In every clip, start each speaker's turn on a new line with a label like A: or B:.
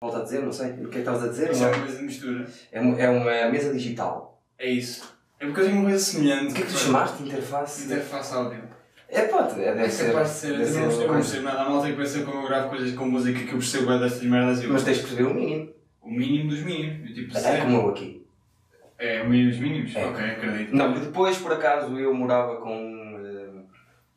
A: Volto a dizer, não sei. O que é que estavas a dizer?
B: Isso é
A: Uma-
B: uma coisa de mistura.
A: É, uma- é uma mesa digital.
B: É isso. É porque eu tenho uma coisa semelhante.
A: O que é que tu chamaste? Interface?
B: Interface áudio.
A: É, pode. É, deve
B: É
A: ser.
B: capaz de ser. Eu
A: deve
B: também não
A: ser
B: percebo, não nada. A malta que pensa como eu gravo coisas com música que eu percebo é destas merdas. Eu,
A: Mas tens de perceber o mínimo.
B: O mínimo dos mínimos. Eu, tipo,
A: É como eu aqui.
B: É, o mínimo dos mínimos?
A: É.
B: Ok, acredito.
A: Não, mas depois, por acaso, eu morava com eh,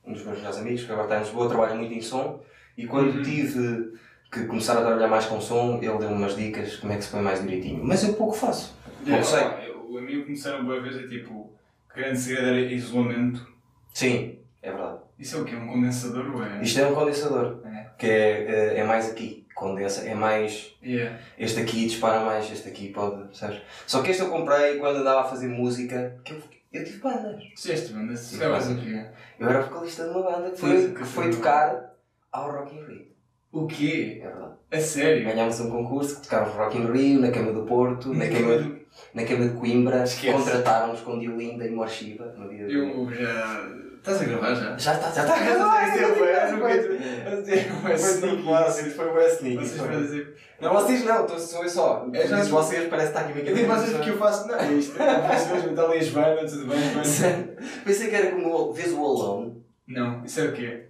A: um dos meus melhores amigos, que agora está em Lisboa, trabalha muito em som, e quando
B: Uhum.
A: tive que começar a trabalhar mais com som, ele deu-me umas dicas como é que se põe mais direitinho. Mas eu pouco faço.
B: Yeah,
A: Não sei.
B: ó, eu- A mim começaram boa vez é tipo. Grande segredo era isolamento.
A: Sim, é verdade.
B: Isso é o quê? Um condensador ou é?
A: Isto é um condensador,
B: É.
A: que é, eh, é mais aqui. Condensa, é mais.
B: Yeah.
A: Este aqui dispara mais, este aqui pode. Percebes? Só que este eu comprei quando andava a fazer música, que eu, eu tive bandas.
B: Fizeste banda? Se
A: Sim,
B: escrevas o
A: bandas. Eu era vocalista de uma banda que foi,
B: que
A: que
B: foi
A: foi
B: uma-
A: tocar ao Rock in Rio.
B: O quê?
A: É verdade.
B: A sério?
A: Ganhámos um concurso que tocámos Rock in Rio, na Cama do Porto, na Cama de, na Cama de Coimbra, contrataram-nos com Diolinda e Morshiba no dia de-
B: Eu já. Estás a gravar já?
A: Já está, já está.
B: Foi
A: Foi o West Nick.
B: Vocês podem dizer.
A: Não, vocês não, sou eu só.
B: É, já-
A: vocês, parece que está aqui
B: Eu digo vocês porque eu faço. Não, é isto. Vocês está ali a Joana, tudo bem?
A: Pensei que era como o- vês o Alone.
B: Não, isso é o quê?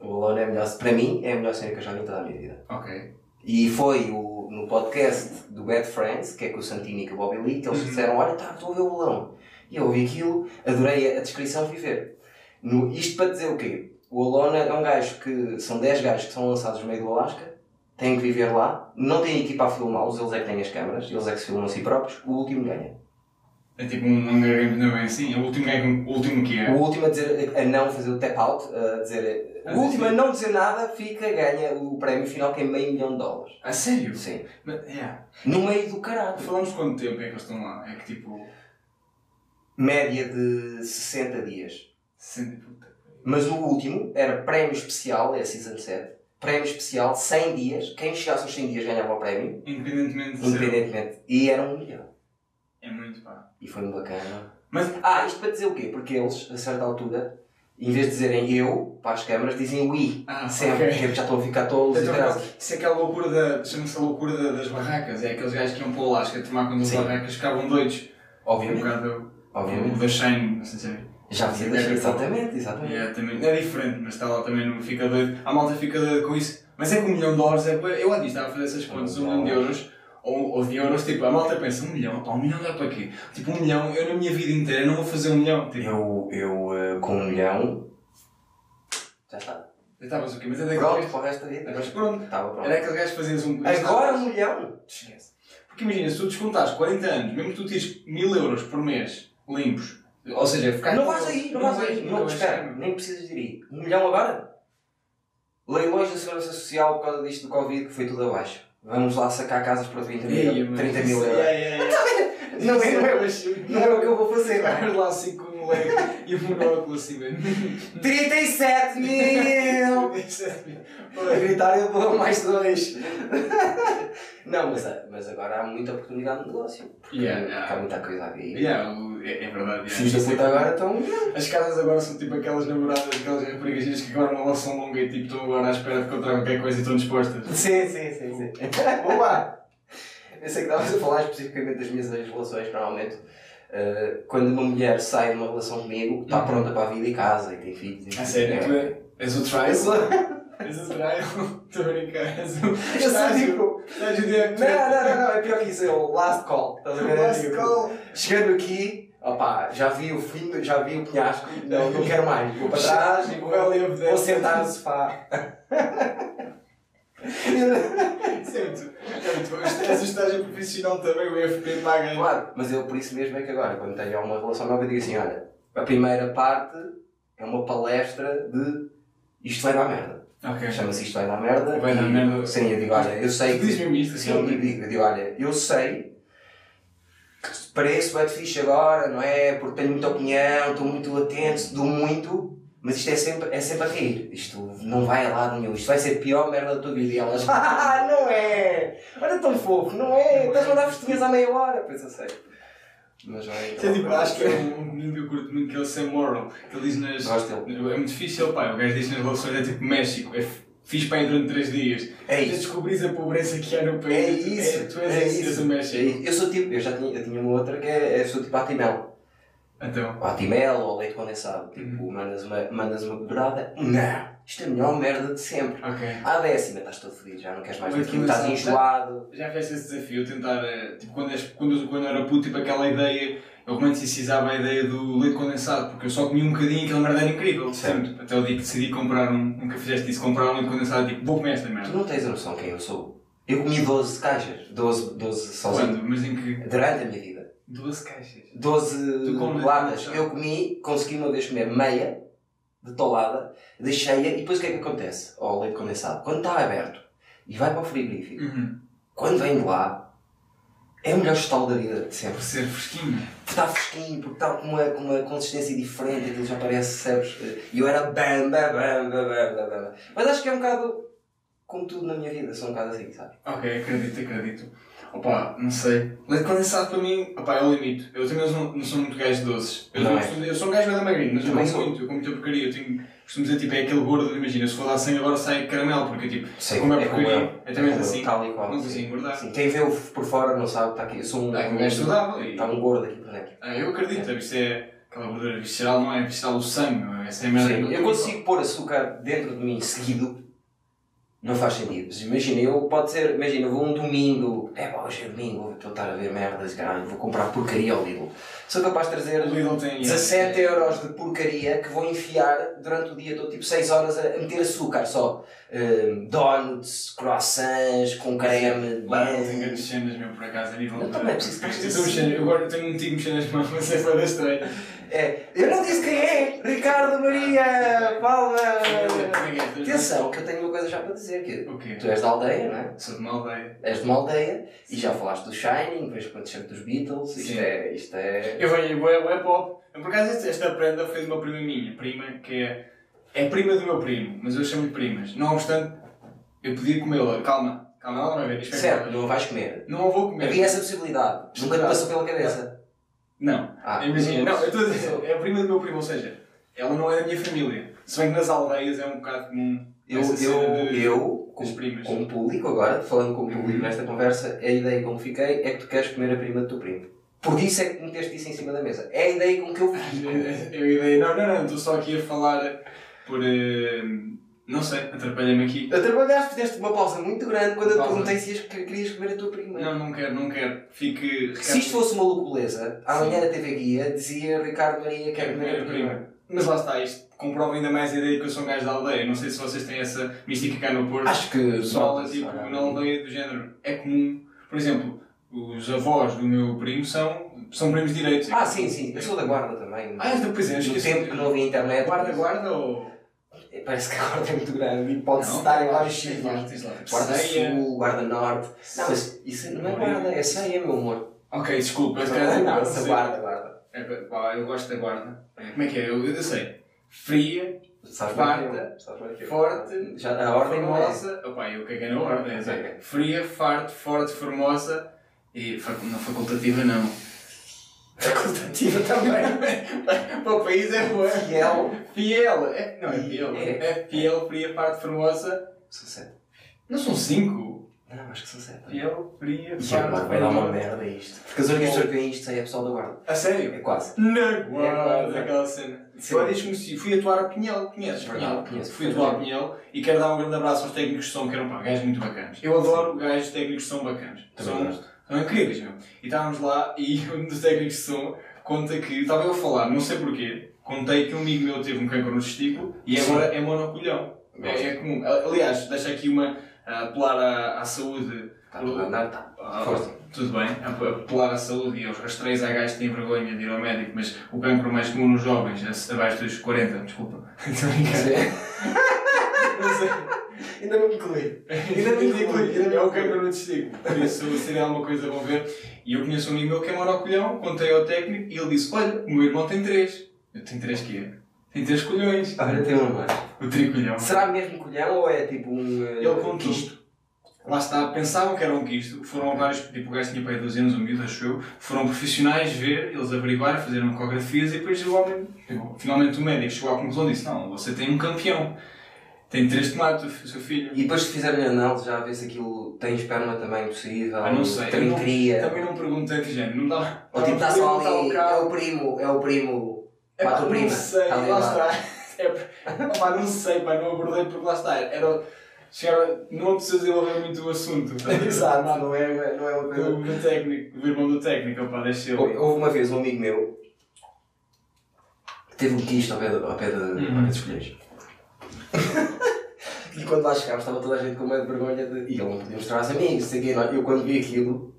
A: O Alone é a melhor, para mim, é a melhor cena que eu já vi em toda a minha vida.
B: Ok.
A: E foi o, no podcast do Bad Friends, que é com o Santini e com o Bobby Lee, que eles
B: Uhum.
A: disseram: Olha, tá, estou a ver o Alone. E eu ouvi aquilo, adorei a, descrição, fui ver. No, isto para dizer o quê? O Alone é um gajo que. São 10 gajos que são lançados no meio do Alasca, têm que viver lá, não têm equipa a filmá-los, eles é que têm as câmaras, eles é que se filmam a si próprios, o último ganha.
B: É tipo um Hunger Games, não é bem assim? É o último game, o último que é.
A: O último a dizer a não fazer o tap out, a dizer.
B: Ah,
A: O último a não dizer nada fica, ganha o prémio final que é meio milhão de dólares.
B: A sério?
A: Sim.
B: Mas, yeah.
A: No meio do caralho.
B: Falamos quanto tempo é que eles estão lá? É que tipo.
A: Média de 60 dias.
B: 60 puta.
A: Mas o último era prémio especial, é a Season 7. Prémio especial, 100 dias. Quem chegasse aos 100 dias ganhava o prémio,
B: Independentemente de ser.
A: independentemente. E era um milhão.
B: É muito pá.
A: E foi um bacana.
B: Mas
A: Ah, isto para dizer o quê? Porque eles, a certa altura, em vez de dizerem eu para as câmaras, dizem we.
B: Ah,
A: Sempre.
B: ok.
A: Porque já estão a ficar tolos e
B: Então,
A: graças.
B: Isso é aquela loucura da. chama-se a loucura da- das barracas. É aqueles gajos que iam para o Alasca tomar conta das barracas ficavam doidos. Um
A: Obviamente.
B: bocado. O
A: Obviamente.
B: não sei se é.
A: Já vi
B: Sim,
A: exatamente, exatamente.
B: É, também, é diferente, mas está lá também, não fica doido. A malta fica doida com isso. Mas é que um milhão de dólares é. Eu há dias estava a fazer essas contas, um milhão de euros. Ou, ou de euros, tipo, a malta pensa, um milhão, pá, um milhão dá para quê? Tipo, um milhão, eu na minha vida inteira não vou fazer um milhão. Tipo,
A: Eu, eu eh, com um milhão. Já está.
B: eu estavas o quê? Mas é daquele
A: Pronto,
B: gajo-
A: para o resto da vida.
B: Mas pronto,
A: Estava pronto.
B: era aquele gajo que fazias um.
A: Agora um milhão?
B: Esquece. Porque imagina, se tu descontares 40 anos, mesmo que tu tires mil euros por mês limpos, ou seja, ficar.
A: Não vais aí, não vais aí. Não,
B: vais
A: espera, nem precisas de ir aí. Um milhão agora? Leilões da Segurança Social por causa disto do Covid que foi tudo abaixo. Vamos lá sacar casas por 30
B: Ei,
A: mil,
B: mas
A: 30
B: isso-
A: mil euros.
B: é, é, é.
A: Não é, não é, não é o que eu vou fazer.
B: Vais lá assim com um moleque e o monóculo assim, velho.
A: 37 mil! A gritar eu dou mais dois. Não, mas, mas agora há muita oportunidade de negócio. Porque
B: Yeah, yeah.
A: há muita coisa a ver.
B: É, é verdade. Yeah.
A: da puta agora estão.
B: As casas agora são tipo aquelas namoradas, aquelas raparigas que agora uma relação longa e tipo estão agora à espera de encontrar qualquer coisa e estão dispostas.
A: Sim, sim, sim, sim.
B: Opa!
A: Eu sei que estavas a falar especificamente das minhas relações, normalmente. eh, quando uma mulher sai de uma relação comigo, está
B: Uhum.
A: pronta para a vida e casa e tem filhos.
B: A sério,
A: É.
B: tu é- és o trial? És o trial? Estou a brincar, és o
A: Eu sou tipo. Não, não, não, não, é pior que isso, é o last call. Estás a ver? É
B: Last
A: tipo,
B: call.
A: Chegando aqui, opá, já vi o fim, já vi o penhasco, não, não quero mais. Vou para trás e vou, vou sentar no sofá.
B: Certo. Certo. És o estágio profissional também, o IFP paga.
A: Claro, mas eu por isso mesmo é que agora, quando tenho uma relação nova, eu digo assim: olha, a primeira parte é uma palestra de isto vai dar merda.
B: Ok.
A: Chama-se Isto vai dar merda.
B: Vai dar merda.
A: Sim, eu digo: olha, eu sei
B: mesmo isto,
A: Sim, eu digo, olha, eu sei pareço bem fixe agora, não é? Porque tenho muita opinião, estou muito atento, dou muito, mas isto é sempre, é sempre a rir. Isto não vai a lado nenhum, isto vai ser a pior merda da tua vida. E elas, ah, não é! Olha tão fofo, não é? Estás a mandar festinhas à meia hora, pois eu sei. Mas vai.
B: Isso é tipo, acho que é um menino que eu curto muito que é o Sam Morrill. Que ele diz nas.
A: Gosto dele.
B: É muito difícil, pá. O gajo diz nas relações é tipo México, é fiz bem durante 3 dias.
A: É isso.
B: descobris a pobreza que há no país.
A: É isso.
B: tu és
A: é isso.
B: esse
A: É. Eu sou tipo, eu já tinha, eu tinha uma outra que é, eu sou tipo Atimel.
B: Então.
A: Ou Atimel ou leite condensado. Tipo, mandas uma, mandas uma dourada. Não! Isto é a melhor merda de sempre.
B: Ok.
A: À décima estás todo fodido, já não queres mais daquilo, estás enjoado.
B: Já fizeste esse desafio, tentar, eh, tipo, quando, és- quando, quando eu era puto, tipo, aquela ideia, eu romanticizava a ideia do leite condensado, porque eu só comia um bocadinho e aquela merda era incrível.
A: Certo.
B: Sempre. Até o dia que decidi comprar um, nunca fizeste isso, comprar um leite condensado, tipo, vou comer esta
A: Tu
B: merda.
A: não tens a noção quem eu sou. Eu comi 12 caixas. 12, 12 sozinho.
B: Quando? Mas em que?
A: Durante a minha vida.
B: 12 caixas.
A: 12
B: Tu comes
A: latas. Eu comi, consegui uma vez comer meia de tolada, deixei-a e depois o que é que acontece? Ao leite condensado. Quando está aberto e vai para o frigorífico,
B: Uhum.
A: quando vem de lá, é o melhor estalo da vida de sempre.
B: Por ser fresquinho.
A: Está fresquinho, porque está com uma, uma consistência diferente, aquilo já parece, sabes? E eu era bam, bam, bam, bam, bam, bam. Mas acho que é um bocado, como tudo na minha vida, sou um bocado assim, sabes?
B: Ok, acredito, acredito. Opa, não sei. Leite condensado para mim, opa, é o limite. Eu também não, não sou muito gajo de doces. Eu,
A: Não
B: não
A: é?
B: costumo- eu sou um gajo da magrinho, mas eu como
A: sou.
B: muito, eu como muita porcaria. Eu tenho, costumo dizer, tipo, é aquele gordo, imagina, se for dar sangue agora sai caramelo, porque tipo,
A: Sei,
B: como é
A: como
B: porcaria, é também
A: eu,
B: assim,
A: Tal e qual.
B: não consigo engordar.
A: Sim, Quem vê o por fora não sabe, está aqui. Eu sou um,
B: Ah, um gajo saudável e-
A: Está um gordo aqui por dentro.
B: Ah, eu acredito, isto é aquela gordura visceral, não é visceral o sangue, essa é a merda.
A: Eu consigo pôr açúcar dentro de mim seguido, não faz sentido. Imagina, eu pode ser, imagina, eu vou um domingo, é pá, hoje é domingo, vou tentar a ver merdas, caralho, vou comprar porcaria ao Lidl. Sou capaz de trazer
B: Lidl tem.
A: 17 euros de porcaria que vou enfiar durante o dia, estou tipo 6 horas a meter açúcar só. Hum, donuts, croissants, com creme,
B: Lá eu tenho grandes cenas mesmo por acaso a nível
A: Eu
B: de-
A: também preciso de
B: Eu eu agora tenho um tico mexendo nas mãos, mas é foda estranho.
A: É, eu não disse quem é! Ricardo Maria! Palma!
B: Atenção.
A: Que eu tenho uma coisa já para dizer, que
B: O quê?
A: tu és da aldeia, não é?
B: Sou de uma aldeia.
A: És de uma aldeia e já falaste do Shining, vês quando sempre dos Beatles, isto é, isto é...
B: Eu venho em bué, bué pop. Por acaso esta- prenda foi de uma prima minha, prima que é, é prima do meu primo, mas eu chamo-lhe primas. Não obstante, eu podia comê-la. Calma, calma, ela não vai ver. é
A: Certo, não vais comer.
B: Não a vou comer.
A: Havia essa possibilidade, nunca te passou pela cabeça.
B: Não.
A: Ah,
B: Imagina, não, eu estou a dizer, é a prima do meu primo, ou seja, ela não é da minha família. Se bem que nas aldeias é um bocado comum.
A: Eu, eu,
B: de-
A: eu como,
B: primas.
A: como público agora, falando como público
B: Uhum.
A: nesta conversa, a ideia com que fiquei é que tu queres comer a prima do teu primo. Por isso é que meteste isso em cima da mesa. É a ideia com que eu fico.
B: Eu ideia. Não, não, não, estou só aqui a falar por. eh, não sei, atrapalhei-me aqui.
A: A trabalhar fizeste uma pausa muito grande quando eu te perguntei se ias- que querias comer a tua prima.
B: Não, não quero, não quero. Fique.
A: Se isto fosse uma beleza, amanhã na TV Guia dizia Ricardo Maria quer comer a prima.
B: Mas lá está, isto comprova ainda mais a ideia que eu sou um gajo da aldeia. Não sei se vocês têm essa mística cá no Porto.
A: Acho que
B: O pessoal
A: nota-se,
B: tipo, na aldeia do género. É comum. Por exemplo, os avós do meu primo são, são primos direitos.
A: Ah, sim, sim. Eu sou da guarda também.
B: Ah, és da pois é,
A: No tempo que não havia internet.
B: Guarda-guarda ou.
A: Parece que a guarda é muito grande e pode-se
B: Não,
A: estar em vários sítios.
B: tens lá, tipo,
A: Guarda
B: ceia.
A: Sul, Guarda Norte. Não, mas isso não é guarda, é ceia, meu amor.
B: Ok, desculpa.
A: Não,
B: cara-
A: não,
B: não
A: guarda, guarda.
B: É, pá, eu gosto da guarda. Como é que é? Eu, eu sei. Fria,
A: eu-
B: forte,
A: Já, a ordem não é.
B: formosa. Opá, eu caguei na ordem. é. Fria, farto, forte, formosa e não facultativa não.
A: Facultativa também.
B: Para o país é boa.
A: Fiel.
B: Fiel. É, não é fiel.
A: É.
B: É fiel, fria, farto, formosa.
A: São sete.
B: Não são cinco.
A: Não, acho que são sete.
B: Fiel, fria,
A: E
B: farto,
A: agora vai dar uma
B: formosa.
A: merda isto. Porque as únicas pessoas que veem isto é pessoal da guarda.
B: A sério?
A: É quase.
B: Na
A: quase.
B: guarda, aquela cena. Eu desde que conheci, fui atuar a Pinhel, conheces Pinhel?
A: conheço.
B: Fui atuar a Pinhel e quero dar um grande abraço aos técnicos de som, que eram pá, gajos muito bacanas. Eu adoro gajos técnicos de som bacanas.
A: Também
B: São,
A: gosto.
B: São incríveis, meu. E estávamos lá e um dos técnicos de som conta que, estava eu a falar, não sei porquê, contei que um amigo meu teve um cancro no testículo e agora é monocolhão. É, é comum. Aliás, deixa aqui uma, a apelar à, à saúde
A: Está tudo a andar, está.
B: ah,
A: Força.
B: Tudo bem, a apelar à saúde e aos rastreios há gajos que têm vergonha de ir ao médico, mas o cancro mais comum nos jovens, abaixo dos 40, desculpa. Estou a brincar. Não sei.
A: Ainda não me incluí.
B: Ainda não inclui, é o cancro no testículo. Por isso, se der alguma coisa, vão ver. E eu conheço um amigo meu que é monocolhão, contei ao técnico e ele disse: Olha, o meu irmão tem três. Eu tenho três quê? Tem três colhões.
A: Olha, tem uma mais.
B: O tricolhão.
A: Será mesmo colhão ou é tipo um. eh,
B: Ele contou.
A: quisto?
B: Lá está, pensavam que era um quisto, foram a vários, tipo o gajo tinha para aí 12 anos, um miúdo, acho eu, foram profissionais ver, eles averiguaram, fizeram ecografias e depois o homem, finalmente o médico chegou à conclusão e disse, não, você tem um campeão. Tem três tomates, o seu filho.
A: E depois de fizeram-lhe análise, já a ver se aquilo tem esperma também possível.
B: Ah, não sei. Não-
A: cria.
B: Também não perguntei de género. Não dá.
A: Ou tipo, está só ali.
B: Está
A: É o primo, é o primo. Quatro prima.
B: Não sei,
A: Está ali
B: lá está. É, pá, não sei, pá, não abordei porque lá está. Era, chegava, não precisa desenvolver muito o assunto.
A: Exato, não é, não é uma coisa.
B: Do técnico, do irmão do técnico, pá, deixa eu.
A: Houve uma vez um amigo meu que teve um quisto ao pé, de- ao pé, de, ao pé. E quando lá chegámos estava toda a gente com medo de vergonha de. E ele não podia mostrar aos amigos, sei quê. Eu quando vi aquilo,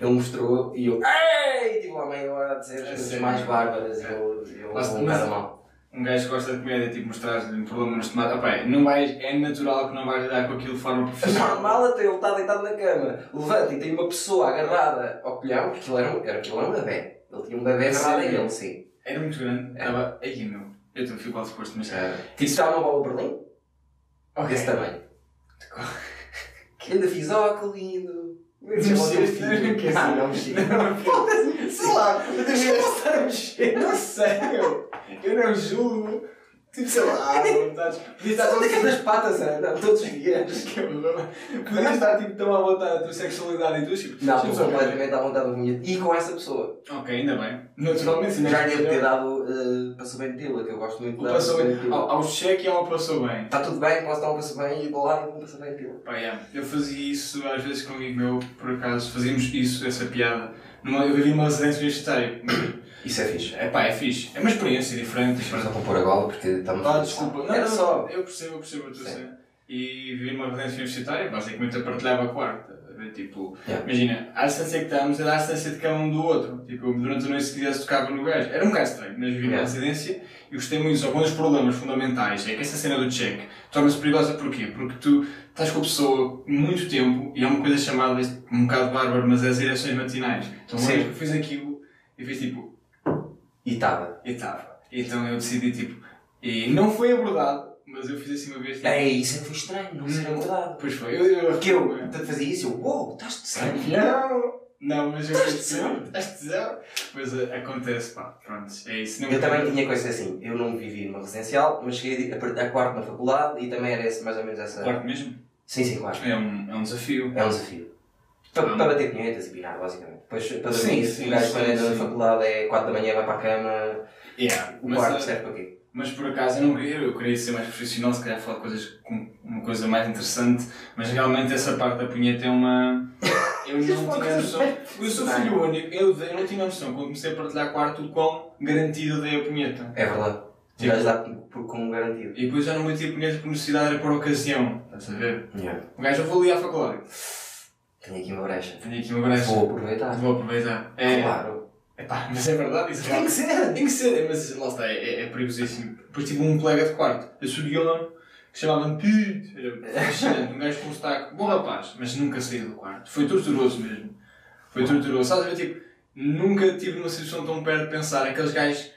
A: ele mostrou e eu. Ei! Tive lá meia hora a dizer as
B: É
A: coisas mais bárbaras e eu, eu
B: Mas-
A: um bocado mal.
B: Um gajo que gosta de comédia, tipo, mostrar-lhe um problema nos tomates. Opá, não vais, é natural que não vais lidar com aquilo de forma
A: É
B: profissional.
A: normal até ele está deitado na cama, levanta e tem uma pessoa agarrada ao colhão, porque aquilo era, um- era, aquilo era um bebê. Ele tinha um bebê agarrado a ele, sim.
B: Era muito grande. Estava. Ai, meu. Eu estou fico quase posto, mas.
A: Tipo, estava uma bola Berlim,
B: Ok.
A: desse tamanho. Que ainda fiz, ó, que lindo.
B: Não mexeste, não mexeste.
A: Ah, não mexi. Sei lá, eu devia estar a mexer.
B: Não sei, eu não julgo. Tipo, sei lá, vontades. Podia estar
A: onde é que patas andam todos os dias?
B: Horror. Podia estar tipo, tão à vontade a tua sexualidade e tu, tipo,
A: Não,
B: deixa-me
A: estou completamente à vontade com minha. E com essa pessoa.
B: Ok, ainda bem. Naturalmente, sim.
A: Já lhe devo ter dado uh, passou bem de pila, que eu gosto muito de
B: passou bem. Ao, ao cheque e ao passou bem.
A: Está tudo bem, posso dar um passo bem e vou lá e um passo bem de pila.
B: Pá, yeah. Eu fazia isso às vezes com um amigo meu, por acaso, fazíamos isso, essa piada. Numa, eu vivi numa residência universitária.
A: Isso é fixe.
B: É pá, é fixe. É uma experiência diferente.
A: Mas não vou pôr a gola porque estamos.
B: Ah, desculpa. Não,
A: Era
B: não,
A: só.
B: Eu percebo, eu percebo a tua cena. E vivi numa residência universitária, basicamente eu partilhava estás a ver? Tipo,
A: Yeah.
B: imagina, a distância que estamos era a distância de cada um do outro. Tipo, durante a noite se quisesse tocava no gajo. Era um bocado estranho, mas vivi
A: Yeah.
B: residência e gostei muito. Só que um dos problemas fundamentais é que essa cena do check torna-se perigosa porquê? Porque tu estás com a pessoa muito tempo e há uma coisa chamada, um bocado bárbaro, mas é as ereções matinais. Então, uma
A: Sim.
B: vez que eu fiz aquilo, eu fiz tipo,
A: E estava.
B: e estava. Então eu decidi, tipo, e não foi abordado, mas eu fiz assim uma vez. Tipo,
A: É, isso é que foi estranho, não ser
B: Hum.
A: verdade.
B: Pois foi, eu. eu
A: Porque eu portanto, fazia isso eu, uou, estás de sangue.
B: Não! Não, mas eu
A: Estás tesão?
B: Estás tesão? Pois eh, acontece, pá, pronto, é isso. Não
A: Eu também tinha coisa assim, eu não vivi numa residencial, mas cheguei a partir a quarto na faculdade e também era esse, mais ou menos essa.
B: Quarto mesmo?
A: Sim, sim, quarto.
B: É um, é um desafio.
A: É um desafio. Para, para bater punhetas e pinar, basicamente. Depois, para
B: Sim,
A: dormir,
B: sim,
A: o gajo quando entra na faculdade é 4 da manhã, vai para a cama,
B: Yeah,
A: o quarto
B: eh,
A: serve para quê?
B: mas por acaso eu não queria, eu queria ser mais profissional, se calhar falar coisas com uma coisa mais interessante, mas realmente essa parte da punheta é uma. Eu não tinha noção. Eu sou filho único, eu, eu não tinha noção quando comecei a partilhar quarto o quão garantido dei a punheta.
A: É verdade.
B: Tipo-
A: gajo dá por, como garantido.
B: E depois já não metia punheta por necessidade, era por ocasião. Estás a ver?
A: Yeah.
B: O gajo, eu vou ali à faculdade.
A: Tenho aqui uma brecha.
B: Tenho aqui uma brecha.
A: Vou aproveitar.
B: Vou aproveitar. É,
A: Claro.
B: epá, mas é verdade, isso
A: Tem que ser.
B: Tem que ser, mas lá está, é, é, é perigosíssimo. Depois tive um colega de quarto, a Surion, que chamava-me Pete. Era fascinante, um gajo com um sotaque, bom rapaz, mas nunca saí do quarto. Foi torturoso mesmo. Foi torturoso. Sabes, eu tipo, nunca tive numa situação tão perto de pensar, aqueles gajos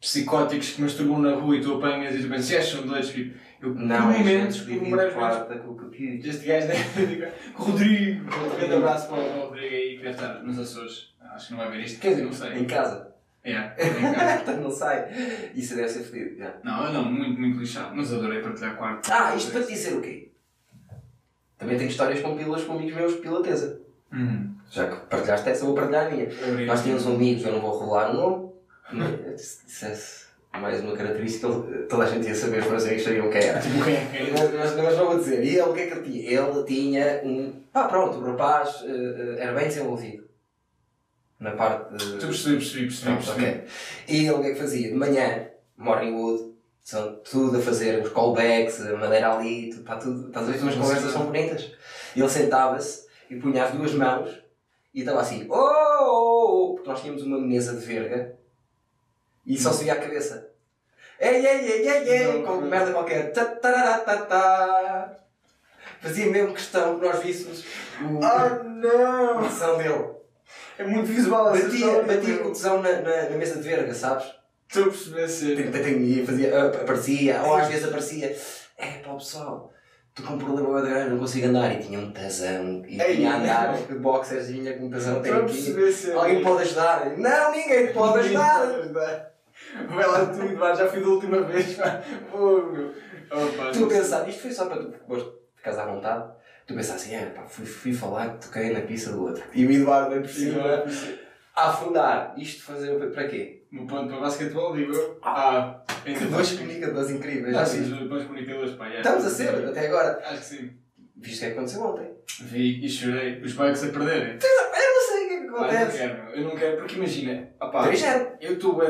B: psicóticos que masturbam na rua e tu apanhas e tu pensas, estes são dois, tipo, eu
A: Não, é
B: momentos,
A: gente
B: por
A: vive
B: breves
A: no
B: momentos,
A: quarto com o computer.
B: este gajo deve Rodrigo, um grande abraço para o Rodrigo aí que deve estar nos Açores. Acho que não vai ver isto, quer dizer, não sei.
A: Em casa.
B: Yeah, em casa.
A: Portanto, não sai. Isso deve ser fedido. já.
B: Não, eu não, muito, muito lixado. Mas adorei partilhar quarto.
A: Ah, isto para te dizer o quê? Também tenho histórias com pilas com amigos meus de pilateza.
B: Hum.
A: Já que partilhaste essa, vou partilhar a minha. Nós tínhamos um amigo, eu não vou revelar o nome, se dissesse mais uma característica, toda a gente ia saber, os amigos sabiam quem era.
B: Tipo, quem é?
A: Mas, mas, não vou dizer. E ele, o que é que ele tinha? Ele tinha um. Pá, pronto, o rapaz eh, era bem desenvolvido. Na parte de.
B: Tu percebi, percebi, percebi.
A: Pronto,
B: percebi.
A: ok. E ele o que é que fazia? De manhã, morning wood, são tudo a fazer, os callbacks, a madeira ali, tudo, pá, tudo, estás a ver? As
B: Sim,
A: conversas são bonitas. E ele sentava-se e punha as duas mãos e estava assim, oh, oh, oh, porque nós tínhamos uma mesa de verga e só se via a cabeça. Ei, ei, ei, ei, ei, com merda qualquer. Ta, tarará, ta, ta. Fazia mesmo questão que nós víssemos o-
B: Ah,
A: a
B: não!
A: posição dele.
B: É muito visual essa
A: Batia,
B: história,
A: batia com o tesão na, na, na mesa de verga, sabes?
B: Estou a perceber a
A: E fazia, ah, aparecia, ou às vezes aparecia, é pá pessoal, estou com um problema bem grande, não consigo andar. E tinha um tasão, e
B: Ei,
A: tinha a andar, de boxers, vinha com um tasão, tem
B: Estou a
A: aqui.
B: a.
A: Alguém pode ajudar? Não, ninguém te pode
B: Ninguém
A: ajudar!
B: pode ajudar. Vai lá tu, Eduardo, já fui da última vez. Oh,
A: Tu a pensar, isto foi só para tu ficares à vontade. Tu pensar assim, é, pá, fui, fui falar que toquei na pista do outro. E o Eduardo vem por cima a afundar. Isto fazer para quê?
B: No ponto para basquetebol, digo eu. Ah, ainda
A: Dois
B: mais.
A: comunicadores incríveis.
B: Ah, sim, bons comunicadores, pá. yeah.
A: Estamos a ser, até agora.
B: Acho que sim.
A: Viste o que é que aconteceu ontem?
B: Vi e chorei. Os Bucks a perderem.
A: Eu não sei o que é que
B: Pá, eu não
A: acontece.
B: quero, eu não quero, porque imagina, opá,
A: 3-0.
B: eu estou.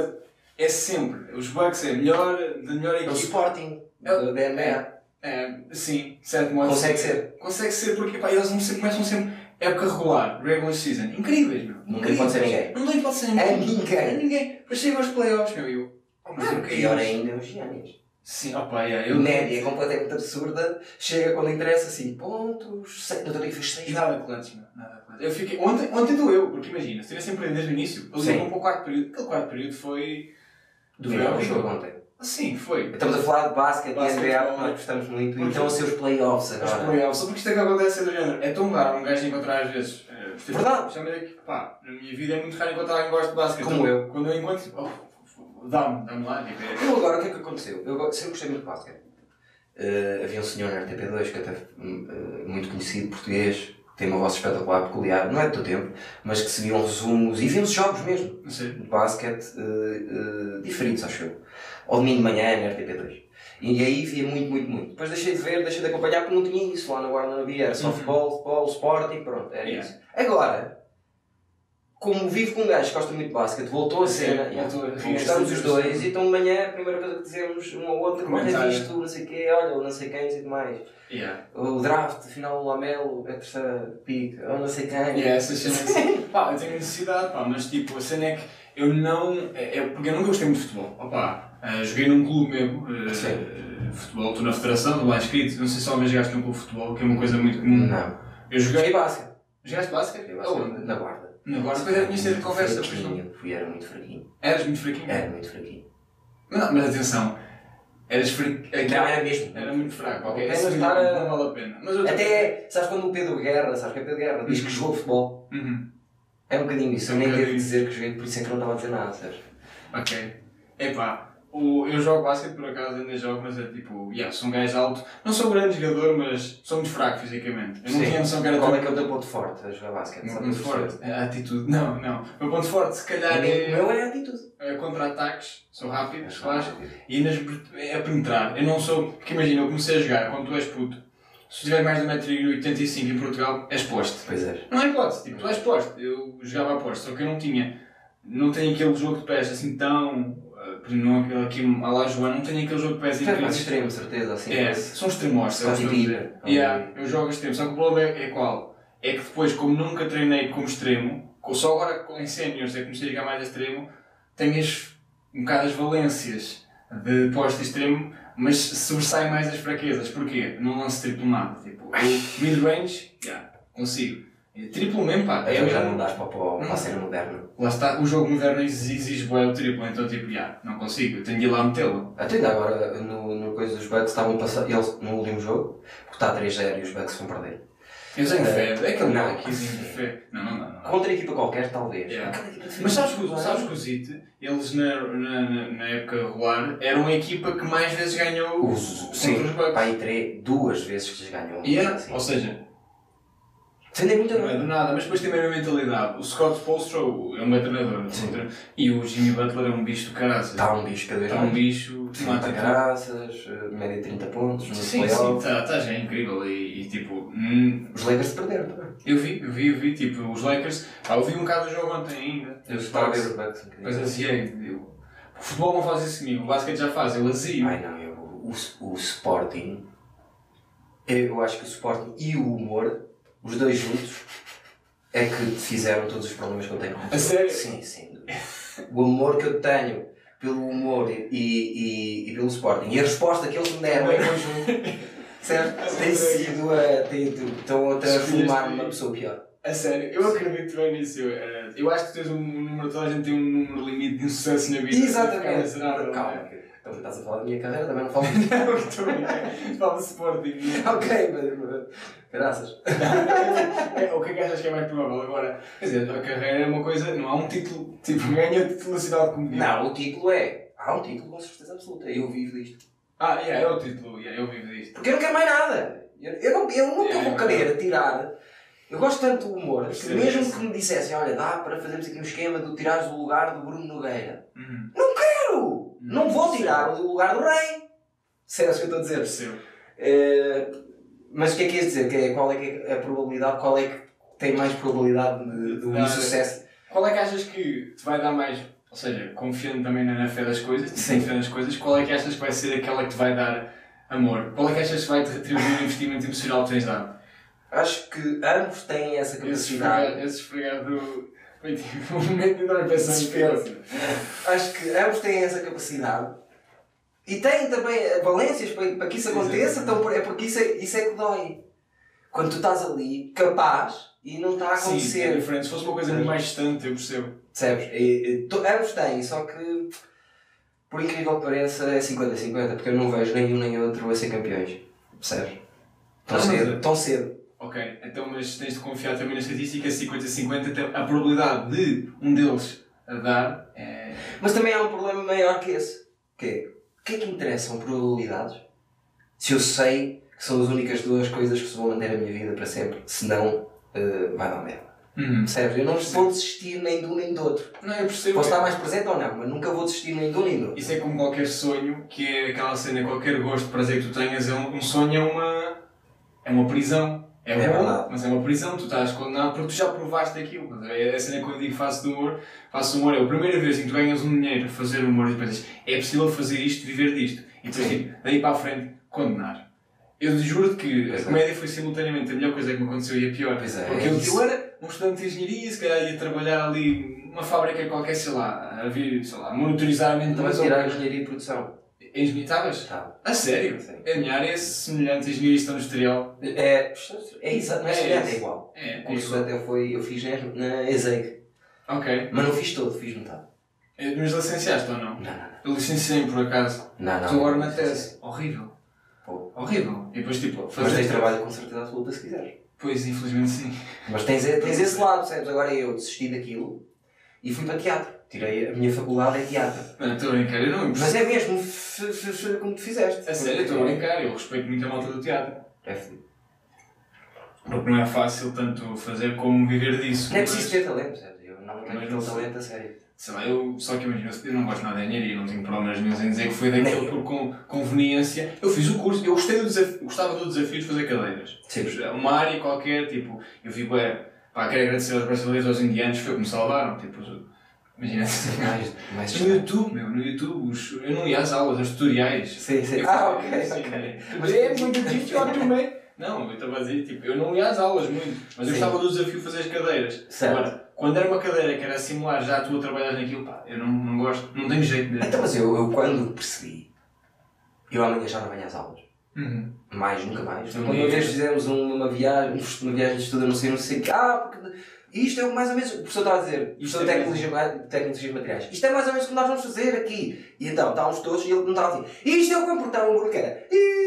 B: É, é sempre. Os Bucks é melhor, da melhor
A: É o
B: equipa.
A: Sporting
B: É o-
A: da DNA.
B: É, sim, certo modo.
A: Consegue ser.
B: Consegue ser porque pá, eles sempre, começam sempre época regular, regular season. Incríveis, meu.
A: Não
B: Incríveis.
A: pode ser ninguém.
B: Não tem pode ser
A: É
B: ninguém.
A: ninguém.
B: É ninguém. Mas chega aos playoffs, meu. Eu, oh, mas eu caí.
A: Pior ainda é os Giannis.
B: Sim, opa, yeah, eu.
A: Média completamente absurda. Chega quando interessa assim, pontos. Sei, no outro dia fez 6
B: nada clutch, meu. Nada. Eu fiquei. Ontem, ontem dou eu, porque imagina, se tivessem perdido desde o início, eles iam para o quarto período. Aquele quarto período foi.
A: Dominaram o jogo ontem.
B: Sim, foi.
A: Estamos a falar de basquete
B: Basquete,
A: NBA, porque nós gostamos muito. Então, os seus playoffs
B: Os
A: agora.
B: playoffs, só porque isto é que acontece é do género. É tão raro um gajo encontrar às vezes. eh,
A: Verdade.
B: Especialmente aqui, pá, na minha vida é muito raro encontrar alguém que gosta de basquete.
A: Como
B: Então,
A: eu.
B: Quando eu encontro, tipo, oh, dá-me, dá-me lá. Tipo, é-
A: Eu agora, o que é que aconteceu? Eu sempre gostei muito de basquete. Eh, havia um senhor na RTP2 que até hum, eh, muito conhecido, português, tem uma voz espetacular, peculiar, não é do teu tempo, mas que se viam resumos e viam-se jogos mesmo
B: sei.
A: de basquete eh, eh, diferentes, acho eu. Ao domingo de manhã na RTP2. E aí via muito, muito, muito. Depois deixei de ver, deixei de acompanhar porque não tinha isso. Lá na Guarda não havia. Era só
B: Uhum.
A: futebol, futebol, Sporting, pronto, era
B: Yeah.
A: isso. Agora, como vivo com um gajo que gosta muito de basquete, voltou a
B: Sim,
A: cena.
B: voltou
A: yeah, Gostamos os dois e então de manhã a primeira coisa que dizemos um ao outro, como é visto, não sei o quê, olha, ou não sei quem, não sei o que mais.
B: Yeah.
A: O draft, afinal o Lamelo, é a terceira pick, ou não sei quem.
B: Yeah, essas cenas. pá, eu tenho necessidade, pá, mas tipo, a cena é que eu não. É, é porque eu nunca gostei muito de futebol. Opá, eh, joguei num clube mesmo.
A: Sim.
B: eh, futebol, estou na federação, estou lá inscrito. Não sei se vez jogaste num clube de futebol, que é uma coisa muito comum.
A: Não.
B: Eu
A: Joguei
B: joguei.
A: basquete.
B: Jogaste basquete?
A: Joguei basquete
B: Aonde?
A: na Guarda.
B: Na Guarda, depois era conhecer de conversa, não.
A: Fraquinho, fui, era muito fraquinho.
B: Eras muito fraquinho?
A: Era muito fraquinho.
B: Não, mas atenção, eras fraquinho.
A: Não, era mesmo.
B: Era muito fraco, ok?
A: Apenas estar a-
B: não vale a pena. Mas
A: Até, sabes quando o Pedro Guerra, sabes que é Pedro Guerra, diz que jogou futebol?
B: Uhum.
A: É um bocadinho isso.
B: É
A: Eu nem devo dizer que joguei, por isso é que não estava a dizer nada, sabes?
B: Ok. Epá, o, eu jogo basquete por acaso, ainda jogo, mas é tipo, yeah, sou um gajo alto. Não sou um grande jogador, mas sou muito fraco fisicamente. Eu não
A: Sim.
B: tinha noção que era
A: Qual
B: tão-
A: é que é o teu ponto forte a jogar basquete?
B: Meu ponto forte é a atitude. Não, não. O meu ponto forte, se calhar,
A: O meu
B: é,
A: é a atitude.
B: é contra-ataques. Sou rápido, relaxo. E ainda é a penetrar. Eu não sou. Porque imagina, eu comecei a jogar quando tu és puto. Se tiver mais de 1,85m em Portugal, és poste.
A: Pois é.
B: Não é hipótese, tipo, tu és poste. Eu jogava a poste, só que eu não tinha. Não tenho aquele jogo de pés assim tão. Não aquele aqui a lá Joana, não tenho aquele jogo de pés
A: mais extremo, certeza, assim.
B: É, são extremos,
A: Pippen.
B: dizer. Yeah, eu jogo extremo, só que o problema é, é qual? É que depois, como nunca treinei como extremo, só agora com- séniores é que comecei a jogar mais extremo, tenho as, um bocado as valências de poste extremo, mas sobressai mais as fraquezas. Porquê? Não lance triplo nada. Tipo, mid-range, yeah, consigo. Triplo mesmo, pá.
A: Aí
B: é
A: já
B: mesmo-
A: não dás para, para, para a cena moderna.
B: Lá está, o jogo moderno exige, bué o triplo, então tipo, yeah, não consigo, eu tenho de ir lá metê-lo.
A: Até ainda agora, no, no coisa dos Bucks, estavam a passar, eles no último jogo, porque está 3-0 e os Bucks vão perder.
B: Eu tenho fé, é aquele
A: Não.
B: não, de fé. Não, não, não. não.
A: Contra a equipa qualquer, talvez.
B: Mas sabes que, sabes que o Zit, eles na, na, na- época regular, eram a equipa que mais vezes ganhou
A: Os,
B: contra
A: sim,
B: os Bucks.
A: três, duas vezes que eles ganham.
B: Yeah,
A: Assim.
B: Ou seja,
A: Muito
B: não é do nada, mas depois tem a mesma mentalidade. O Scott Spolstra é um bom treinador,
A: Sim.
B: e o Jimmy Butler é um bicho do caraças.
A: Está um bicho cada vez
B: Está um bicho, tem uma
A: 30
B: atitude.
A: graças, eh, média de 30 pontos, no
B: Sim, sim,
A: playoff.
B: está tá já incrível e, e tipo, hum,
A: Os Lakers perderam também.
B: eu vi, eu vi, eu vi, tipo, os Lakers, pá, eu vi um bocado o jogo ontem ainda.
A: Eu estava a ver os Bucks.
B: Mas aziei. Eu... O futebol não faz isso comigo, o basquete já faz, eu azio.
A: Ai não, eu, o, o Sporting, eu acho que o Sporting e o humor, os dois juntos, é que fizeram todos os problemas que eu tenho
B: A sério?
A: Sim, sim. O amor que eu tenho pelo humor e, e, e pelo Sporting e a resposta que eles me deram em conjunto, certo? Tem sido a. Tem, estão a transformar numa pessoa pior.
B: A sério, eu acredito bem nisso. Eu, eh, eu acho que tens um número, toda a gente tem um número limite de insucesso na vida.
A: Exatamente. Calma,
B: não é?
A: que- então estás a falar da minha carreira, também não falo.
B: Não, que estou brincar. Fala de Sporting.
A: ok, mas. Graças.
B: É, O que é que achas que é mais provável agora? Quer dizer, a carreira é uma coisa, não há um título, tipo, ganha o título cidade como
A: Não, o título é. Há um título com certeza absoluta. Eu vivo disto.
B: Ah, yeah, é o título, yeah, eu vivo disto.
A: Porque eu não quero mais nada. Eu, eu, não, eu nunca
B: É,
A: vou
B: é
A: querer tirar. Eu gosto tanto do humor que mesmo que me dissessem, olha, dá para fazermos aqui um esquema de tirares do lugar do Bruno Nogueira.
B: Uhum.
A: Quero! Não vou tirar do lugar do rei. Percebes o que eu estou a dizer?
B: Percebo.
A: Eh, mas o que é que ias dizer? Que é, qual é que é a probabilidade? Qual é que tem mais probabilidade de, de um insucesso?
B: Qual é que achas que te vai dar mais, ou seja, confiando também na fé das coisas,
A: Sim.
B: confiando nas coisas, qual é que achas que vai ser aquela que te vai dar amor? Qual é que achas que vai te retribuir o investimento emocional que tens dado?
A: Acho que ambos têm essa capacidade.
B: esse esfregar do. Foi tipo um momento de enorme
A: Desespero. Acho que ambos têm essa capacidade. E têm também valências para, para que isso aconteça, então é porque isso é, isso é que dói. Quando tu estás ali, capaz, e não está a
B: Sim, é
A: acontecer.
B: diferente. Se fosse uma coisa muito mais distante, eu percebo.
A: Percebes? E, to- ambos têm, só que, por incrível que pareça, é 50-50, porque eu não vejo nenhum nem outro a ser campeões. Percebes? Tão
B: Não,
A: cedo,
B: é-
A: tão cedo.
B: Ok, então mas tens de confiar também na estatística 50-50, até a probabilidade de um deles a dar é.
A: Mas também há um problema maior que esse. Que é, o que é que interessam probabilidades? Se eu sei que são as únicas duas coisas que se vão manter a minha vida para sempre, senão eh, vai dar merda.
B: Uhum.
A: Percebes? Eu não vou desistir nem de um nem do outro.
B: Não, eu percebo.
A: Posso estar mais presente ou não, mas nunca vou desistir nem de um nem do outro.
B: Isso é como qualquer sonho, que é aquela cena, qualquer gosto, prazer que tu tenhas, é um, um sonho é uma. é uma prisão. É,
A: É verdade.
B: mas é uma prisão, tu estás condenado porque tu já provaste aquilo. É a cena que eu digo faço de humor. Faço humor, é a primeira vez em que tu ganhas um dinheiro a fazer humor e pensas, é possível fazer isto, viver disto. E depois, tipo, daí para a frente, condenar. Eu juro-te que
A: Pois
B: a
A: é.
B: comédia foi simultaneamente a melhor coisa que me aconteceu e a pior.
A: Pois é,
B: Porque
A: é
B: eu, eu era um estudante de engenharia, se calhar ia trabalhar ali numa fábrica qualquer, sei lá, a vir, sei lá, monitorizar a mente
A: Então vais tirar a engenharia e produção.
B: Engenharia, estavas?
A: Tá.
B: A sério?
A: Sim.
B: A minha área é semelhante à engenharia industrial.
A: É, é exato, não é
B: É
A: semelhante, é
B: isso.
A: igual.
B: É,
A: O
B: é
A: até foi, eu fiz na, na ESEG,
B: Ok.
A: mas não fiz todo, fiz metade.
B: É, Mas licenciaste ou não?
A: Não, não,
B: Eu licenciei por acaso.
A: não. não,
B: Estou agora
A: não,
B: na tese. Horrível.
A: Pô.
B: Horrível. E depois tipo,
A: Mas tens trabalho com certeza absoluta se quiseres.
B: Pois, infelizmente sim.
A: Mas tens, tens esse lado, percebes? Agora eu desisti daquilo e fui para teatro. Tirei a minha faculdade é teatro.
B: Estou a brincar, eu não
A: Mas é mesmo f- f- f- como tu fizeste.
B: A sério, estou a brincar, eu respeito muito a malta do teatro.
A: É fodido.
B: Porque não é fácil tanto fazer como viver disso.
A: Não é preciso ter talento, percebes? Eu não tenho aquele talento a sério.
B: Sei lá, eu só que imagino, eu não gosto nada de engenharia, não tenho problemas nenhum em dizer que foi
A: eu.
B: por con- conveniência. Eu fiz o curso, eu gostei do desafio, gostava do desafio de fazer cadeiras.
A: Sim.
B: Uma área qualquer, tipo, eu vi, ué, pá, quero agradecer aos brasileiros, aos indianos, foi que me salvaram, tipo, imagina
A: Mais, mais
B: No YouTube, meu, no YouTube, os- eu não ia às aulas, aos tutoriais.
A: Sim, sim.
B: Eu
A: Ah, ok,
B: assim,
A: ok.
B: né? Mas é muito difícil, também. Não, eu estava a dizer, tipo, eu não ia às aulas muito, mas eu
A: Sim.
B: gostava do desafio de fazer as cadeiras.
A: Certo.
B: Agora, quando era uma cadeira que era simular já tu a trabalhar naquilo, pá, eu não, não gosto, não tenho jeito mesmo.
A: Então, mas eu, eu quando percebi, eu amanhã já não venho às aulas.
B: Uhum.
A: Mais, nunca mais.
B: Então,
A: Uma vez fizemos um- uma viagem, uma viagem de estudo, não sei, não sei. Ah, porque isto é mais ou menos. O professor estava a dizer,
B: Isto é
A: tecnologia, tecnologias materiais. Isto é mais ou menos o que nós vamos fazer aqui. E então, estávamos todos e ele não estava assim. Isto é o que vai importar um que era. E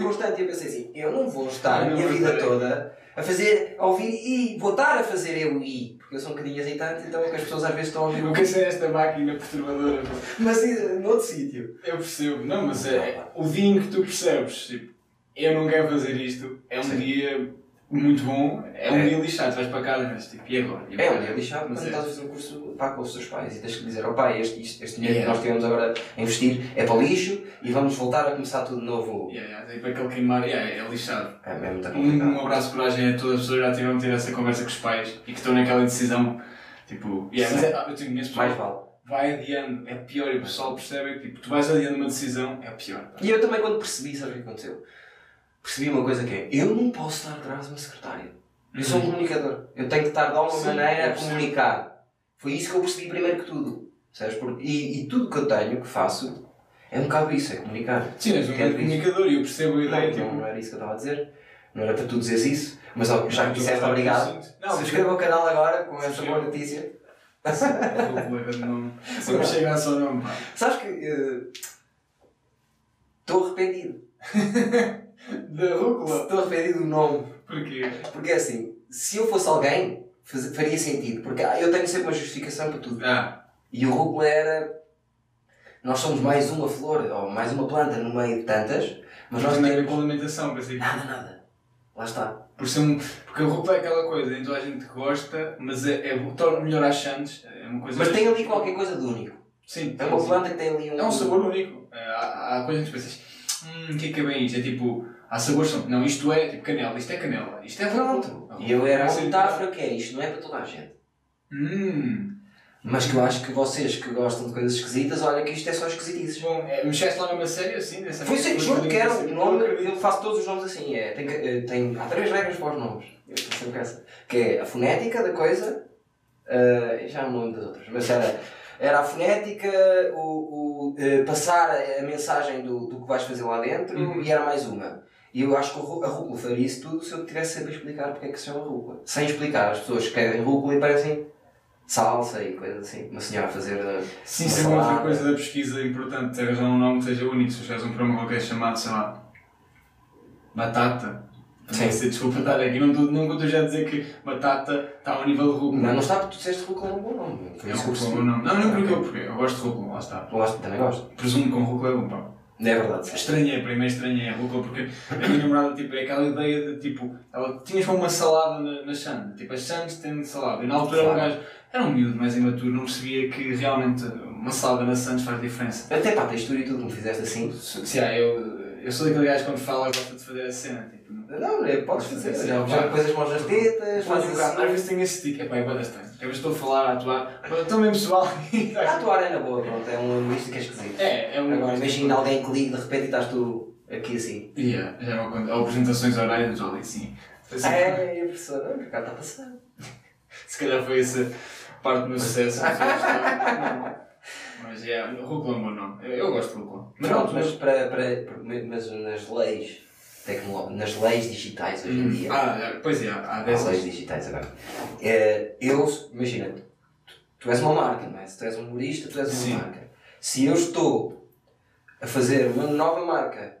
A: constante. E eu pensei assim: eu não vou estar a minha vida toda a fazer, a ouvir I. Vou estar a fazer eu I. Porque eu sou um bocadinho hesitante, então é que as pessoas às vezes estão a ouvir.
B: O que é esta máquina perturbadora?
A: Mas noutro sítio.
B: Eu percebo, não, mas é o em que tu percebes, tipo, eu não quero fazer isto, é um
A: Sim.
B: dia muito bom, é um
A: É.
B: dia lixado, vais para casa e vais tipo, e agora? E
A: É, um dia lixado, mas
B: Mas é.
A: estás a fazer um curso pá, com os teus pais e tens que dizer, ó pai, este, isto- este dinheiro
B: Yeah.
A: que nós temos agora a investir é para o lixo e vamos voltar a começar tudo de novo.
B: Yeah, yeah, tipo aquele queimar, yeah, é lixado.
A: É, é muito
B: Um, um abraço de coragem a todas as pessoas que já tiveram de ter essa conversa com os pais e que estão naquela decisão. Tipo, yeah, mas é, ah, eu tenho imenso
A: Mais vale.
B: vai adiando, é pior e o pessoal percebe que tipo, tu vais adiando uma decisão, é pior. pá.
A: E eu também quando percebi, sabe o que aconteceu? Percebi uma coisa que é, eu não posso estar atrás de uma secretária. Eu sou um comunicador. Eu tenho que estar de alguma
B: Sim,
A: maneira a comunicar. Foi isso que eu percebi primeiro que tudo. Sabes? Porque- E, e tudo que eu tenho, que faço, é um bocado isso, é comunicar.
B: Sim, és um grande comunicador e eu percebo a ideia.
A: não,
B: tipo,
A: não era isso que eu estava a dizer. Não era para tu dizeres isso. Mas ó, já que disseste obrigado.
B: Não,
A: Subscreva o canal agora com
B: Subscreva.
A: boa notícia.
B: É. Sempre chega a seu nome.
A: Sabes que eh, estou arrependido.
B: Da rúcula.
A: Estou arrependido do nome.
B: Porquê?
A: Porque é assim, se eu fosse alguém, faria sentido. Porque ah, eu tenho sempre uma justificação para tudo.
B: Ah,
A: E o Rúcula era. nós somos mais uma flor ou mais uma planta no meio de tantas, mas nós
B: não tem a ver com alimentação, pensei que.
A: Nada, nada. Lá está.
B: Por ser um, porque a rúcula é aquela coisa, toda a gente gosta, mas é, é, torna melhor às chantes, é uma coisa.
A: Mas tem ali qualquer coisa de único.
B: Sim,
A: É uma
B: sim.
A: planta que tem ali um.
B: É um sabor único. É, Há, há coisas que pensas, o que é que é bem isto? É tipo, há sabores, são- não, isto é tipo canela, isto é canela, isto é
A: Pronto. E eu era
B: ser-
A: metáfora que é isto, não é para toda a gente.
B: Hum,
A: Mas que eu acho que vocês que gostam de coisas esquisitas, olha que isto é só esquisitices.
B: bom, é, mexeste lá mesmo a sério assim? Dessa
A: Foi sim, juro que era o nome,
B: Eu
A: faço todos os nomes assim, é, tem, que- eh, tem, há três regras para os nomes, eu estou sempre com essa, que é a fonética da coisa, eh, já não me lembro das outras, mas era, era a fonética, o, o, eh, passar a mensagem do, do que vais fazer lá dentro
B: Uhum.
A: e era mais uma. E eu acho que a rú- a rúcula faria isso tudo se eu tivesse sempre a explicar porque é que se chama rúcula. Sem explicar, as pessoas que querem rúcula e parecem salsa e coisas assim. Uma senhora a fazer. eh,
B: Sim, isso é uma outra coisa da pesquisa importante, arranjar um nome que seja único. Se fizeres um programa qualquer chamado, sei lá, Batata.
A: Sim.
B: sei, desculpa estar aqui, não estou não estou já a dizer que batata está ao nível de rúcula.
A: Não, não está porque tu disseste rúcula é um bom nome. Foi
B: É
A: isso que eu
B: um
A: percebi.
B: rúcula, não. Não, não porque eu, porque eu gosto de rúcula, lá está.
A: Eu gosto, também gosto.
B: Presumo com rúcula é bom, pá.
A: É verdade. sim.
B: Estranhei, primeiro estranhei a rúcula porque a minha namorada tipo, é aquela ideia de tipo, ela tinhas uma salada na, na Xande, tipo as Xandes têm salada, e na altura
A: Claro.
B: um gajo era um miúdo mais imaturo, não percebia que realmente uma salada na Santos faz diferença.
A: Até para a textura e tudo que me fizeste assim.
B: Se há, eu, eu sou daquele gajo que quando fala gosta de fazer a cena, tipo, não-
A: é, podes fazer.
B: Sim,
A: Já, já pões as mãos nas tetas,
B: Faz
A: fazes
B: bocado, às
A: assim.
B: vezes tenho esse tique, epá, é bem estranho. Às vezes estou a falar, a atuar, mas estou mesmo pessoal
A: A atuar é na boa, pronto, é um que é esquisito.
B: É, é um.
A: Agora imagina alguém que liga de repente e estás tu aqui assim.
B: Yeah, já é uma coisa. Ou apresentações orais do ali, sim. Assim,
A: É, e a pessoa, não, o cara está passando.
B: Se calhar foi essa parte do meu sucesso. não sei, não. Mas é, rúcula é um bom nome. Eu, eu gosto de rúcula. Mas
A: Pronto, mas, para, para, mas nas leis tecnológicas, nas leis digitais hoje em dia.
B: Ah, é, pois é, há
A: Há leis
B: dessas.
A: digitais agora. É, eu, imagina, tu, tu és uma marca, não é? Se tu és um humorista, tu és uma
B: Sim.
A: marca. Se eu estou a fazer uma nova marca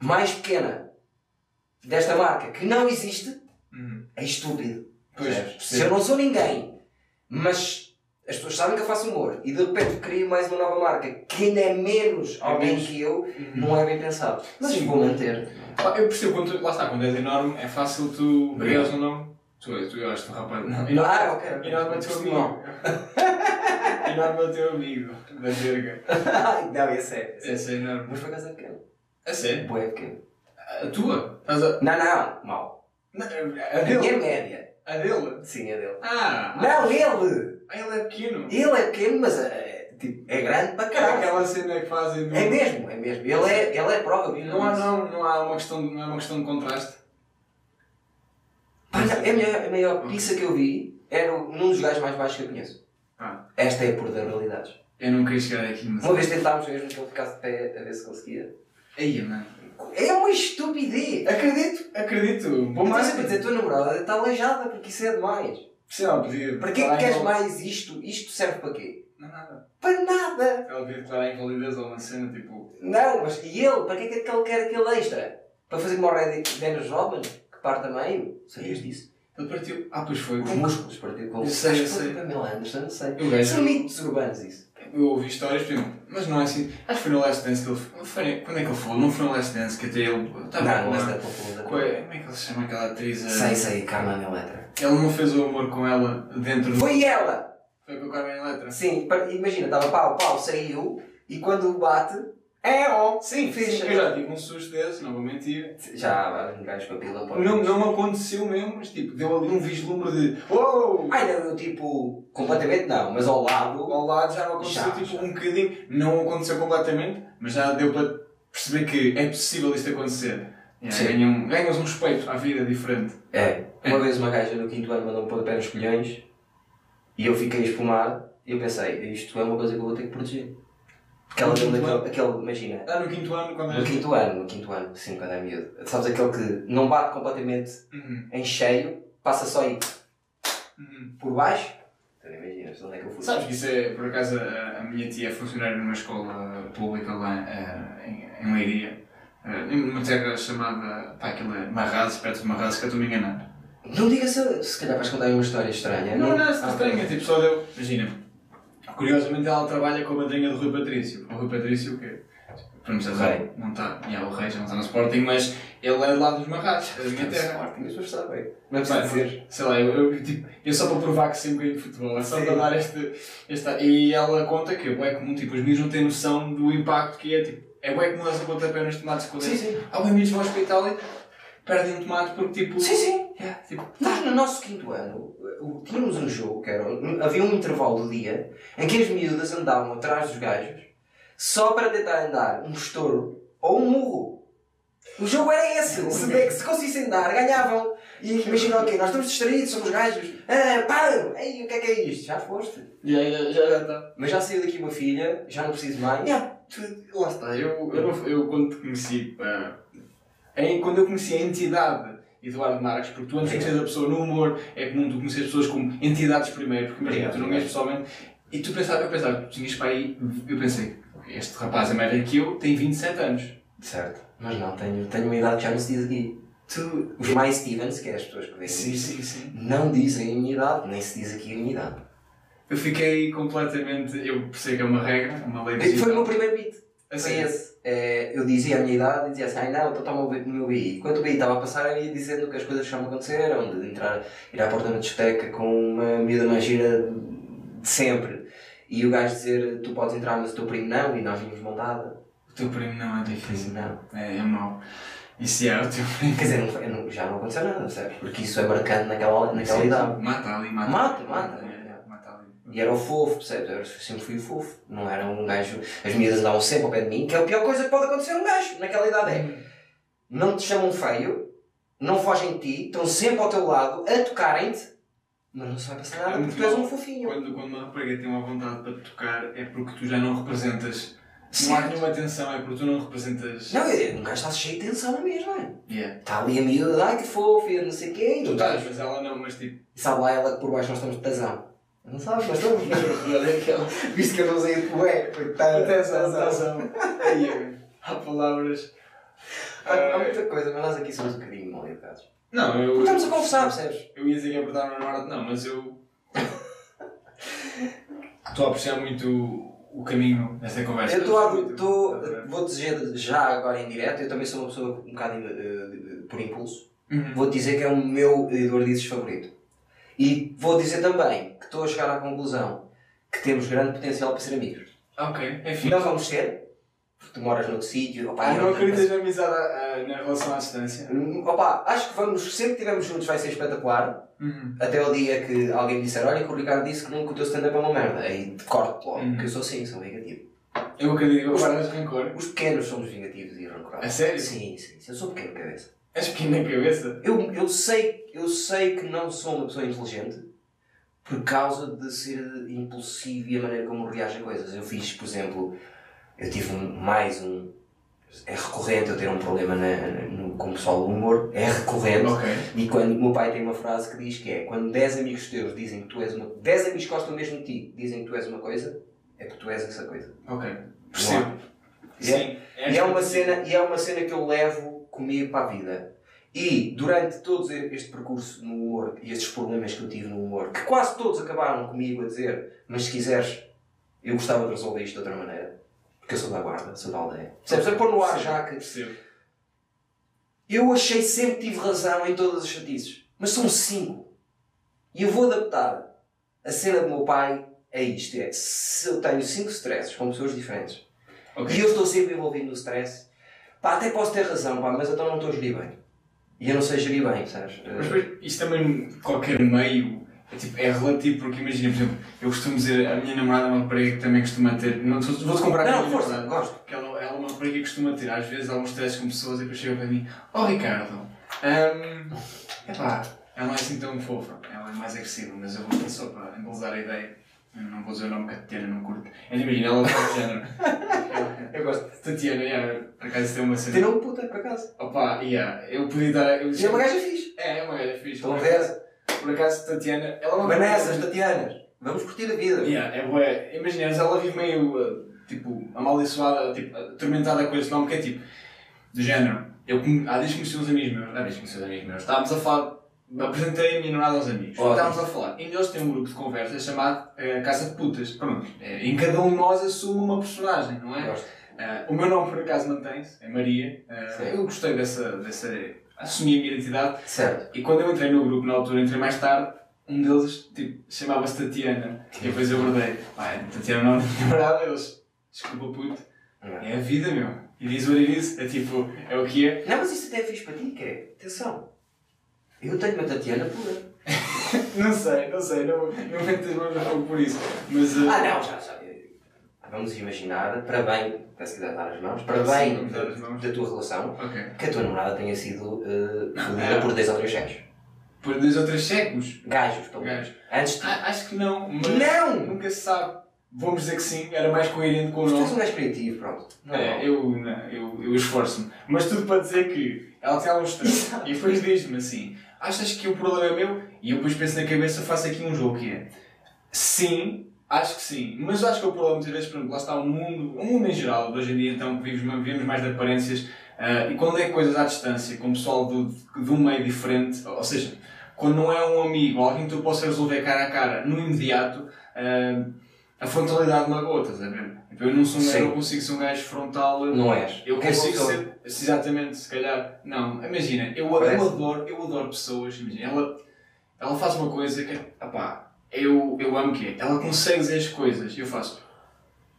A: mais pequena desta marca que não existe,
B: Uhum.
A: é estúpido.
B: Pois.
A: Se eu não sou ninguém, mas as pessoas sabem que eu faço humor e de repente crio mais uma nova marca que ainda é menos
B: É
A: alguém
B: menos.
A: que eu,
B: Uhum.
A: não é bem pensado. Mas
B: Sim.
A: vou manter.
B: Eu percebo, quando tu, lá está, quando és enorme, é fácil tu criares um nome. Tu, és- tu és um rapaz. Não, enorme,
A: Ah, ok.
B: enorme é teu amigo. enorme é teu amigo. Da verga.
A: Ai, não, esse é. esse é.
B: Essa é enorme.
A: Mas por acaso é pequeno.
B: A sério?
A: Boé pequeno.
B: A tua? Estás a.
A: Não, não, mal.
B: Não,
A: A
B: A
A: minha
B: dele?
A: média.
B: A dele?
A: Sim, é dele.
B: Ah!
A: Não, ele!
B: Ele é pequeno.
A: Ele é pequeno, mas é, tipo, é grande para
B: É
A: caralho.
B: aquela cena que fazem do.
A: É mesmo, é mesmo. Ele é, ele é prova viva
B: Não há, não, não há uma questão, de- não é uma questão de contraste.
A: Pá, não, a, maior, a maior pizza que eu vi era um dos gajos mais baixos que eu conheço.
B: Ah.
A: Esta é a pura das realidades.
B: Eu não queria chegar aqui, mas.
A: Uma vez tentámos mesmo que ele ficasse de pé a ver se conseguia.
B: Aí, mano.
A: É uma estupidez!
B: Acredito, acredito. Bom,
A: Mas dizer, a tua namorada está aleijada porque isso é demais.
B: Se ela pedir.
A: Para que é que queres mais isto? Isto serve para quê?
B: Não, nada.
A: Para nada!
B: Ela pedir declarar a invalidez ou uma cena tipo.
A: Não, mas e ele? Para que é que ele quer aquele extra? Para fazer como o Red Dennis Rodman, que parte a meio? Sabias disso?
B: Ele partiu. Ah, pois foi.
A: Os músculos partiu com
B: Eu sei, eu sei.
A: para Anderson, não sei. São mitos urbanos isso.
B: Eu ouvi histórias, exemplo, mas não é assim. Acho que foi no Last Dance que ele foi. foi- Quando é que ele falou? Não foi no Last Dance que até ele. Estava
A: Não,
B: com
A: não é profunda.
B: com a- Como é que ele se chama aquela atriz?
A: Sei, sei, Carmen Electra.
B: Ele não fez o amor com ela dentro do.
A: Foi ela!
B: Foi com a Carmen Electra?
A: Sim, imagina, estava pau, pau, saiu e quando bate, é ó!
B: Sim,
A: Fixe.
B: sim, eu já tive um susto desses, não vou mentir.
A: Já, um gajo com a pila.
B: Não, não me aconteceu mesmo, mas tipo, deu ali um vislumbre de Uou!
A: Ai, não, eu, tipo, completamente não, mas ao lado.
B: Ao lado já não aconteceu
A: Já,
B: tipo
A: já.
B: um bocadinho. Não aconteceu completamente, mas já deu para perceber que é possível isto acontecer. Yeah,
A: Sim.
B: ganham- ganhas um respeito à vida diferente.
A: É, uma vez uma gaja no quinto ano mandou-me pôr a pé nos colhões e eu fiquei a espumar e eu pensei, isto é uma coisa que eu vou ter que proteger. Porque ela
B: No
A: aquele, imagina,
B: Ah, no quinto ano, quando
A: no
B: és.
A: quinto ano, no quinto ano, sim, quando é miúdo. Sabes aquele que não bate completamente
B: Uhum,
A: em cheio, passa só aí
B: uhum.
A: por baixo. Então imaginas de onde é que eu fui.
B: Sabes que isso é, por acaso, a, a minha tia é funcionária numa escola pública lá eh, em, em Leiria, eh, numa terra chamada, pá, aquilo é Marrazes, perto de Marrazes, que eu estou-me a enganar.
A: Não diga se, se calhar vais contar aí uma história estranha.
B: Não, não,
A: Ah,
B: se estranha, tipo, só deu. Imagina, Curiosamente ela trabalha com a madrinha do Rui Patrício. O Rui Patrício, o quê? Para não
A: Rei.
B: dizer, não está. Yeah, o Rei já não está no Sporting, mas ele é de lá dos Marrados, é da minha terra.
A: Sporting, as pessoas sabem. Não é preciso dizer.
B: Sei lá, eu, eu, tipo, eu só para provar que sempre ganho de futebol, é só
A: Sim.
B: para dar este, este. E ela conta que é comum, tipo, os miúdos não têm noção do impacto que é, tipo, é bué comum essa pontapé nos tomates quando
A: Sim, sim.
B: Há bem miúdos que vão ao hospital e perdem um tomate porque, tipo.
A: Sim, sim.
B: Yeah, tipo,
A: Nós, no nosso quinto ano, tínhamos um jogo que era. Havia um intervalo do dia em que as miúdas andavam atrás dos gajos só para tentarem dar um estouro ou um murro. O jogo era esse. Se, de- se conseguissem dar, ganhavam. E imagina o quê? Nós estamos distraídos, somos gajos. Ah, param! Ei, o que é que é isto? Já foste.
B: já, já, já, já está.
A: Mas já saiu daqui uma filha, já não preciso mais.
B: Yeah, lá está, eu, eu, não- eu quando te conheci, pá, em, quando eu conheci a entidade Eduardo Marques, porque tu antes de conheces a pessoa no humor, é comum tu conhecer as pessoas como entidades primeiro, porque imagina, tu não conheces pessoalmente, e tu pensava, eu pensava, tu tinhas para aí, eu pensei, este rapaz é mais velho que eu, tem 27 anos.
A: Certo. Mas não, tenho, tenho uma idade que já não se diz aqui.
B: Tu...
A: Os mais Stevens, que é as pessoas que veem
B: Sim, sim, sim.
A: não dizem a minha idade, nem se diz aqui a minha idade.
B: Eu fiquei completamente, eu percebo que é uma regra, uma lei
A: Foi o meu primeiro beat. Foi
B: Assim,
A: esse. É, eu dizia a minha idade e dizia assim, ai não, então toma o meu BI. Quando o BI estava a passar, eu ia dizendo que as coisas já me aconteceram, de entrar, ir à porta da discoteca com uma miúda mais gira de sempre. E o gajo dizer, tu podes entrar, mas o teu primo não, e nós vimos montada.
B: o teu primo não é difícil.
A: não.
B: É, é mau. Isso é o teu primo.
A: Quer dizer, não já não aconteceu nada, percebes? Porque isso é marcante naquela, naquela idade.
B: Mata ali, mata.
A: Mata, mata.
B: É.
A: E era o fofo, percebes? Eu sempre fui o fofo. Não era um gajo. As miúdas andavam sempre ao pé de mim, que é a pior coisa que pode acontecer a um gajo naquela idade. É não te chamam feio, não fogem de ti, estão sempre ao teu lado, a tocarem-te, mas não se vai passar nada
B: É
A: porque tu és um fofinho.
B: Quando, quando uma rapariga tem uma vontade para te tocar, é porque tu já não representas. Se não há
A: Certo.
B: nenhuma atenção, é porque tu não representas.
A: Não, é, um gajo está cheio de tensão na mesma. é?
B: Yeah.
A: Está ali a miúda, ai que fofo, e não sei o quê, e
B: Tu estás, mas ela não, mas tipo.
A: Sabe lá ela que por baixo nós estamos de tesão. Não sabes, mas estamos. Olha aquela- Visto que eu não usei o ué, coitado.
B: Atenção, atenção. Aí, é, há palavras.
A: Há, há
B: Ah,
A: muita coisa, mas nós aqui somos um bocadinho mal educados.
B: não, eu.
A: Porque estamos a conversar, percebes?
B: Eu ia dizer que ia apertar na namorada, não, mas eu. Estou a apreciar muito o, caminho desta conversa.
A: Eu estou
B: a
A: vou dizer já agora em direto, eu também sou uma pessoa um bocado eh, por impulso.
B: Uhum.
A: Vou dizer que é o meu Eduardizes favorito. E vou dizer também que estou a chegar à conclusão que temos grande potencial para ser amigos.
B: Ok, enfim.
A: Não vamos ser, porque tu moras noutro sítio. Opa,
B: Ah, não acreditas na amizade ah, na relação à distância?
A: Hum, Opa, acho que vamos, sempre que estivermos juntos vai ser espetacular.
B: Uhum.
A: Até o dia que alguém me disser, olha que o Ricardo disse que nunca o teu stand-up é uma merda. Aí corto logo,
B: Uhum.
A: porque eu sou assim, sou vingativo.
B: Eu acredito, eu
A: Os-
B: guardas rancor.
A: Os pequenos somos vingativos e rancorados.
B: A sério?
A: Sim, sim, sim. Eu sou pequeno cabeça.
B: És pequeno na cabeça?
A: Eu, eu, sei, eu sei que não sou uma pessoa inteligente por causa de ser impulsivo e a maneira como reage a coisas. Eu fiz, por exemplo, eu tive um, mais um. É recorrente eu ter um problema na, no, com o pessoal do humor. É recorrente.
B: Ok.
A: E quando o meu pai tem uma frase que diz que é quando 10 amigos teus dizem que tu és uma. 10 amigos que gostam mesmo de ti dizem que tu és uma coisa, é porque tu és essa coisa.
B: Ok. Percebo.
A: E é-
B: Sim.
A: E é, uma cena, e é uma cena que eu levo comigo para a vida. E durante todo este percurso no humor e estes problemas que eu tive no humor, que quase todos acabaram comigo a dizer, mas se quiseres, eu gostava de resolver isto de outra maneira. Porque eu sou da guarda, sou da aldeia. Percebes? A pôr no ar já que.
B: Percebo.
A: Eu achei sempre tive razão em todas as chatices. Mas são cinco. E eu vou adaptar a cena do meu pai a isto. É, se eu tenho cinco stresses com pessoas diferentes
B: Ok.
A: e eu estou sempre envolvido no stress, pá, até posso ter razão, pá, mas então não estou a gerir bem. E eu não sei gerir bem, sabes?
B: Mas depois, isto também, qualquer meio, é, tipo, é relativo, porque imagina, por exemplo, eu costumo dizer, a minha namorada é uma rapariga que também costuma ter, não, vou-te comprar
A: Não, força,
B: namorada,
A: gosto.
B: porque ela, ela é uma rapariga que costuma ter, às vezes, alguns testes com pessoas e depois chega para mim, oh Ricardo, hum, epá, ela não é assim tão fofa, ela é mais agressiva, mas eu vou só para embelezar a ideia, não vou dizer o nome que a Tatiana não curte, mas imagina, ela é do género.
A: Eu gosto.
B: Tatiana, yeah, por acaso tem uma cena.
A: Tem um puta, por acaso.
B: Opa, yeah, eu podia dar. Eu,
A: E é uma gaja fixe.
B: É, é uma gaja fixe.
A: Estão a
B: Por acaso- Tatiana, ela é uma
A: Vanessas, Tatianas. Vamos curtir a vida.
B: Yeah, é bué. Imaginas, ela vive meio, uh, tipo, amaldiçoada, tipo, atormentada com esse nome, que é tipo, do género. Eu, há dias que conheci uns amigos meus, há dias conheci uns amigos meus, estávamos a falar apresentei a minha namorada aos amigos.
A: Ótimo.
B: Estávamos a falar. E eles têm um grupo de conversa chamado eh, Caça de Putas. Pronto. Eh, em cada um de nós assume uma personagem, não é?
A: Gosto.
B: Eh, o meu nome, por acaso, mantém-se. É Maria. Eu gostei dessa, dessa... Assumi a minha identidade.
A: Certo.
B: E quando eu entrei no grupo, na altura, entrei mais tarde, um deles tipo, chamava-se Tatiana. E depois eu abordei. Pá, Tatiana não é namorada. Eles... Desculpa, puto. É a vida, meu. E diz what it is. É tipo... É o que é.
A: Não, mas isso até é fixe para ti, que é. Atenção. Eu tenho uma Tatiana pura.
B: Não sei, não sei. Não, não meto as mãos no fogo por isso. Mas... eh,
A: Ah, não, já, já. Vamos imaginar, para bem, se quiser dar as mãos, para
B: Sim,
A: bem
B: as
A: da,
B: mãos.
A: da tua relação,
B: Ok.
A: que a tua namorada tenha sido uh, fodida
B: Ah.
A: por dois ou três gajos.
B: Por dois ou três séculos.
A: Gajos, pelo menos. Antes de.
B: Ah, acho que não, mas
A: Não!
B: nunca se sabe. Vamos dizer que sim, era mais coerente com o
A: Mas tu és
B: nome.
A: um gajo criativo, pronto. Não é,
B: É,
A: mau.
B: eu, não, eu, eu esforço-me. Mas tudo para dizer que ela tem stress.
A: Exato.
B: e depois diz-me assim: achas que o problema é meu? E eu depois penso na cabeça, faço aqui um jogo que é: sim, acho que sim. Mas acho que o problema muitas vezes, por exemplo, lá está o mundo, o mundo em geral, hoje em dia, então, vivemos, vivemos mais de aparências. ah, e quando é coisas à distância, com o pessoal do, um meio diferente, ou seja, quando não é um amigo, alguém que tu possa resolver cara a cara no imediato, ah, a frontalidade magoa, estás a ver? Tipo, Eu não sou um gajo, eu não consigo ser um gajo frontal.
A: Não és.
B: Eu
A: uma
B: consigo
A: pessoa-
B: ser, se exatamente, se calhar, não, imagina, eu,
A: Parece.
B: eu adoro, eu adoro pessoas, imagina, ela, ela faz uma coisa que, opá, eu, eu amo que é, ela consegue dizer as coisas, eu faço,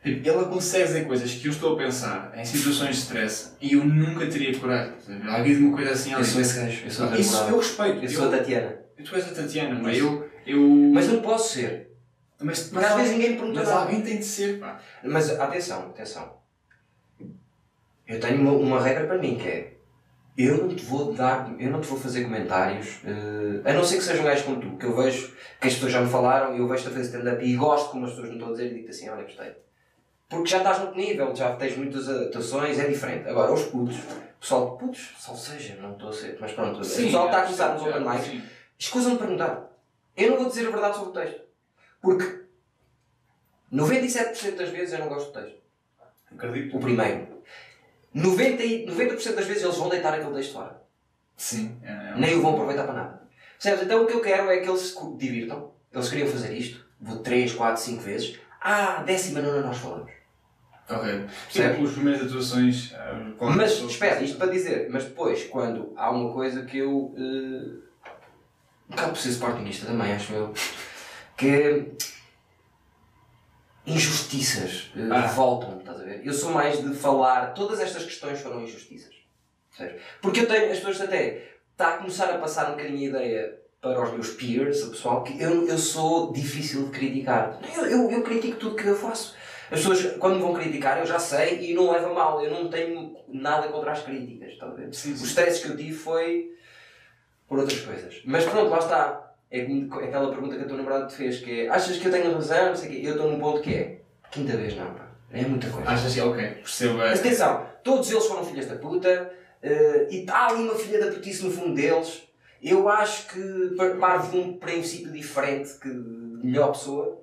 B: tipo, ela consegue dizer coisas que eu estou a pensar em situações de stress e eu nunca teria coragem, alguém diz uma coisa assim,
A: Eu
B: ela
A: sou
B: diz,
A: esse gajo. Eu sou a
B: isso eu respeito,
A: Eu sou a Tatiana.
B: eu, tu és a Tatiana, mas
A: Mas-
B: eu, eu,
A: Mas não posso ser.
B: Mas,
A: Mas às vezes ninguém pergunta
B: mas
A: nada.
B: alguém tem de ser, pá,
A: Mas atenção, atenção. Eu tenho uma, uma regra para mim que é eu não te vou dar, eu não te vou fazer comentários, eh, a não ser que seja um gajo como tu, que eu vejo que as pessoas já me falaram e eu vejo-te a fazer stand-up e gosto como as pessoas me estão a dizer e digo assim, olha, gostei. Porque já estás no nível, já tens muitas atuações, é diferente. Agora, os putos, pessoal de putos, só seja, não estou a ser, mas pronto, o pessoal está a começar nos
B: sim,
A: open mics,
B: sim.
A: escusam de perguntar. Eu não vou dizer a verdade sobre o texto. Porque 97% das vezes eu não gosto do texto.
B: Acredito.
A: O primeiro. 90%, e- 90 das vezes eles vão deitar aquele texto fora.
B: Sim, é, é
A: Nem o vão aproveitar para nada. Percebes? Então o que eu quero é que eles se divirtam. Eles queriam fazer isto. Vou 3, 4, 5 vezes. Ah, décima nona nós falamos.
B: Ok. Sim, as primeiras atuações. qualquer
A: Mas, espera, isto para dizer, mas depois, quando há uma coisa que eu. Uh, um bocado ser sportingista também, acho eu. Que. Injustiças. Uh,
B: Ah.
A: Revoltam-me, estás a ver? Eu sou mais de falar. Todas estas questões foram injustiças. Porque eu tenho. As pessoas até. Está a começar a passar um bocadinho a ideia para os meus peers, o pessoal, que eu, eu sou difícil de criticar. Eu, eu, eu critico tudo que eu faço. As pessoas, quando me vão criticar, eu já sei e não leva mal. Eu não tenho nada contra as críticas, estás a ver?
B: Sim,
A: stresses que eu tive foi por outras coisas. Mas pronto, lá está. É aquela pergunta que a tua namorada te fez, que é achas que eu tenho razão, não sei o quê. Eu estou num ponto que é quinta vez não, pá. É muita coisa.
B: Achas que ok, percebo. é.
A: Mas atenção, todos eles foram filhas da puta eh, e está ali uma filha da putice no fundo deles. Eu acho que par- parte de um princípio diferente que de melhor pessoa.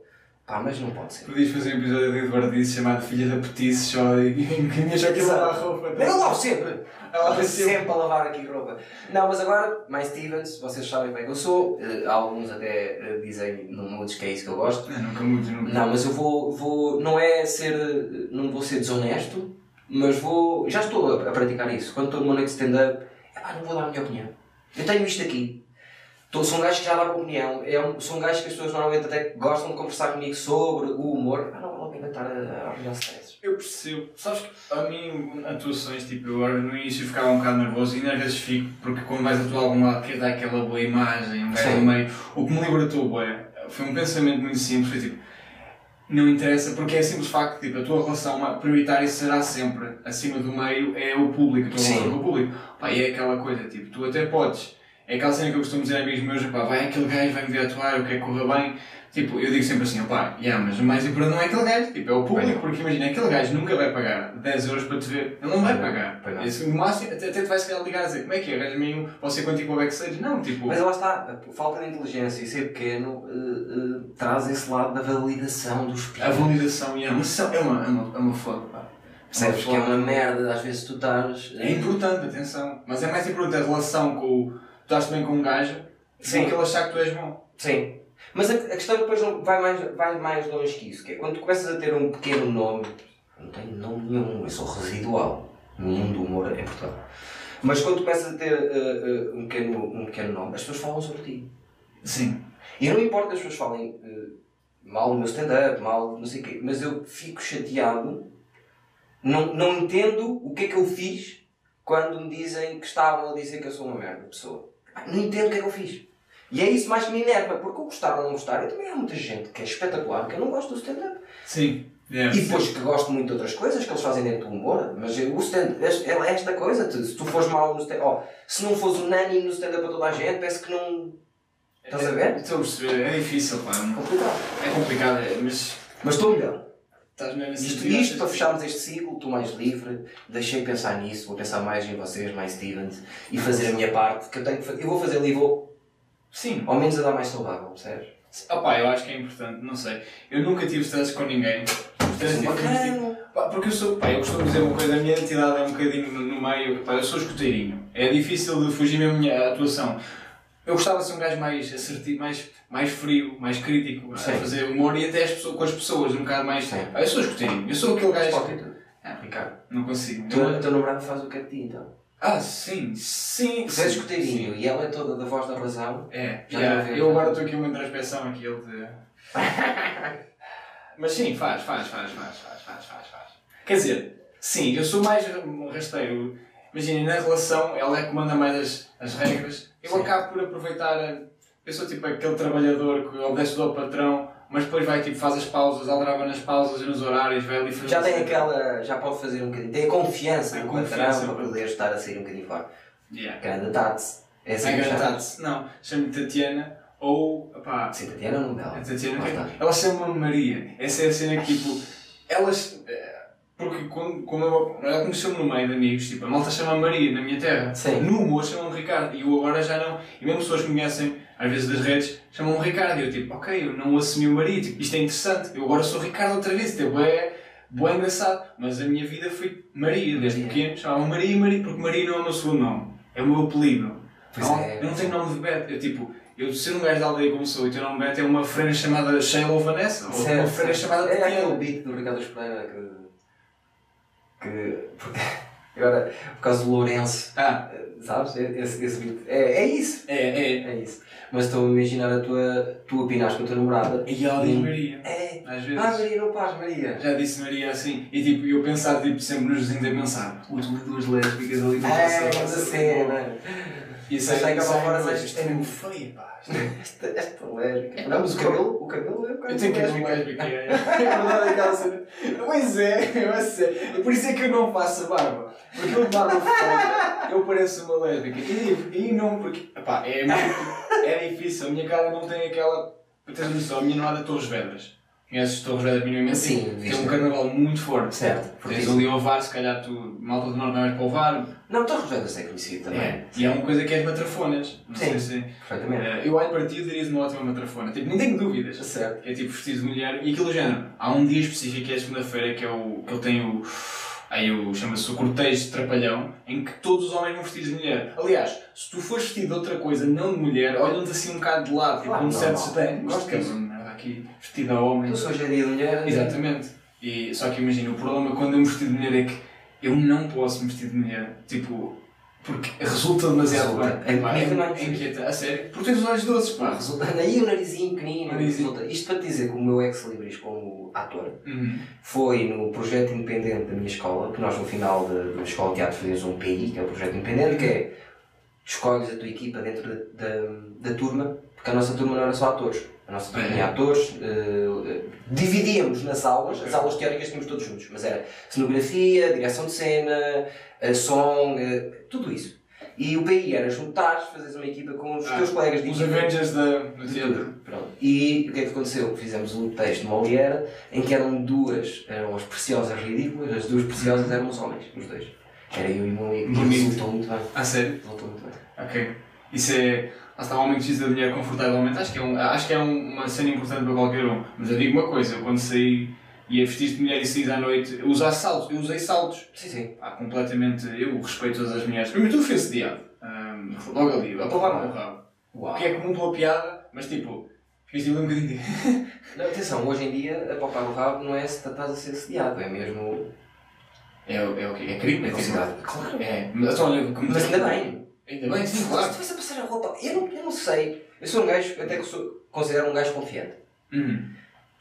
A: Pá, mas não pode ser.
B: Podias fazer um episódio de Eduardo Disse chamado Filha da Petice só e aquilo
A: Exato.
B: lá a roupa.
A: Eu lavo sempre!
B: Ela
A: Ando
B: vai sempre.
A: sempre a lavar aqui roupa. Não, mas agora, mais Stevens, vocês sabem bem que eu sou. eh, alguns até eh, dizem no Moods que é isso que eu gosto.
B: Não, nunca muito, nunca.
A: Não, mas eu vou, vou. Não é ser. Não vou ser desonesto, mas vou. Já estou a, a praticar isso. Quando estou numa noite de stand-up, não vou dar a minha opinião. Eu tenho isto aqui. Tô, sou um gajo que já dá a opinião. É um, sou um gajo que as pessoas normalmente até gostam de conversar comigo sobre o humor. Ah, não vale a pena estar a, a arranjar stresses.
B: Eu percebo. Sabes que a mim, atuações, tipo, eu no início ficava um bocado nervoso e às vezes fico, porque quando vais atuar algum lado queres dar aquela boa imagem, um no meio. O que me libertou, bué, foi um pensamento muito simples, foi tipo, não interessa, porque é simples facto tipo, a tua relação prioritária será sempre, acima do meio, é o público, a tua
A: Sim.
B: relação com o público. Pá, e é aquela coisa, tipo, tu até podes, é aquela cena que eu costumo dizer a amigos meus, pá, vai aquele gajo, vai me ver atuar, eu quero que corra bem. Tipo, eu digo sempre assim, pá, yeah, mas o mais importante não é aquele gajo, tipo, é o público, porque imagina, aquele gajo nunca vai pagar 10 euros para te ver, ele não vai
A: não,
B: pagar.
A: não.
B: Esse, no máximo, até, até te vai se calhar ligar a dizer, como é que é, gajo meio, você quanto com o backstage? Não, tipo,
A: Mas lá está, a falta de inteligência e ser pequeno eh, eh, traz esse lado da validação dos
B: a
A: pequenos.
B: validação e a emoção é uma, é uma, é uma foda, pá.
A: Percebes que é uma merda, às vezes tu estás.
B: É importante, atenção. Mas é mais importante a relação com o. Tu estás bem com um gajo Sim. Porque ele achar que tu és bom.
A: Sim. Mas a, a questão depois vai mais, vai mais longe que isso, que é quando tu começas a ter um pequeno nome, não tenho nome nenhum, eu sou residual no mundo do humor em Portugal. Mas quando tu começas a ter eh, eh, um, pequeno, um pequeno nome, as pessoas falam sobre ti.
B: Sim.
A: E não importa que as pessoas falem eh, mal no meu stand-up, mal não sei o quê, mas eu fico chateado, não, não entendo o que é que eu fiz quando me dizem que estavam a dizer que eu sou uma merda pessoa. Não entendo o que é que eu fiz. E é isso mais que me enerva, porque eu gostar ou não gostar, eu também há muita gente que é espetacular que eu não gosto do stand-up.
B: Sim. Yeah.
A: E depois que gosto muito de outras coisas que eles fazem dentro do humor, mas o stand é é esta coisa, se tu fores mal no stand oh, se não fores unânime no stand-up para toda a gente, parece que não. Estás a ver?
B: Estou a perceber, é difícil, pá.
A: Complicado.
B: É complicado, é, mas
A: Mas estou melhor. Isto, isto para fecharmos este ciclo, estou mais livre, deixei pensar nisso, vou pensar mais em vocês, mais Stevens, e fazer a minha parte, que eu tenho que fazer. Eu vou fazer ali e vou,
B: Sim.
A: ao menos a dar mais saudável, percebes?
B: Opá, eu acho que é importante, não sei. Eu nunca tive stress com ninguém. Stress tipo, pá, porque eu sou, pá, eu costumo dizer uma coisa, a minha identidade é um bocadinho no, no meio, pá, eu sou escuteirinho. É difícil de fugir mesmo a minha atuação. Eu gostava de ser um gajo mais assertivo, mais, mais frio, mais crítico, a fazer humor e até as pessoas, com as pessoas, um bocado mais.
A: Sim.
B: Pá, eu sou escuteirinho, eu sou aquele gajo. Que-. Ah,
A: Ricardo,
B: Não consigo.
A: tu, a tua namorada faz o que é de ti, então.
B: Ah, sim, sim.
A: Tu és
B: sim,
A: escuteirinho e ela é toda da voz da razão.
B: É,
A: Já não vês,
B: eu agora estou aqui uma introspeção aqui, ele de... Mas sim, faz, faz, faz, faz, faz, faz, faz, faz. Quer dizer, sim, eu sou mais um rasteiro. Imagina, na relação, ela é que manda mais as, as regras. Eu
A: Sim.
B: acabo por aproveitar. Eu sou tipo aquele trabalhador que obedece do patrão, mas depois vai tipo, faz as pausas, aldraba nas pausas e nos horários, vai ali.
A: Já tem aquela. Já pode fazer um bocadinho. Tem a confiança
B: A
A: no
B: confiança
A: patrão para poder estar a sair um bocadinho fora.
B: Yeah.
A: Grande Tate. É assim
B: É grande Não, chamo-me Tatiana ou. Pá,
A: Sim, Tatiana é o nome dela.
B: A Tatiana, ela chama-me Maria. Essa é a cena que, tipo, elas. Porque quando, quando eu, ela conheceu-me no meio de amigos, tipo, a malta chama Maria na minha terra.
A: Sim.
B: No humor chamam-me Ricardo. E eu agora já não. E mesmo pessoas que me conhecem, às vezes das redes, chamam-me Ricardo. E eu, tipo, ok, eu não assumi o Maria. Tipo, isto é interessante. Eu agora sou Ricardo outra vez. Tipo, é. Bom, engraçado. Mas a minha vida foi Maria, desde pequeno. Chamavam Maria e Maria, porque Maria não é o meu segundo nome. É o meu apelido.
A: Pois
B: não,
A: é.
B: Eu não tenho nome de Beto. Eu, tipo, eu ser um gajo da aldeia como sou e ter nome Beto é uma freira chamada Sheila ou Vanessa. Ou uma freira chamada
A: É aquele
B: Tatiana.
A: beat do Ricardo Espreira que. Que. porque- agora, por causa do Lourenço,
B: Ah,
A: sabes? Esse, esse beat. É, é isso.
B: é, é.
A: É isso. Mas estou a imaginar a tua. tu a pinares com a tua namorada.
B: E ela diz
A: Hum.
B: Maria.
A: É.
B: Às vezes.
A: Ah, Maria, não paz, Maria.
B: Já disse Maria assim. E tipo, eu pensar tipo, sempre nos vizinhos a pensar. Tu duas lésbicas ali no
A: É, essa cena.
B: Bom. Isso
A: Mas
B: é
A: acabar
B: é-
A: fora
B: Isto é muito feio, pá. Isto é-
A: Esta, esta lésbica. Não, mas o cabelo, o cabelo é um bocado
B: Eu tenho
A: lésbico.
B: lésbica. É é verdade aquela cena. Pois é, eu sei. E por isso é que eu não faço barba. Porque eu barba feita, eu pareço uma lésbica. E, e não porque. Epá, é, muito, é difícil. A minha cara não tem aquela. Para teres noção, a minha não é de Torres Vedras. Conheces Torres Vedras minimamente?
A: Sim,
B: Tem um carnaval muito forte.
A: Certo,
B: Tens ali o Ovar, se calhar tu, malta do Norte não vais para o Ovar.
A: Não, Torres Vedras é conhecido também.
B: É. E é uma coisa que és matrafonas. Não sei
A: Sim.
B: se.
A: Perfeitamente.
B: Eh, eu olho para ti e dirias uma ótima matrafona. Tipo, nem tenho dúvidas.
A: Certo.
B: É tipo vestido de mulher e aquilo do género. Há um dia específico que é a segunda-feira que é o que ele tem o. Aí o chama-se o cortejo de trapalhão, em que todos os homens vão vestidos de mulher. Aliás, se tu fores vestido de outra coisa, não de mulher, olham-te assim um bocado de lado, tipo
A: Claro,
B: um certo
A: normal.
B: bem.
A: Gosto disso.
B: Aqui, vestido a homem.
A: Se hoje é dia de mulher.
B: Exatamente. E, só que imagina, o problema quando eu me vestido de mulher é que eu não posso me vestir de mulher. Tipo, porque resulta demasiado
A: Resulta.
B: bem.
A: É
B: Pá,
A: é?
B: é inquieta. A sério? Porque tens os olhos doces, pá.
A: Resultando aí o narizinho pequenino.
B: Narizinho.
A: resulta. Isto para te dizer que o meu ex-libris como ator
B: Uhum.
A: foi no projeto independente da minha escola, que nós no final da da escola de teatro fazíamos um PI, que é o projeto independente, que é escolhes a tua equipa dentro da, da, da turma, porque a nossa turma não era só atores. A nossa turma
B: É.
A: tinha atores, eh, dividíamos nas aulas, as aulas teóricas tínhamos todos juntos, mas era cenografia, direção de cena, eh, som, eh, tudo isso. E o PI era juntares, fazeres uma equipa com os
B: Ah,
A: teus colegas de
B: Os. Avengers da, do
A: De
B: teatro.
A: Pronto. E o que é que aconteceu? Fizemos um texto de Molière em que eram duas, eram as preciosas ridículas, as duas preciosas eram os homens, os dois. Era eu e o meu amigo. E
B: Bonito.
A: resultou muito bem.
B: Ah, sério?
A: Resultou muito bem.
B: Ok. Isso é. Lá está, o homem que precisa de dinheiro confortavelmente. Acho que é, um, acho que é um- uma cena importante para qualquer um. Mas eu digo uma coisa: eu quando saí e a vestir de mulher e saí à noite, eu saltos. Eu usei saltos.
A: Sim, sim.
B: Pá, completamente. Eu respeito todas as mulheres. Primeiro, tudo foi assediado. Ahm, logo ali, a palavra no rabo.
A: Uau.
B: Que é comum pela piada, mas tipo, fiquei assim um bocadinho de.
A: Não, atenção, hoje em dia, apalpar o rabo não é se estás a ser assediado, é mesmo.
B: É, o- é o quê? É crime? É tipo.
A: Velocidade. Claro.
B: É, mas olha,
A: Mas ainda bem.
B: Ainda bem, sim,
A: Se
B: claro.
A: estivesse a passar a roupa, eu não, eu não sei. Eu sou um gajo, até que sou, considero um gajo confiante.
B: Uhum.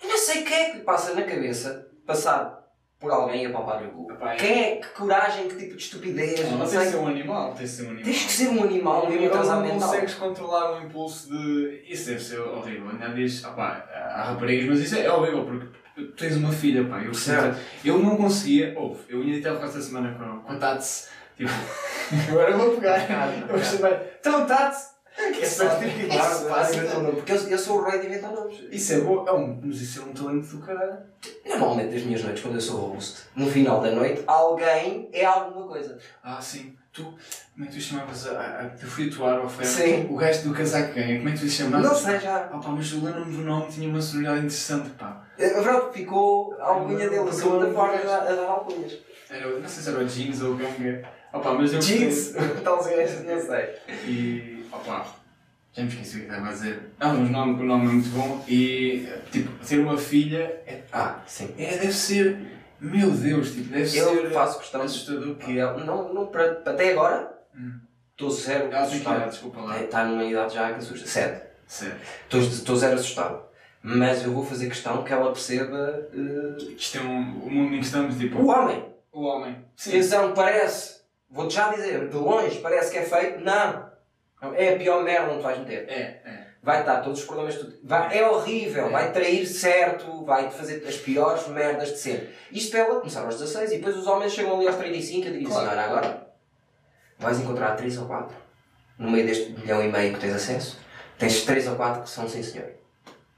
A: Eu não sei quem é que lhe passa na cabeça passar por alguém a palpar-lhe o cu.
B: Epá, é-
A: Quem é? Que coragem, que tipo de estupidez,
B: Não,
A: não
B: de
A: sei.
B: ser um animal, tem de ser um animal.
A: Tens que ser um animal
B: Não,
A: atrasado
B: não
A: mental.
B: consegues controlar o impulso de. Isso deve ser horrível. Ainda diz, opá, há raparigas, mas isso é horrível porque tu tens uma filha, pá. Eu, eu não conseguia. Ouve, eu ia até esta semana com, com a Tats. Tipo, agora eu vou pegar. Eu vou chamar. Então, Tats! Que é que
A: claro,
B: pá,
A: inventam nomes, Porque eu, eu sou o rei de inventar nomes.
B: Isso é bom, é um, mas isso é um talento do caralho.
A: Normalmente, das minhas noites, quando eu sou host, no final da noite, alguém é alguma coisa.
B: Ah, sim. Tu, como é que tu chamavas a, a, a fruituar ao ferro?
A: Sim.
B: O gajo do casaco é? Como é que tu chamavas?
A: Não sei já.
B: Ah, pá, mas eu lembro-me do nome, tinha uma sonoridade interessante, pá.
A: A verdade ficou a alcunha dele, a segunda forma a dar a dar alcunhas.
B: Era, não sei se era o jeans ou o ganga. Opa, mas eu
A: Jeans,
B: gostei.
A: tal gajos, não sei.
B: E, opa, já me esqueci o que estava a dizer. Ah, mas o nome, o nome é muito bom e, tipo, ter uma filha é,
A: Ah, sim.
B: é, deve ser, meu Deus, tipo, deve
A: Eu
B: ser
A: faço questão de
B: assustador.
A: que ele, não, não, para, até agora,
B: Hum.
A: estou zero
B: Ela tem que idade,
A: assustado.
B: desculpa lá.
A: Está numa idade já que assusta. Sete.
B: Sério.
A: Estou- zero assustado. Mas eu vou fazer questão que ela perceba eh,
B: Isto é um, o mundo em que estamos, tipo,
A: o homem.
B: o homem. Sim.
A: Atenção, parece, vou-te já dizer, de longe parece que é feito. Não. É a pior merda onde vais meter.
B: É, é.
A: Vai estar todos os problemas. Tudo. Vai, é horrível,
B: É.
A: vai trair certo, vai fazer as piores merdas de sempre. Isto para ela começar aos 16 e depois os homens chegam ali aos 35 e dizem
B: Claro.
A: olha, agora vais encontrar 3 ou 4 no meio deste milhão e meio que tens acesso. Tens 3 ou 4 que são sim senhor.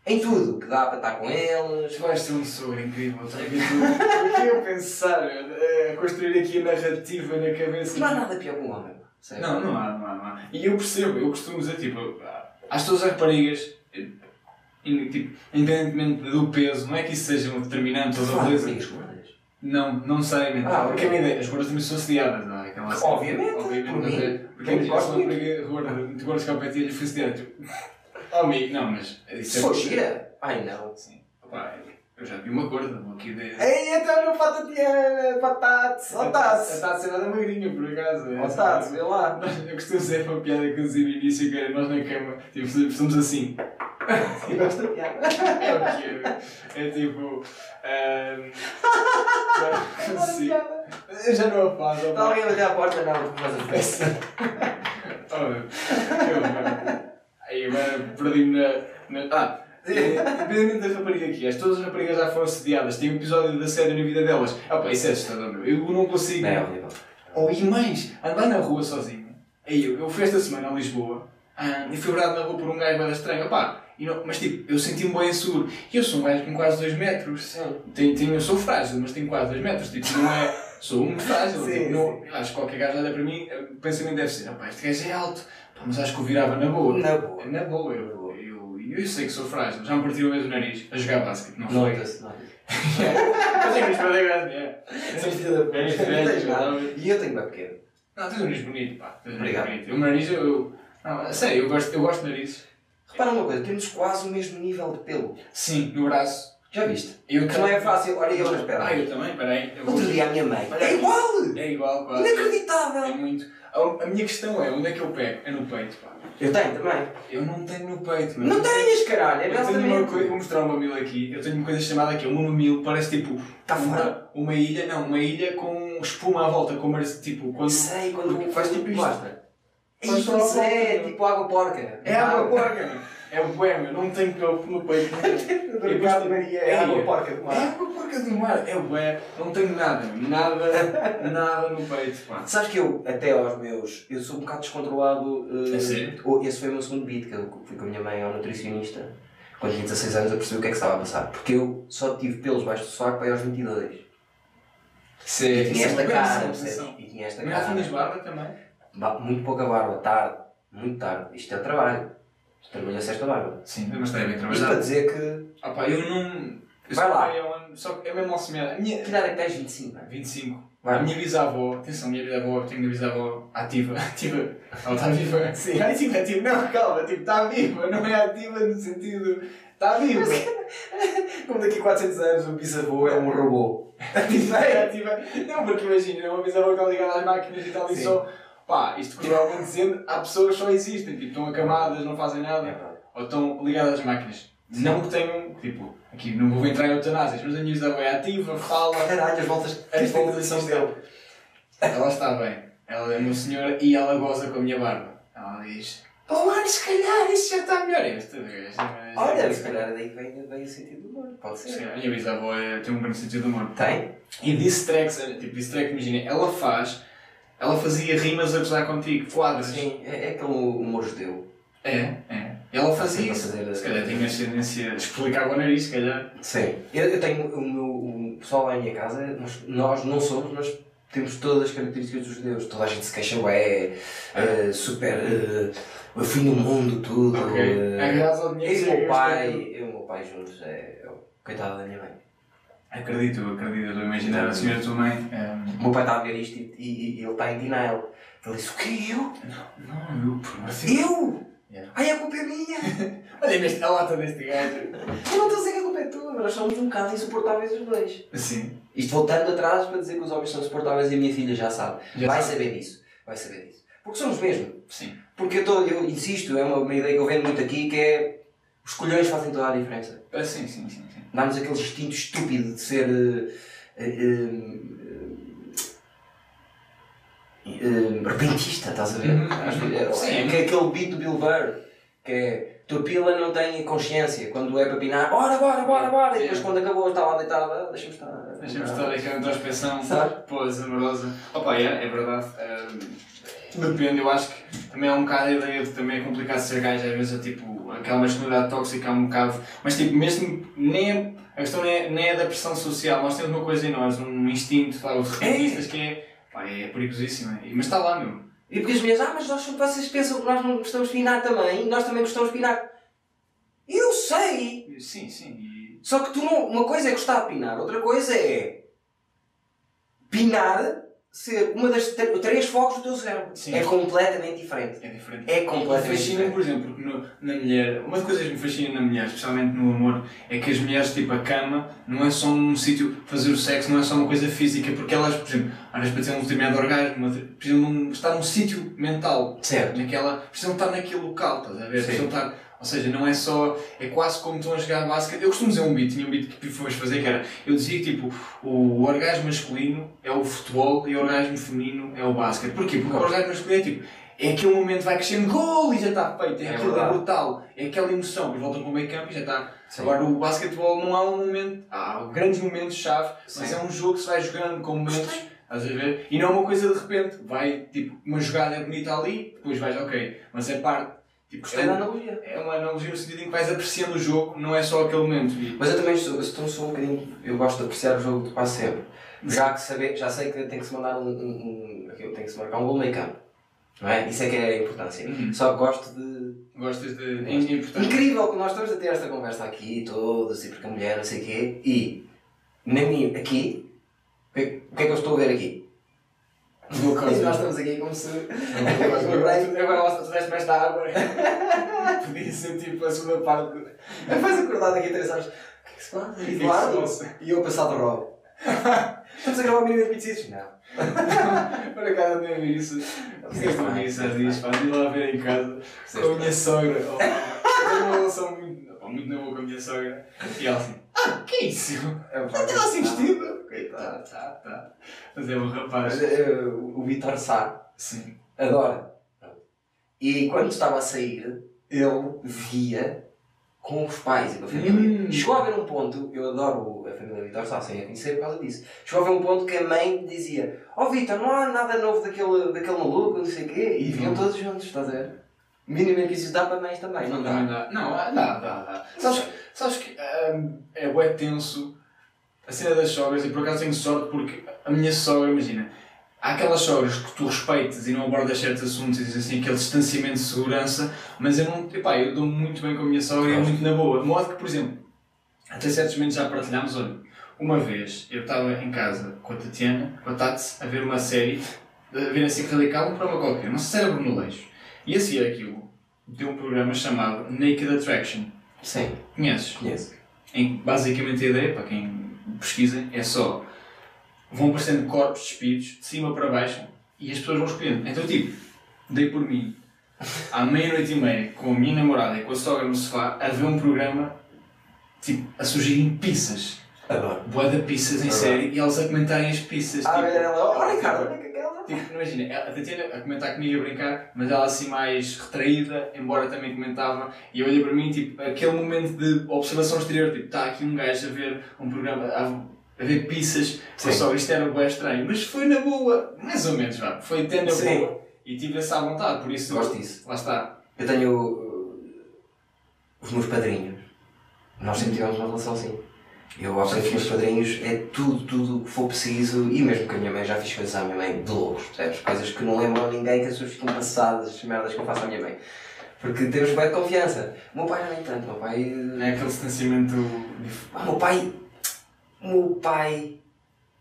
A: Em tudo, que dá para estar com eles.
B: Tu vais ser um sogro incrível, aqui a pensar, a construir aqui a narrativa na cabeça.
A: Não há nada pior que um homem.
B: Não, não há, não há, não há. E eu percebo, eu costumo dizer, tipo, às todas as raparigas, eh, tipo, independentemente do peso, não é que isso seja um determinante ou
A: Fala
B: beleza. Não, não sei.
A: Ah,
B: porque a minha ideia, as gordas também são assediadas, não é?
A: Obviamente,
B: Obviamente,
A: por mim.
B: Porque
A: Eu
B: eu
A: gosto
B: uma rapariga gorda, muito gorda que ao pé de eu fui assediada, tipo, amigo, não, mas. isso
A: Se
B: é
A: for gira, ai não.
B: Sim. Opá, eu já vi uma gorda, vou aqui de.
A: Ei, então não falta Tiana, batates,
B: A Tati era magrinha, por acaso. é
A: Otates,
B: coisa.
A: vê lá.
B: Eu costumo dizer uma piada que eu dizia no início, que era nós na cama, tipo, somos assim.
A: Eu gosto da piada.
B: É o que é. É tipo. ehm, já consigo. Eu já não a faço.
A: Está alguém a bater à porta? Não, faz a
B: Peço. Oh, eu, Aí agora perdi-me na, na. Ah! Independente da rapariga que és, todas as raparigas já foram assediadas, tem um episódio da série na vida delas. Ah pá, isso é assustador, meu. Eu não consigo.
A: É horrível.
B: Ou e mais, andar na rua sozinho. Aí eu, eu fui esta semana a Lisboa ah, e fui verdade na rua por um gajo bem estranho. Opá, e não, mas tipo, eu senti-me bem inseguro. E eu sou um gajo com quase 2 metros.
A: Sim.
B: Tenho, tenho, eu sou frágil, mas tenho quase 2 metros. Tipo, não é. Sou um frágil.
A: Sim,
B: tipo, não, acho que qualquer gajo olha para mim, o pensamento deve ser: opá, este gajo é alto. Mas acho que o virava na boa.
A: Na boa.
B: Na boa, eu, eu, eu, eu sei que sou frágil. Já me partiu uma vez o nariz a jogar basquete, não foi?
A: Nota-se, nota-se.
B: Mas é que isto é grande, é.
A: Sou filha da puta.
B: É é.
A: E eu tenho bem pequeno.
B: Não, tens um nariz bonito, pá. Tens um nariz
A: Obrigado.
B: bonito. O meu nariz, eu. eu não, a sério, eu gosto, eu gosto de narizes.
A: Repara uma coisa, temos quase o mesmo nível de pelo.
B: Sim, no braço.
A: Já viste?
B: Eu
A: Que não é fácil. Olha eu nas
B: Ah, eu também, peraí.
A: Outro dia a minha mãe. É igual!
B: É igual, quase. É
A: Inacreditável!
B: muito. A, a minha questão é, onde é que eu pego? É no peito, pá.
A: Eu tenho também.
B: Eu não tenho no peito, meu.
A: Não tenhas, caralho. É
B: Eu tenho uma coisa, vou mostrar o mamilo aqui. Eu tenho uma coisa chamada aqui, meu mamilo parece tipo.
A: Tá
B: uma,
A: fora.
B: uma ilha, não, uma ilha com espuma à volta, como parece tipo. Quando,
A: Sei, quando faz tipo isto.
B: basta. Só
A: Pois
B: a
A: é, tipo água porca.
B: É água porca, meu. É o bué, meu. Não tenho pelo no peito. não
A: é água porca do
B: É
A: mar.
B: água porca do mar. É o bué. Não tenho nada. Nada, nada no peito, pá.
A: Sabes que eu, até aos meus, eu sou um bocado descontrolado. eh,
B: É sério?
A: Esse foi o meu segundo beat, que eu fui com a minha mãe ao nutricionista. Quando tinha 16 anos, eu percebi o que é que estava a passar. Porque eu só tive pelos baixo do sovaco para ir aos 22.
B: Isso
A: E
B: é,
A: tinha
B: isso é
A: esta cara, percebes? E tinha esta
B: tinhas
A: cara.
B: barba também?
A: Muito pouca barba, tarde. Muito tarde. Isto é trabalho. Isto trabalha-se esta barba.
B: Sim, mas está bem
A: Isto para
B: trabalhado.
A: dizer que.
B: Ah pá, eu não... Eu
A: Vai lá.
B: ano, Só que é mesmo ao semear. A minha...
A: Que idade é que tens? 25, não é?
B: 25. A minha bisavó, atenção, a minha bisavó, eu tenho uma bisavó ativa, ativa, ela está viva. Sim, ativa, ativa, não, calma, tipo, está viva, não é ativa no sentido, está viva.
A: Como daqui a 400 anos o bisavô é um robô.
B: Ativa, é ativa. Não, porque imagina, é uma bisavó que está ligada às máquinas e tal, e
A: Sim.
B: só, pá, isto provavelmente dizendo, há pessoas que só existem, tipo, estão acamadas, não fazem
A: É
B: nada,
A: verdade.
B: ou estão ligadas às máquinas. Não que tenham, tipo, aqui não vou entrar em eutanásias, mas a minha bisavó é ativa, fala,
A: Caralho, as voltas
B: As
A: as
B: voltas
A: voltas
B: dele. Ela está bem. Ela é uma senhora e ela goza com a minha barba. Ela diz: Oh, ano, se calhar isso já está melhor. Esta gaja-
A: Olha, se calhar daí vem, vem o sentido do humor. Pode
B: Sim,
A: ser.
B: A minha bisavó é- tem um grande sentido de humor.
A: Tem?
B: E disse tracks, tipo, disse track, imagina, ela faz, ela fazia rimas a gozar contigo, quadros.
A: Sim, é, é aquele humor judeu.
B: É, é. Ela fazia isso.
A: fazer-
B: Se calhar tinha ascendência, explicava o nariz, se calhar.
A: Sim. Eu, eu tenho o meu o pessoal lá em minha casa, nós, nós não somos, mas temos todas as características dos judeus. Toda a gente se queixa, é super. eh, o fim do mundo, tudo.
B: Ok.
A: eh,
B: É graças ao dinheiro
A: eu e o meu pai,
B: eu
A: e o meu pai juntos, é, é o coitado da minha mãe.
B: Acredito, acredito, eu estou a imaginar a senhora tua mãe. ehm,
A: O meu pai está a ver isto e, e- e ele está em denial. Ele disse: O que? Eu?
B: Não, eu, por amor de Deus.
A: Eu?
B: Yeah.
A: Ai, a culpa é minha!
B: Olha este- a lata deste gajo.
A: Eu não estou a dizer que a culpa é tua, mas nós somos um bocado insuportáveis os dois.
B: Sim.
A: Isto voltando atrás para dizer que os homens são insuportáveis e a minha filha já sabe.
B: Já
A: vai
B: sabe.
A: saber disso. Vai saber disso. Porque somos mesmo.
B: Sim.
A: Porque eu, tô, eu insisto, é uma, uma ideia que eu vendo muito aqui que é os colhões fazem toda a diferença.
B: Ah, sim, sim, sim. sim.
A: Dá-nos aquele instinto estúpido de ser. eh, eh, eh, repentista, estás a ver?
B: Uhum.
A: Vezes,
B: Sim.
A: é, que é aquele beat do Bill Burr, que é tua pila não tem consciência. Quando é para pinar, bora, bora, bora, bora. E depois
B: Sim.
A: quando acabou, está lá deitada, deixa-me estar.
B: Deixa-me estar aqui a introspeção. Pós amorosa. Opa, é, é verdade. Ahm, depende, eu acho que também é um bocado a ideia de também é complicado ser gajo, às vezes é tipo aquela masculinidade tóxica é um bocado. Mas tipo, mesmo nem é- a questão nem é, nem é da pressão social, nós temos uma coisa em nós, um instinto, tá, os repentistas que é. Pá, é perigosíssimo, é. mas está lá meu.
A: E porque as mulheres, ah, mas nós, vocês pensam que nós não gostamos de pinar também, nós também gostamos de pinar. Eu sei!
B: Sim, sim.
A: Só que tu não, uma coisa é gostar de pinar, outra coisa é pinar ser uma das três focos do teu cérebro.
B: Sim.
A: É completamente diferente.
B: É diferente.
A: É completamente
B: fascina
A: diferente.
B: por exemplo, no- na mulher, uma das coisas que me fascina na mulher, especialmente no amor, é que as mulheres, tipo, a cama não é só um sítio, fazer o sexo não é só uma coisa física, porque elas, por exemplo, às vezes para ter um determinado orgasmo, precisam estar num sítio mental,
A: Certo.
B: naquela, precisam estar naquele local, estás a ver?
A: Sim.
B: Precisam estar, ou seja, não é só, é quase como estão a jogar basquete. Eu costumo dizer um beat, tinha um beat que fomos fazer que era, eu dizia que tipo, o orgasmo masculino é o futebol e o orgasmo feminino é o basquete. Porquê? Porque o orgasmo masculino é tipo, é aquele momento que vai crescendo, gol e já está feito, é,
A: É
B: aquilo é
A: verdade.
B: brutal, é aquela emoção, depois voltam para o meio campo e já está.
A: Sim.
B: Agora o basquetebol não há um momento, há grandes momentos-chave, mas é um jogo que se vai jogando com momentos. Estás a ver? E não é uma coisa de repente, vai tipo, uma jogada é bonita ali, depois vais, ok, mas é parte. Tipo, é,
A: da
B: um-
A: analogia.
B: é uma analogia no sentido em que vais apreciando o jogo, não é só aquele momento.
A: Mas eu também sou, eu sou, um bocadinho. Eu gosto de apreciar o jogo de quase sempre. Já, que saber, já sei que tem que se mandar um. um, um tem que se marcar um gol meio campo. Não é? Isso é que é a importância.
B: Uhum.
A: Só que gosto de.
B: Gostas de. É importante.
A: Incrível que nós estamos a ter esta conversa aqui, todos, e porque a mulher, não sei o quê, e na minha, aqui, o que é que eu estou a ver aqui? E nós estamos aqui como se.
B: Agora, lá tu deste-me esta água. Podia ser tipo a segunda parte. de-
A: Vais acordar daqui a 3 horas. O que é que se passa?
B: é
A: E
B: se passa?
A: E eu a passar do Rob. Estamos a gravar o mínimo de pizzitos? Não.
B: Por acaso nem vi isso. Fizeste uma isso dias, pá, de lá ver em casa com a minha sogra. Oh, eu tenho uma relação muito, muito na boa com a minha sogra. E ela assim, ah, que é isso?
A: É
B: está assim vestido? Tá, tá, tá. Mas é um rapaz.
A: Mas, eh, o Vitor Sá
B: Sim.
A: adora. E quando estava a sair, ele via com os pais e com a família.
B: Hum.
A: Chegou a haver um ponto, eu adoro a família Vitor Sá, sem a conhecer por causa disso. Chegou a haver um ponto que a mãe dizia: Ó oh, Vitor, não há nada novo daquele, daquele maluco, não sei o quê. E vinham
B: Uhum.
A: todos juntos, estás a ver? Minimamente que isso dá para mães também, não
B: Também
A: dá?
B: dá. Não, dá, dá, dá. Sabes, sabes que hum, é bué tenso a cena das sogras e por acaso tenho sorte porque a minha sogra, imagina, há aquelas sogras que tu respeitas e não abordas certos assuntos e dizes assim aquele distanciamento de segurança, mas eu não, epá, eu dou muito bem com a minha sogra e é muito na boa. De modo que, por exemplo, até certos momentos já partilhámos, olha, Uma vez eu estava em casa com a Tatiana, com a Tati, a ver uma série, a ver assim radical, um programa qualquer, não sei se era Bruno Leixo. E a seguir aquilo, deu um programa chamado Naked Attraction.
A: Sim,
B: Conheces?
A: conheço.
B: Em basicamente a ideia, para quem pesquisa, é só vão aparecendo corpos despidos de cima para baixo e as pessoas vão escolhendo. Então, tipo, dei por mim à meia-noite e meia com a minha namorada e com a sogra no sofá a ver um programa tipo a surgirem pizzas.
A: Adoro.
B: Boa de pizzas em
A: Ah,
B: série e elas a comentarem as pizzas.
A: Ah,
B: tipo,
A: olha Ricardo, olha aquela.
B: Tipo, imagina, a Tatiana a comentar comigo a brincar, mas ela assim mais retraída, embora também comentava, e eu olhei para mim, tipo, aquele momento de observação exterior, tipo, está aqui um gajo a ver um programa, a, a ver pizzas, só isto era bem estranho, mas foi na boa, mais ou menos, vá, foi até na
A: Sim.
B: boa, e tive essa à vontade, por isso,
A: Gosto disso.
B: lá está.
A: Eu tenho uh, os meus padrinhos. Nós sempre tivemos uma relação assim. Eu frente dos meus padrinhos é tudo, tudo o que for preciso e mesmo que a minha mãe já fiz coisas à minha mãe de loucos, percebes? Coisas que não lembram a ninguém, que as pessoas ficam passadas, as merdas que eu faço à minha mãe. Porque temos bem de confiança. O meu pai não nem tanto, o meu pai.
B: É aquele distanciamento
A: Ah, meu pai. Meu pai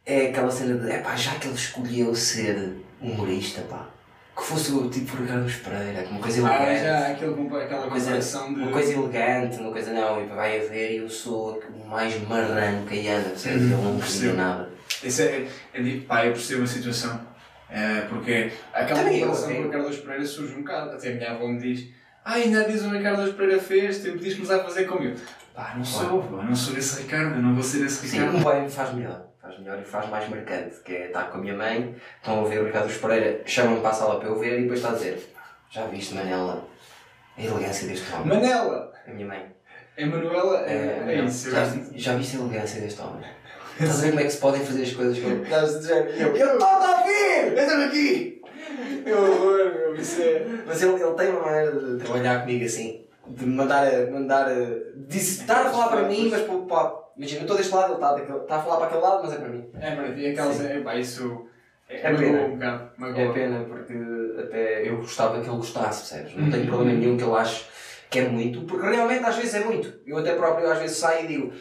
A: é aquela cena de. É pá, já que ele escolheu ser humorista, pá. Que fosse o tipo Ricardo Pereira, uma coisa
B: Ah,
A: elegante.
B: já aquele, aquela
A: Uma coisa,
B: de...
A: uma coisa elegante, uma coisa não, e vai a ver eu sou o mais marrano que anda, percebes?
B: Uhum,
A: Eu não percebo nada.
B: Isso é, é pá, eu percebo a situação. É, porque aquela
A: Também
B: comparação
A: sim.
B: com o Carlos Pereira surge um bocado. Até a minha avó me diz: Ah, ainda diz o Ricardo Pereira fez, tu diz-me a fazer como eu. Pá, não sou, pá, não sou esse Ricardo, não vou ser esse
A: Sim,
B: Ricardo.
A: o meu pai me faz melhor, faz melhor e faz mais marcante, que é estar com a minha mãe, estão a ver o Ricardo Pereira, chamam-me para a sala para eu ver e depois está a dizer Já viste, Manela, a elegância deste homem?
B: Manela!
A: A minha mãe.
B: A Manuela é, é
A: não,
B: isso. eu
A: já, já viste a elegância deste homem? Estás a ver como é que se podem fazer as coisas com ele? Estás a dizer, eu eu estou a ouvir!
B: Entra aqui! Que horror, meu, isso é.
A: Mas ele, ele tem uma maneira de trabalhar comigo assim, de me mandar, mandar a- de estar a falar para mim, mas para, para imagina, eu estou deste lado, ele está, daquele, está a falar para aquele lado, mas é para mim.
B: É, mano, e aquelas. É, pá, isso. É,
A: É pena.
B: um bocado.
A: É pena porque até eu gostava que ele gostasse, percebes? Não tenho problema nenhum que ele ache que é muito, porque realmente às vezes é muito. Eu até próprio às vezes saio e digo,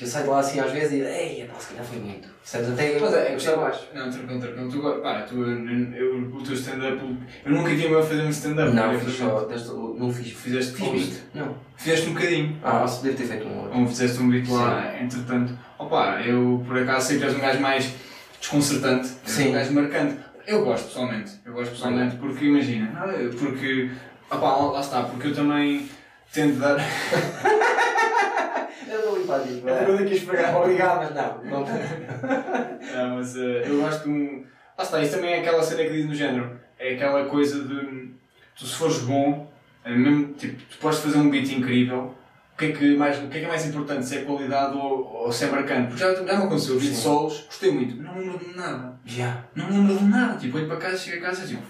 A: eu saio de lá assim às vezes e digo, ei, pá, se calhar foi muito. Percebes? Até eu
B: Mas é,
A: gostava
B: eu
A: mais.
B: Não, tranquilo, tranquilo. Tu, pá, tu, eu, o teu stand-up. Eu nunca tinha a fazer um stand-up.
A: Não, fiz só, deste, não fiz.
B: Fizeste
A: Fiz
B: post.
A: Não.
B: Fizeste um bocadinho.
A: Ah, se deve ter feito um outro.
B: Ou fizeste um beat lá, entretanto. Opa, eu por acaso sei que és um gajo mais desconcertante.
A: Sim.
B: Um gajo marcante. Eu gosto pessoalmente. Eu gosto pessoalmente porque imagina. Porque. Opa, lá está, porque eu também tento dar.
A: Eu não disso.
B: Eu também quis pegar.
A: Obrigado, mas não. não.
B: Não, mas eh, eu gosto de um. Lá está, isso também é aquela cena que diz no género. É aquela coisa de. Tu se fores bom, eh, mesmo, tipo, tu podes fazer um beat incrível. O que é que, mais, o que, é, que é mais importante? Se é qualidade ou, ou se é marcante? Porque já, já me aconteceu, eu vi solos, gostei muito, mas não me lembro de nada.
A: Já.
B: Não me lembro de nada. Tipo, olho para casa, chego a casa e digo,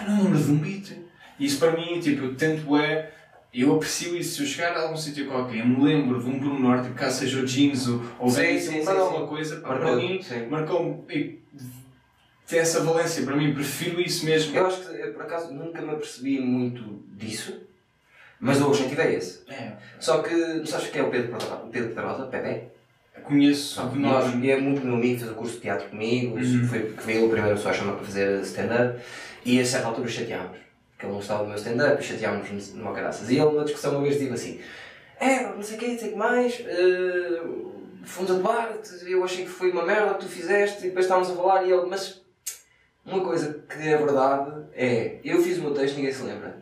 B: eu não me lembro de um beat. E isso para mim, tipo, eu tento é. Eu aprecio isso. Se eu chegar a algum sítio qualquer, eu me lembro de um pormenor, tipo, caso seja o jeans ou, ou
A: Sim,
B: Vênus,
A: sim,
B: alguma coisa, para
A: Marcou,
B: mim, marcou-me. Tem essa valência, para mim, prefiro isso mesmo.
A: Eu acho que, eu, por acaso, nunca me apercebi muito disso, mas o objetivo é esse.
B: É,
A: Só que, não sabes quem é o Pedro Pedrosa? O Pedro Pedrosa, Pepe?
B: conheço de
A: Nós, é muito meu amigo, fez o curso de teatro comigo,
B: Uhum.
A: foi que veio o primeiro pessoa a chamar para fazer stand-up, e a certa altura chateámos, porque ele não estava no meu stand-up, e chateámos numa caraças. E ele, numa discussão, uma vez, disse assim: É, não sei o quê, não sei o que mais, eh, fomos a debate, eu achei que foi uma merda que tu fizeste, e depois estávamos a falar, e ele, mas uma coisa que é verdade é: eu fiz o meu texto, ninguém se lembra.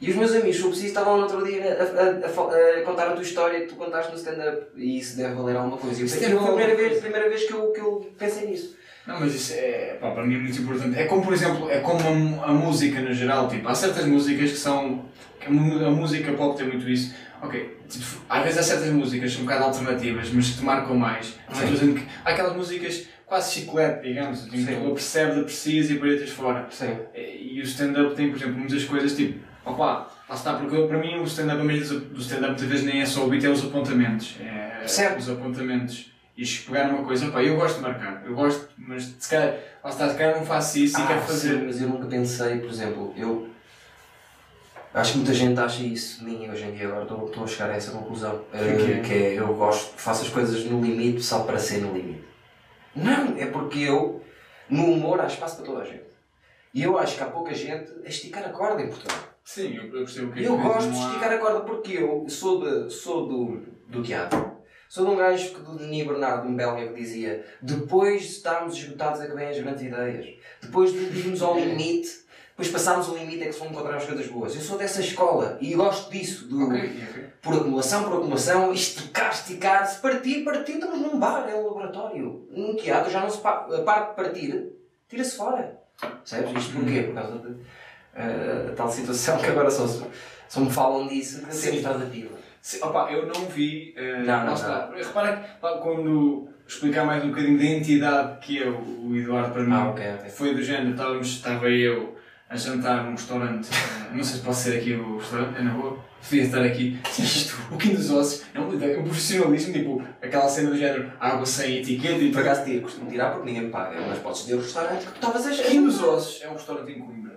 A: E os meus amigos, se eu preciso, estavam no outro dia a, a- a a contar a tua história que tu contaste no stand-up. E isso deve valer alguma coisa. E eu
B: Isso
A: sei
B: deve
A: que foi a primeira vez, primeira vez que, eu, que eu pensei nisso.
B: Não, mas isso é, pá, para mim é muito importante. É como, por exemplo, é como a, a música no geral. Tipo, há certas músicas que são. Que a, a música pop tem muito isso. Ok, tipo, às vezes há certas músicas que são um bocado alternativas, mas que te marcam mais.
A: Sim.
B: que há aquelas músicas quase chiclete, digamos. Tipo,
A: Sim.
B: tu percebes, aprecias e aproveitas fora.
A: Sim.
B: E o stand-up tem, por exemplo, muitas coisas tipo, opá, lá está, porque eu- para mim o stand-up, a maioria do stand-up muitas vezes nem é só o beat, é os apontamentos. É,
A: Certo.
B: Os apontamentos. E pegar uma coisa, opá, eu gosto de marcar, eu gosto, mas se calhar, se calhar não faço isso e quero fazer.
A: Ah, Sim, mas eu nunca pensei, por exemplo, eu. Acho que muita gente acha isso de mim hoje em dia, agora estou, estou a chegar a essa conclusão.
B: Que
A: Eh,
B: que é?
A: é, eu gosto, faço as coisas no limite só para ser no limite. Não, é porque eu, no humor, há espaço para toda a gente. E eu acho que há pouca gente a esticar a corda em Portugal.
B: Sim, eu, eu gostei o que
A: Eu
B: que
A: gosto de esticar a corda porque eu sou, de, sou do, do teatro. Sou de um gajo que, do Denis Bernardo, um belga, que dizia depois de estarmos esgotados é que vêm as grandes ideias. Depois de irmos ao limite, depois passarmos o limite é que se vão encontrar as coisas boas. Eu sou dessa escola e gosto disso. Do,
B: Ok, ok.
A: Por acumulação, por acumulação, esticar, esticar. Se partir, partir, estamos num bar, é um laboratório. Num teatro já não se pa- a parte de partir, tira-se fora. Sabes? Isto porquê? Por causa de eh, a tal situação que agora só, só me falam disso sempre está ativa.
B: Sim, opa, eu não vi. eh,
A: Não, não,
B: lá está. Repara que pá, quando explicar mais um bocadinho da entidade que é o, Eduardo para mim,
A: Ah, ok, ok.
B: foi do género, estávamos, estava eu a jantar num restaurante, eh, não sei se posso ser aqui o restaurante, é na boa, devia estar aqui, o Quinto dos Ossos, é um, é um profissionalismo, tipo, aquela cena do género, água sem etiqueta e
A: Por acaso costumo tirar porque ninguém me paga, mas podes ter o restaurante que tu estavas a
B: Quinto dos Ossos é um restaurante em Coimbra,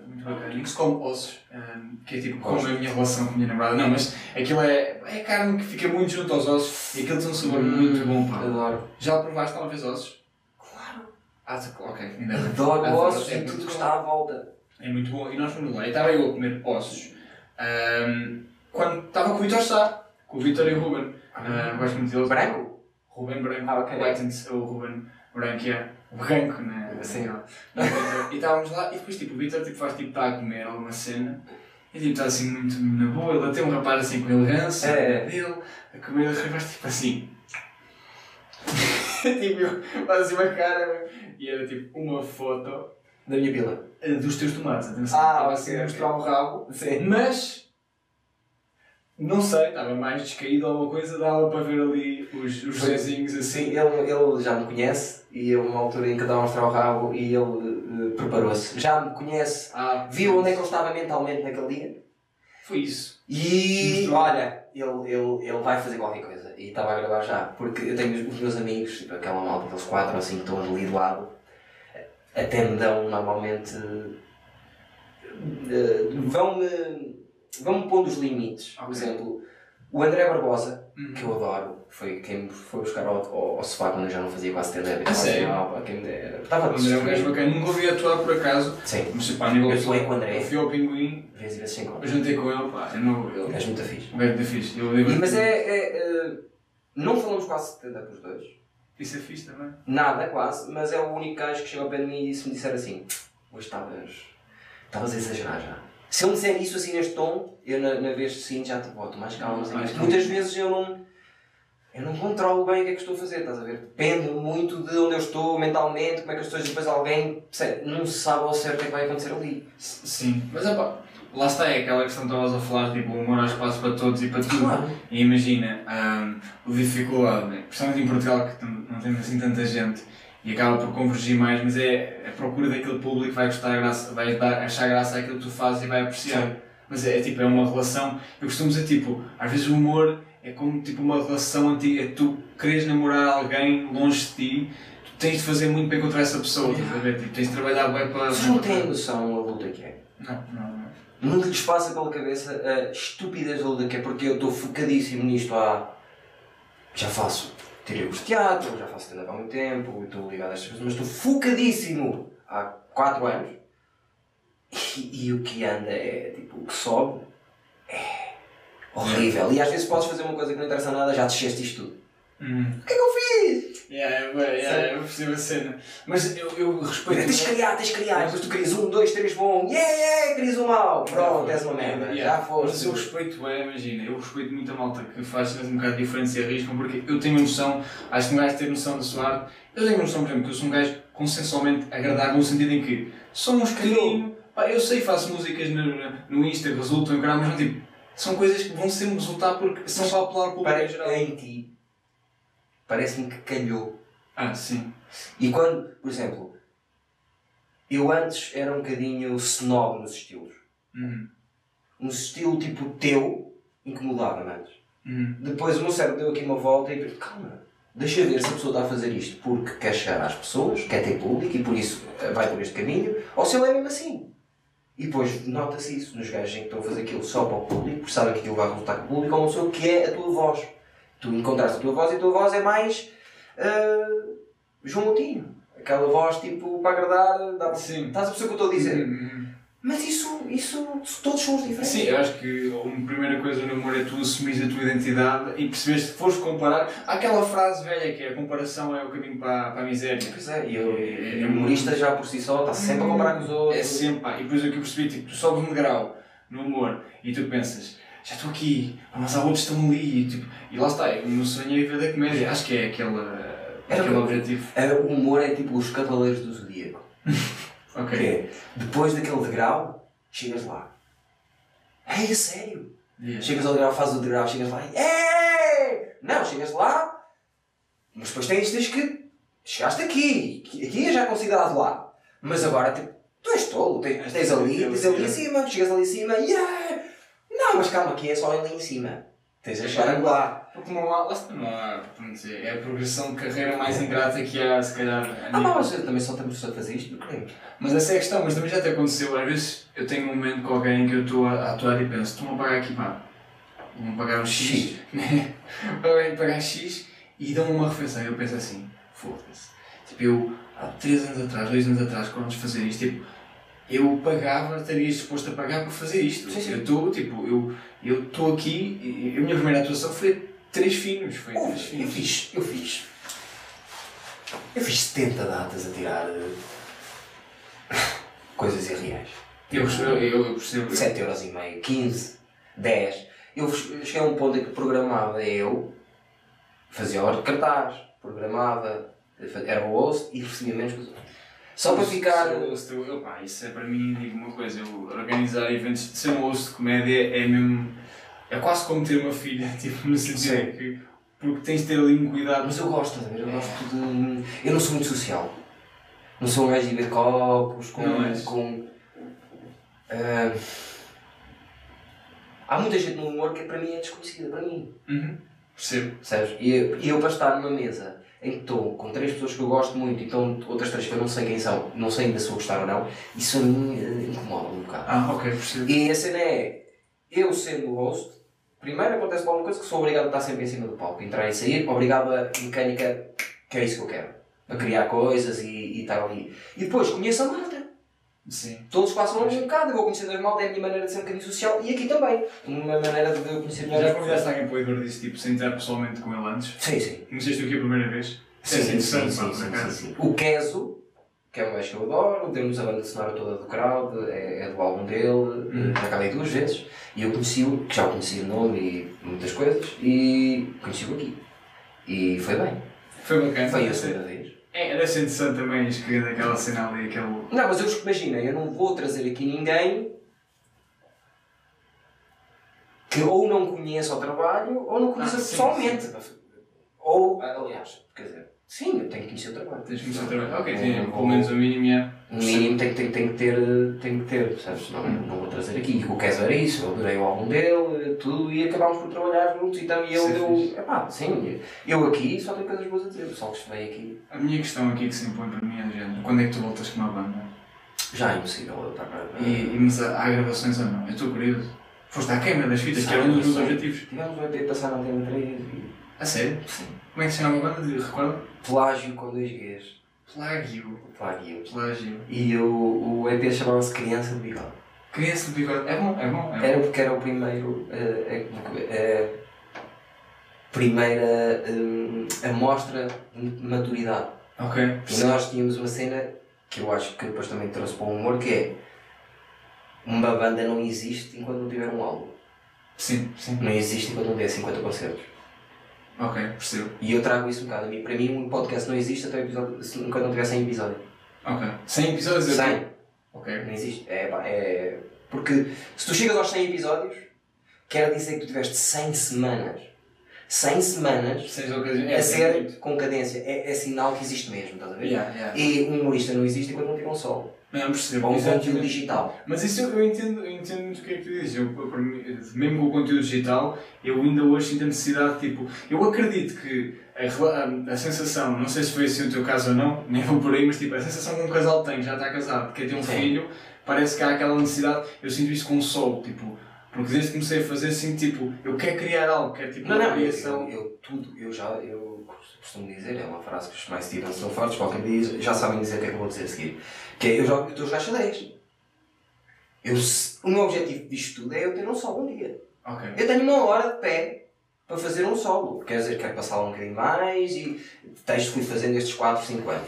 B: se come ossos, ehm, que é tipo como a minha relação com a minha namorada. Não, mas aquilo é, é carne que fica muito junto aos ossos e aquilo tem um sabor muito bom, pá.
A: Adoro.
B: Já provaste talvez ossos?
A: Claro.
B: Ah, tá- ok, ainda bem.
A: Adoro ossos
B: é
A: e tudo que está à volta.
B: É muito bom. E nós fomos lá e estava eu a comer ossos ehm, quando estava com o Vitor Sá, com o Vitor e o Ruben. Ah, gosto muito deles.
A: Branco?
B: Ruben Branco.
A: Ah, ok.
B: O Ruben Branco, é. O branco, né?
A: Sim.
B: E estávamos lá e depois tipo, o Vitor tipo, faz tipo, está a comer alguma cena e tipo, está assim muito na boa, ele até um rapaz assim com elegância
A: É.
B: dele, a comer e faz tipo assim. tipo, faz assim uma cara e era tipo uma foto
A: Da minha pila.
B: dos teus tomates, atenção.
A: Ah,
B: Estava assim a mostrar o rabo,
A: Sim.
B: mas não sei, estava mais descaído alguma coisa, dava para ver ali os, os zezinhos assim.
A: Sim, ele, ele já me conhece e eu, uma altura em que estava a mostrar o rabo e ele eh, preparou-se. Já me conhece,
B: Ah,
A: viu onde é que ele estava mentalmente naquele dia
B: Foi isso.
A: e
B: Mostrou.
A: olha, ele, ele, ele vai fazer qualquer coisa e estava a gravar já. Porque eu tenho os, os meus amigos, tipo aquela malta, aqueles quatro ou cinco que estão ali do lado, até me dão normalmente. eh, vão-me vão pondo os limites. Por
B: Ok.
A: exemplo, o André Barbosa,
B: Uhum.
A: que eu adoro, foi quem me foi buscar ao, ao, ao sofá quando eu já não fazia quase stand-up.
B: Sério?
A: Ah, pá, quem me dera. Estava
B: O André é um gajo bacana, nunca ouvi atuar por acaso,
A: Sim,
B: mas pá, nível
A: eu falei com o André,
B: Eu fui ao Pinguim,
A: vezes e vezes sem
B: eu
A: conta.
B: jantei com ele, pá, eu não.
A: Ele
B: Ele
A: és muito fixe.
B: um gajo da fixe. Eu
A: E, mas é, é, é, Não falamos quase stand-up os dois.
B: Isso é fixe também.
A: Nada, quase, mas é o único gajo que chegou ao pé de mim e se me disser assim: hoje estavas. estavas a exagerar já. Se ele me disser isso assim neste tom, eu na, na vez seguinte já te boto mais calma. sei.
B: Mais calma.
A: Muitas vezes eu não. Eu não controlo bem o que é que estou a fazer, estás a ver? Depende muito de onde eu estou mentalmente, como é que as coisas depois alguém percebe, não sabe ao certo o que é que vai acontecer ali.
B: Sim, mas opa, lá está, é aquela questão que estavas a falar, tipo, o humor há espaço para todos e para tudo.
A: Claro.
B: E imagina, hum, o dificuldade, né? principalmente em Portugal, que não temos assim tanta gente e acaba por convergir mais, mas é a procura daquele público que vai gostar graça, vai dar, achar graça àquilo que tu fazes e vai apreciar.
A: Sim.
B: Mas é, é tipo, é uma relação, eu costumo dizer tipo, às vezes o humor é como tipo uma relação antiga, é tu queres namorar alguém longe de ti, tu tens de fazer muito para encontrar essa pessoa, estás a ver? Tipo, tens de trabalhar bem para.
A: Vocês não têm noção a luta que é.
B: Não, não, não.
A: Não lhes passa pela cabeça a estupidez da luta que é porque eu estou focadíssimo nisto há. Já faço. Tirei os teatro, já faço stand-up há muito tempo, estou ligado a estas coisas, mas estou focadíssimo há 4 anos. E, e o que anda é tipo, o que sobe é horrível. E às vezes podes fazer uma coisa que não interessa nada, já desceste isto tudo.
B: Hum.
A: O que é que eu fiz?
B: Yeah, é, bué, yeah, eu percebo a cena. Mas eu, eu respeito.
A: Tens de criar, tens de criar. Depois tu crias um, dois, três bom, yeah, yeah, crias um mau. Pronto, és uma merda.
B: Yeah.
A: Já foste.
B: Mas eu respeito, é, imagina, eu respeito muito a malta que faz cenas um bocado diferentes e arriscam, porque eu tenho noção, acho que um gajo ter noção da sua arte. Eu tenho noção, por exemplo, que eu sou um gajo consensualmente agradável no sentido em que sou um bocadinho. Pá, eu sei, faço músicas no, no, Insta resultam mas não tipo. São coisas que vão sempre resultar porque são para apelar ao público em geral.
A: em ti, parece-me que calhou.
B: Ah, sim.
A: E quando, por exemplo, eu antes era um bocadinho snob nos estilos.
B: Uhum.
A: Um estilo tipo teu incomodava-me antes.
B: Uhum.
A: Depois o meu cérebro deu aqui uma volta e pensei, calma, deixa ver se a pessoa está a fazer isto porque quer chegar às pessoas, quer ter público e por isso eh, vai por este caminho, ou se ele é mesmo assim. E depois nota-se isso nos gajos em que estão a fazer aquilo só para o público, porque sabem que aquilo vai resultar com o público, ou uma pessoa que é a tua voz. Tu encontraste a tua voz e a tua voz é mais. Uh, João Moutinho. Aquela voz tipo para agradar. Dá...
B: Sim.
A: Estás a perceber o que eu estou a dizer?
B: Hum,
A: Mas isso, isso, todos somos diferentes.
B: Sim, eu acho que a primeira coisa no humor é tu assumires a tua identidade e perceberes se fores comparar. Há aquela frase velha que é a comparação é o caminho para, para a miséria.
A: Pois é, e eu, e o humorista já por si só está sempre a comparar com os outros.
B: É sempre. Ah, e depois o que eu percebi, tipo, tu sobes um degrau no humor e tu pensas, já estou aqui, mas há outros que estão ali. E, tipo, e lá está, o meu sonho é viver da comédia. Acho que é aquele,
A: Era
B: aquele objetivo.
A: É, O humor é tipo os cavaleiros do zodíaco.
B: Ok.
A: Que é, depois daquele degrau, chegas lá. É, é sério.
B: Yeah.
A: Chegas ao degrau, fazes o degrau, chegas lá e. É! Não, chegas lá, mas depois tens, tens que. Chegaste aqui. Aqui é já considerado lá. Mas agora, tipo, tu és tolo. Tens, tens ali, tens ali em cima, chegas ali em cima, yeah! Não, mas calma, aqui é só ali em cima. Tens a lá.
B: Porque não há, lá está, não há, dizer, é a progressão de carreira mais ingrata que há, se calhar.
A: Ah,
B: nível-
A: mas também só temos a fazer isto.
B: Mas essa é a questão, mas também já te aconteceu, às vezes eu tenho um momento com alguém que eu estou a atuar e penso, estão a pagar aqui, pá, vão pagar um X, né? Vão pagar X e dão uma refeição. E eu penso assim, foda-se. Tipo, eu há 3 anos atrás, 2 anos atrás, quando fazer isto, tipo, eu pagava, estaria disposto a pagar para fazer isto.
A: Sim, sim.
B: Eu estou, tipo, eu eu estou aqui, e a minha primeira atuação foi três filmes, foi
A: Oh,
B: três
A: eu fiz, eu fiz. Eu fiz 70 datas a tirar eh, coisas irreais.
B: Eu percebo, eu, eu percebo.
A: 7 euros e meio, 15, 10. Eu cheguei a um ponto em que programava eu, fazia hora de cartaz, programava, era o host e recebia menos que os outros. Só para ficar.
B: Eu, eu, pá, isso é para mim, digo uma coisa, eu organizar eventos, ser um host de comédia é mesmo. É quase como ter uma filha, tipo, no sentido que. Porque tens de ter ali um cuidado.
A: Mas eu gosto, ver? Eu gosto de. Eu não sou muito social. Não sou um gajo de beber copos com.
B: Não és.
A: com ah, há muita gente no humor que para mim é desconhecida, para mim.
B: Uhum. Percebo.
A: Percebes? E eu, e eu para estar numa mesa em que estou com três pessoas que eu gosto muito e estão outras três que eu não sei quem são, não sei ainda se vou gostar ou não, isso a mim eh, incomoda um bocado.
B: Ah, ok, percebo.
A: E a cena é, eu sendo o host, primeiro acontece alguma coisa que sou obrigado a estar sempre em cima do palco, entrar e sair, obrigado a mecânica, que é isso que eu quero, a criar coisas e, e estar ali. E depois conheço a.
B: Sim.
A: Todos passam um bocado, eu vou conhecendo as malta, é a minha maneira de ser um bocadinho social e aqui também. Uma maneira de conhecer melhor
B: Já
A: as
B: convidaste alguém para o Igor disse, tipo, sem entrar pessoalmente com ele antes?
A: Sim, sim.
B: Conheceste-o aqui a primeira vez?
A: Sim, sim, sim, sim, sim, sim. O Keso, que é um gajo que eu adoro, temos a banda sonora toda do crowd, é, é do álbum dele,
B: Hum.
A: já duas vezes, e eu conheci-o, que já o conhecia o nome e muitas coisas, e conheci-o aqui. E foi bem.
B: Foi bacana.
A: Foi a segunda vez.
B: É, deve ser interessante também escrever aquela cena ali, aquele.
A: Não, mas eu imagina, eu não vou trazer aqui ninguém que ou não conheça o trabalho ou não conheça
B: Ah,
A: pessoalmente. Ou, aliás, quer dizer, sim, eu tenho que conhecer o trabalho.
B: Tens de começar a trabalhar. Ok, sim, pelo menos o mínimo é.
A: No mínimo tem, tem, tem, que ter, tem que ter, percebes? Não, não vou trazer aqui. E o Keso era isso, eu adorei o álbum dele, tudo, e acabámos por trabalhar juntos. Então, e ele
B: Isso é
A: deu.
B: fixe.
A: Epá, sim, eu aqui só tenho coisas boas a dizer. O pessoal que veio aqui
B: A minha questão aqui que se impõe para mim é do género: quando é que tu voltas com uma banda?
A: já é impossível eu estar para.
B: E, e mas há, gravações ou não? Eu estou curioso. Foste à queima das fitas, que era um dos meus objetivos.
A: Tivemos o EP passar na Antena 3 e.
B: A sério?
A: Sim.
B: Como é que se chama a banda? De- Recorda?
A: Plágio com dois Gs.
B: Plágio.
A: Plágio.
B: Plágio.
A: E o, o EP chamava-se Criança de Bigode.
B: Criança de bigode. É bom, é bom. É bom.
A: Era porque era o primeiro. é? Eh, primeira hum, amostra de maturidade.
B: Ok.
A: E nós tínhamos uma cena que eu acho que depois também trouxe para o humor que é uma banda não existe enquanto não tiver um álbum.
B: Sim, sim.
A: Não existe enquanto não tiver 50 concertos.
B: Ok, percebo.
A: E eu trago isso um bocado. Para mim um podcast não existe até o episódio, se- enquanto não tiver 100 episódios.
B: Ok. 100 episódios é
A: 100.
B: Ok.
A: Não existe. É, pá, é... Porque se tu chegas aos 100 episódios, quer dizer que tu tiveste 100 semanas. 100 semanas
B: ocasiões.
A: a
B: É,
A: ser com cadência. É, é sinal que existe mesmo, estás a ver?
B: Yeah, yeah.
A: E um humorista não existe enquanto não tiver um solo.
B: Não, percebo.
A: Ou um conteúdo digital.
B: Mas isso eu, entendo, eu entendo muito o que é que tu dizes. Eu, mim, mesmo com o conteúdo digital, eu ainda hoje sinto a necessidade, tipo, eu acredito que a, a, a sensação, não sei se foi assim o teu caso ou não, nem vou por aí, mas tipo, a sensação que um casal tem, já está casado, quer ter um
A: Sim.
B: filho, parece que há aquela necessidade, eu sinto isso com o solo, tipo, porque desde que comecei a fazer, sinto tipo, eu quero criar algo, quero tipo
A: Não,
B: uma
A: não,
B: criação.
A: eu, eu tudo, eu já, eu costumo dizer, é uma frase que os mais Stevens são fortes, qualquer dia já sabem dizer o que é que eu vou dizer a seguir. Que é, eu já eu estou a jogar xadrez. Eu, se- o meu objetivo disto tudo é eu ter um solo um dia.
B: Ok.
A: Eu tenho uma hora de pé para fazer um solo. Quer dizer, quero passar um bocadinho mais e texto fui fazendo estes 4, 5 anos.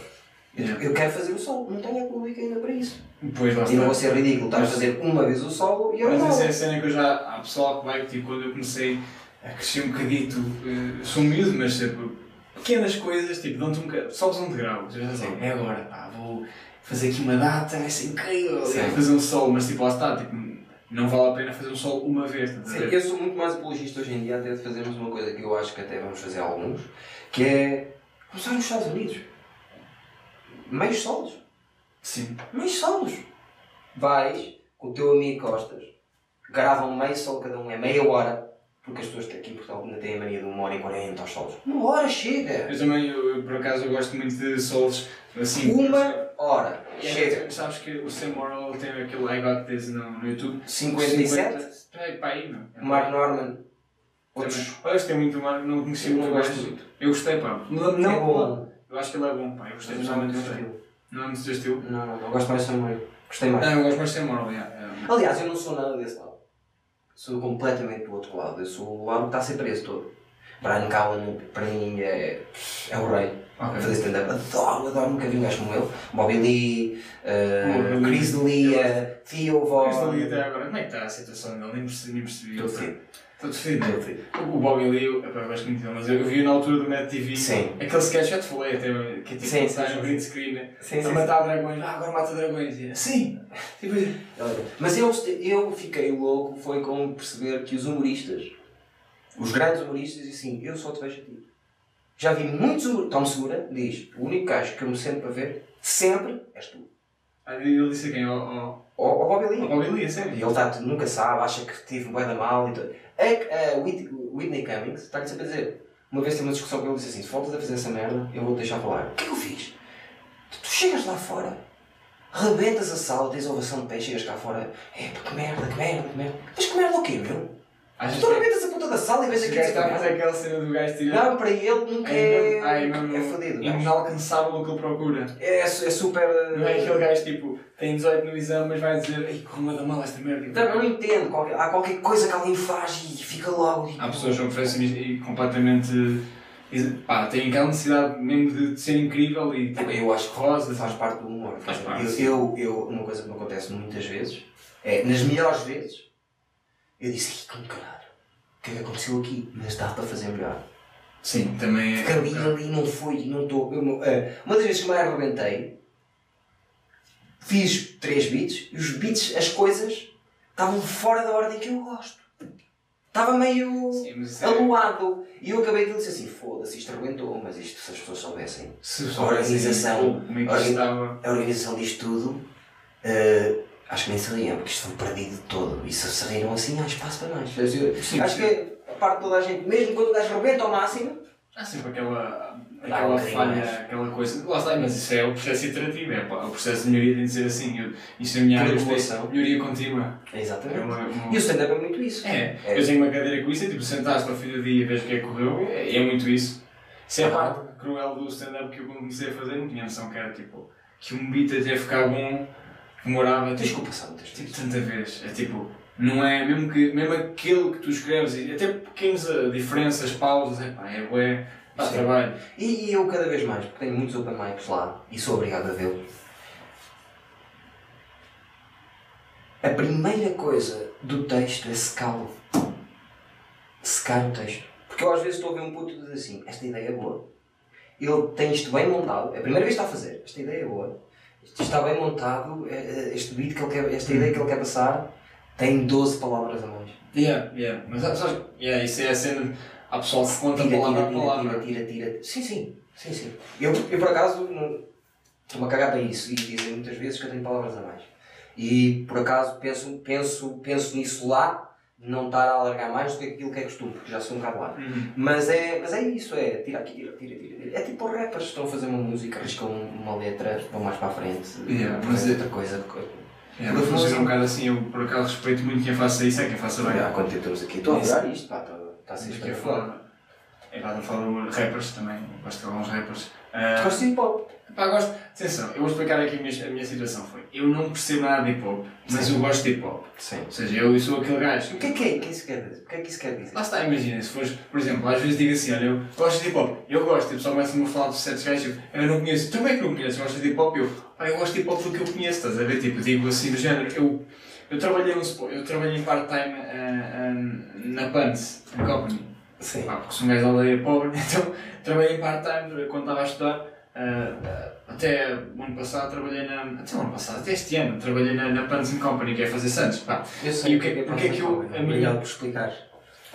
A: Eu,
B: Yeah.
A: eu quero fazer o solo, não tenho a pública ainda para isso.
B: Depois lá
A: E não vou ser ridículo, estar a fazer uma vez o solo e eu
B: Mas
A: não.
B: essa é a cena que eu já. Há pessoal que vai, tipo, quando eu comecei a crescer um bocadito, eh, sou miúdo, mas tipo, pequenas coisas, tipo, dão-te um. Sobes um degrau. Já assim,
A: Sim.
B: é agora, pá, vou fazer aqui uma data, vai ser incrível.
A: Sim.
B: Fazer um solo, mas tipo, lá está, tipo, não vale a pena fazer um solo uma vez,
A: Sim, eu sou muito mais apologista hoje em dia até de fazermos uma coisa que eu acho que até vamos fazer alguns, que é começar nos Estados Unidos. Meios solos.
B: Sim.
A: Meios solos. Vais com o teu amigo Costas, gravam meio solo cada um, é meia hora, porque as pessoas aqui em Portugal ainda têm a mania de uma hora e quarenta aos solos. Uma hora chega!
B: Eu também, eu, eu, por acaso, eu gosto muito de solos assim.
A: Uma hora
B: é,
A: chega!
B: Sabes que o Sam Morrill tem aquele I Got This no, no YouTube?
A: 57,
B: É, pá, aí, meu.
A: o Mark Norman. Outros.
B: Este é muito humano, não conhecia
A: Eu
B: muito
A: não gosto muito.
B: Eu gostei, pá. Não,
A: É
B: não,
A: bom.
B: Eu acho que ele é bom, pá. Eu gostei,
A: não é
B: pessoalmente
A: muito
B: gostei.
A: estilo.
B: Não é muito do estilo?
A: Não, não, não. Gosto mais de Samuel. Gostei mais.
B: Não, eu gosto mais de Sam yeah, yeah.
A: Aliás, eu não sou nada desse lado. Sou completamente do outro lado. Eu sou o lado que está a ser preso todo. Brian Callen, para mim, é, é o rei.
B: Ok.
A: Fazer stand-up. Adoro, adoro. Nunca vi um gajo como ele. Bobby Lee, uh,
B: Bobby Lee.
A: Chris D'Elia, Theo Von.
B: Mas ali até agora, como é que está a situação dele? Nem percebi. Nem percebi.
A: Estou fedido.
B: O Bobby Lee, eu, eu gosto muito dele, mas eu vi na altura do Mad TV.
A: Sim.
B: Aquele sketch já te falei até, que é tipo,
A: Sim,
B: está no green screen,
A: Sim,
B: a matar dragões, ah, agora mata dragões. E, Sim! Tipo,
A: Mas eu, eu fiquei louco foi com perceber que os humoristas, os grandes humoristas, dizem assim, eu só te vejo a ti. Já vi muitos humoristas, Tom Segura diz, o único gajo que eu me sento para ver, sempre, és tu.
B: ah, ele disse a quem? Ao,
A: Ou o Bobby
B: ao
A: Lee.
B: Bobby Lee, a
A: E ele tá, nunca sabe, acha que tive um da mal e tudo. A, a Whit- Whitney Cummings está-lhe sempre a dizer. Uma vez teve uma discussão com ele e disse assim: se voltas a fazer essa merda, eu vou-te deixar falar. O que é que eu fiz? Tu, tu chegas lá fora, rebentas a sala, tens ovação de pé, chegas cá fora, é que merda, que merda, que merda. Mas que merda o quê, meu?
B: Achas
A: Tu
B: que
A: rebentas a puta da sala e vês
B: esse
A: aqui
B: gajo
A: esta
B: está a fazer aquela cena do gajo tirar?
A: Não, para ele nunca
B: É
A: é.
B: mesmo- é mesmo
A: é fodido. gajo.
B: inalcançável o que ele procura.
A: É, é super.
B: Não é aquele gajo tipo, tem 18 no exame, mas vai dizer, ei, correu da mal esta merda.
A: Não, eu não entendo. Qualquer- há qualquer coisa que alguém faz e fica logo. tipo,
B: Há pessoas que oferecem e completamente. Pá, têm aquela necessidade mesmo de, de ser incrível e tipo,
A: Eu acho que
B: rosa.
A: faz parte do humor.
B: Faz parte,
A: Eu, eu, eu- uma coisa que me acontece muitas vezes é, nas melhores vezes, eu disse, "Ih, como caralho, o que é que aconteceu aqui? Mas dá para fazer melhor.
B: Sim, também é.
A: Porque ali, ali não foi, não estou. é, Uma das vezes que me arrebentei, fiz três beats e os beats, as coisas, estavam fora da ordem que eu gosto. Estava meio
B: Sim, é-
A: aluado. E eu acabei aquilo e disse assim, foda-se, isto arrebentou, mas isto se as pessoas soubessem.
B: Se
A: A organização-
B: Como é que
A: Organ-
B: estava.
A: a organização disto tudo, eh, acho que nem se riam, porque isto foi perdido todo. E se se riram assim, há espaço para mais. Eu-
B: Sim,
A: acho
B: sim.
A: que a parte de toda a gente, mesmo quando o gajo rebenta ao máximo,
B: Há sempre aquela.
A: Um
B: Aquela falha,
A: mais.
B: aquela coisa. Lá está, mas isso é o processo iterativo, é pá, o processo de melhoria tem de ser assim. Eu, isso é a minha área, tenho melhoria contínua.
A: é
B: É
A: exatamente.
B: uma, uma-
A: E o stand-up é muito isso.
B: É,
A: É.
B: eu tenho uma cadeira com isso, é tipo, sentaste ao fim do dia e vês o que é que correu, é, é muito isso. Isso é a
A: Ah.
B: parte cruel do stand-up que eu comecei a fazer, não tinha noção que era tipo, que um beat até ficar bom, demorava tipo,
A: Desculpa, sabe muitas
B: tipo
A: vezes.
B: tanta vez. É tipo, não é mesmo que mesmo aquele que tu escreves, e até pequenas ah, diferenças, pausas, é pá, é bué, dá
A: Sim.
B: trabalho.
A: E, e eu cada vez mais, porque tenho muitos open mics lá e sou obrigado a vê-los. A primeira coisa do texto é secá-lo. Secar o texto. Porque eu às vezes estou a ver um puto e diz assim, esta ideia é boa. Ele tem isto bem montado, é a primeira vez que está a fazer, esta ideia é boa. Isto está bem montado, é- é- este beat que ele quer, esta ideia que ele quer passar tem 12 palavras a mais.
B: Yeah, yeah. Mas sabes, yeah, isso é a cena, há pessoal que conta
A: Tira,
B: palavra
A: tira,
B: a palavra.
A: tira, tira, tira. Sim, sim. sim, sim. Eu, eu por acaso estou-me a cagar para isso e dizem muitas vezes que eu tenho palavras a mais. E por acaso penso, penso, penso nisso lá, não estar a alargar mais do que aquilo que é costume, porque já sou um bocado lá.
B: Uhum.
A: Mas é, mas é isso, é tira aqui, tira, tira, tira. É tipo os rappers que estão a fazer uma música, arriscam uma letra, vão mais para a frente,
B: Yeah, mas
A: é outra coisa.
B: É,
A: Tudo
B: funciona
A: famoso.
B: um bocado assim, eu por acaso respeito muito quem faça isso, é quem faça bem.
A: Há quanto tempo estamos aqui? Estou a adorar isto, pá, está está a ser
B: falar. É pá, não falo rappers também, gosto de alguns rappers.
A: Tu
B: Ah,
A: gostas de hip hop?
B: Pá, gosto. Atenção, eu vou explicar aqui a minha, a minha situação. Foi, eu não percebo nada de hip hop, mas
A: Sim.
B: eu gosto de hip hop.
A: Sim.
B: Ou seja, eu sou aquele gajo.
A: O que é que, é, que isso quer dizer? O que é que isso quer dizer?
B: Lá está, imagina, se fores, por exemplo, às vezes digo assim, olha, eu gosto de hip hop, eu gosto, e o pessoal começa-me a falar de certos gajos, eu, eu não conheço, tu é que não conheces, gostas de hip hop? Eu, pá, eu gosto de hip hop porque eu conheço, estás a ver? Tipo, digo assim, do género, eu, eu trabalhei, um, eu trabalhei em part-time ah, na Pants, na Company,
A: Sim.
B: pá, porque sou um gajo da aldeia pobre, então trabalhei em part-time quando estava a estudar, ah, até o ano passado trabalhei na, até o ano passado, até este ano, trabalhei na, na Pants Company, que é fazer Santos, pá,
A: Eu
B: E o que- porque é que eu- a minha-
A: Obrigado por explicar.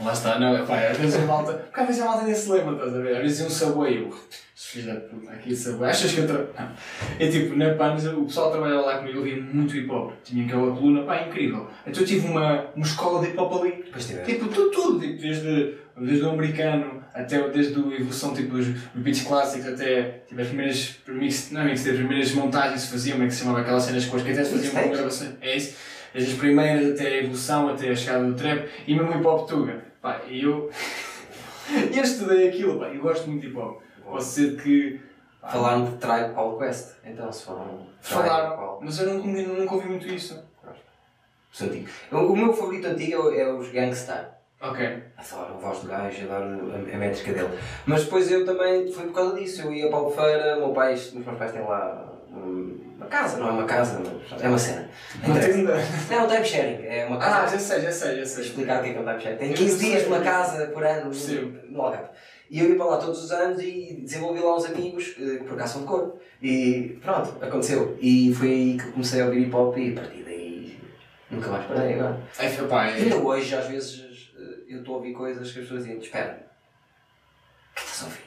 B: Lá está, não, pá, às vezes a malta. Porque às vezes a malta nem se lembra, estás a ver? Às vezes é um subway, eu. Filho da puta, aqui subway. Achas que eu tra... Não. É tipo, na Panos, o pessoal trabalhava lá comigo, eu via muito hip hop. Tinha aquela coluna, pá, incrível. Então eu tive uma, uma escola de hip hop ali.
A: Depois tiver.
B: Tipo, tudo, tudo, tipo, desde, desde o americano até desde a evolução tipo, dos beats clássicos até tipo, as primeiras mix, não, mix, as primeiras montagens se faziam, como é que se chamava aquelas cenas com as que até se faziam uma gravação. É isso. Desde as primeiras até a evolução, até a chegada do trap e mesmo hip hop tuga. Pá, e eu. eu estudei aquilo, pá, eu gosto muito de hip hop. Posso dizer que. pá,
A: Falaram de Tribe Called Quest. Então, se foram.
B: Falaram, mas eu nunca, nunca ouvi muito isso.
A: Os antigos. O meu favorito antigo é é os Gangstar.
B: Ok.
A: Adoro a voz do gajo, adoro a, a métrica dele. Mas depois eu também, foi por causa disso. Eu ia para a Albufeira, meu pai, os meus pais têm lá uma casa, não é uma casa, mas é uma cena. Não, é um time sharing. É uma
B: Ah,
A: casa.
B: já sei, já sei, já
A: Vou
B: sei.
A: explicar o que é que é um time sharing. Tem
B: Eu
A: 15
B: sei.
A: dias numa casa por ano no Algarve. E eu ia para lá todos os anos e desenvolvi lá uns amigos eh, que por acaso são de cor. E pronto, aconteceu. E foi aí que comecei a ouvir hip hop e a partir daí nunca mais parei agora.
B: É, pá, é.
A: Ainda hoje, às vezes, eu estou a ouvir coisas que as pessoas dizem: Espera, o que estás a ouvir?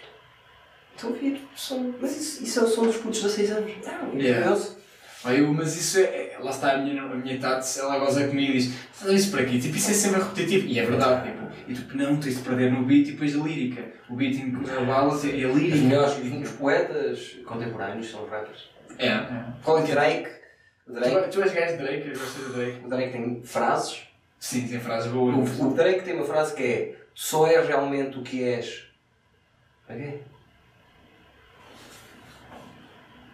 A: Estou a ouvir som. Mas isso, isso é o som dos putos de 16 anos. Não,
B: Yeah. Pá, eu, mas isso é, é- Lá está a minha, a minha Tati, ela goza comigo e diz: Estás ver isso para aqui? Tipo, isso é sempre repetitivo. E é verdade, tipo, e tu não, tens de perder no beat e depois a lírica. O beat em que balas e a
A: Os
B: lírica.
A: melhores, os, os poetas contemporâneos são os rappers.
B: É, é. Qual é que é?
A: Drake, o Drake,
B: Tu, tu és gajo de Drake, eu gosto de Drake.
A: o Drake tem frases.
B: Sim, tem frases
A: O,
B: boas.
A: o Drake tem uma frase que é: Só és realmente o que és. Ok?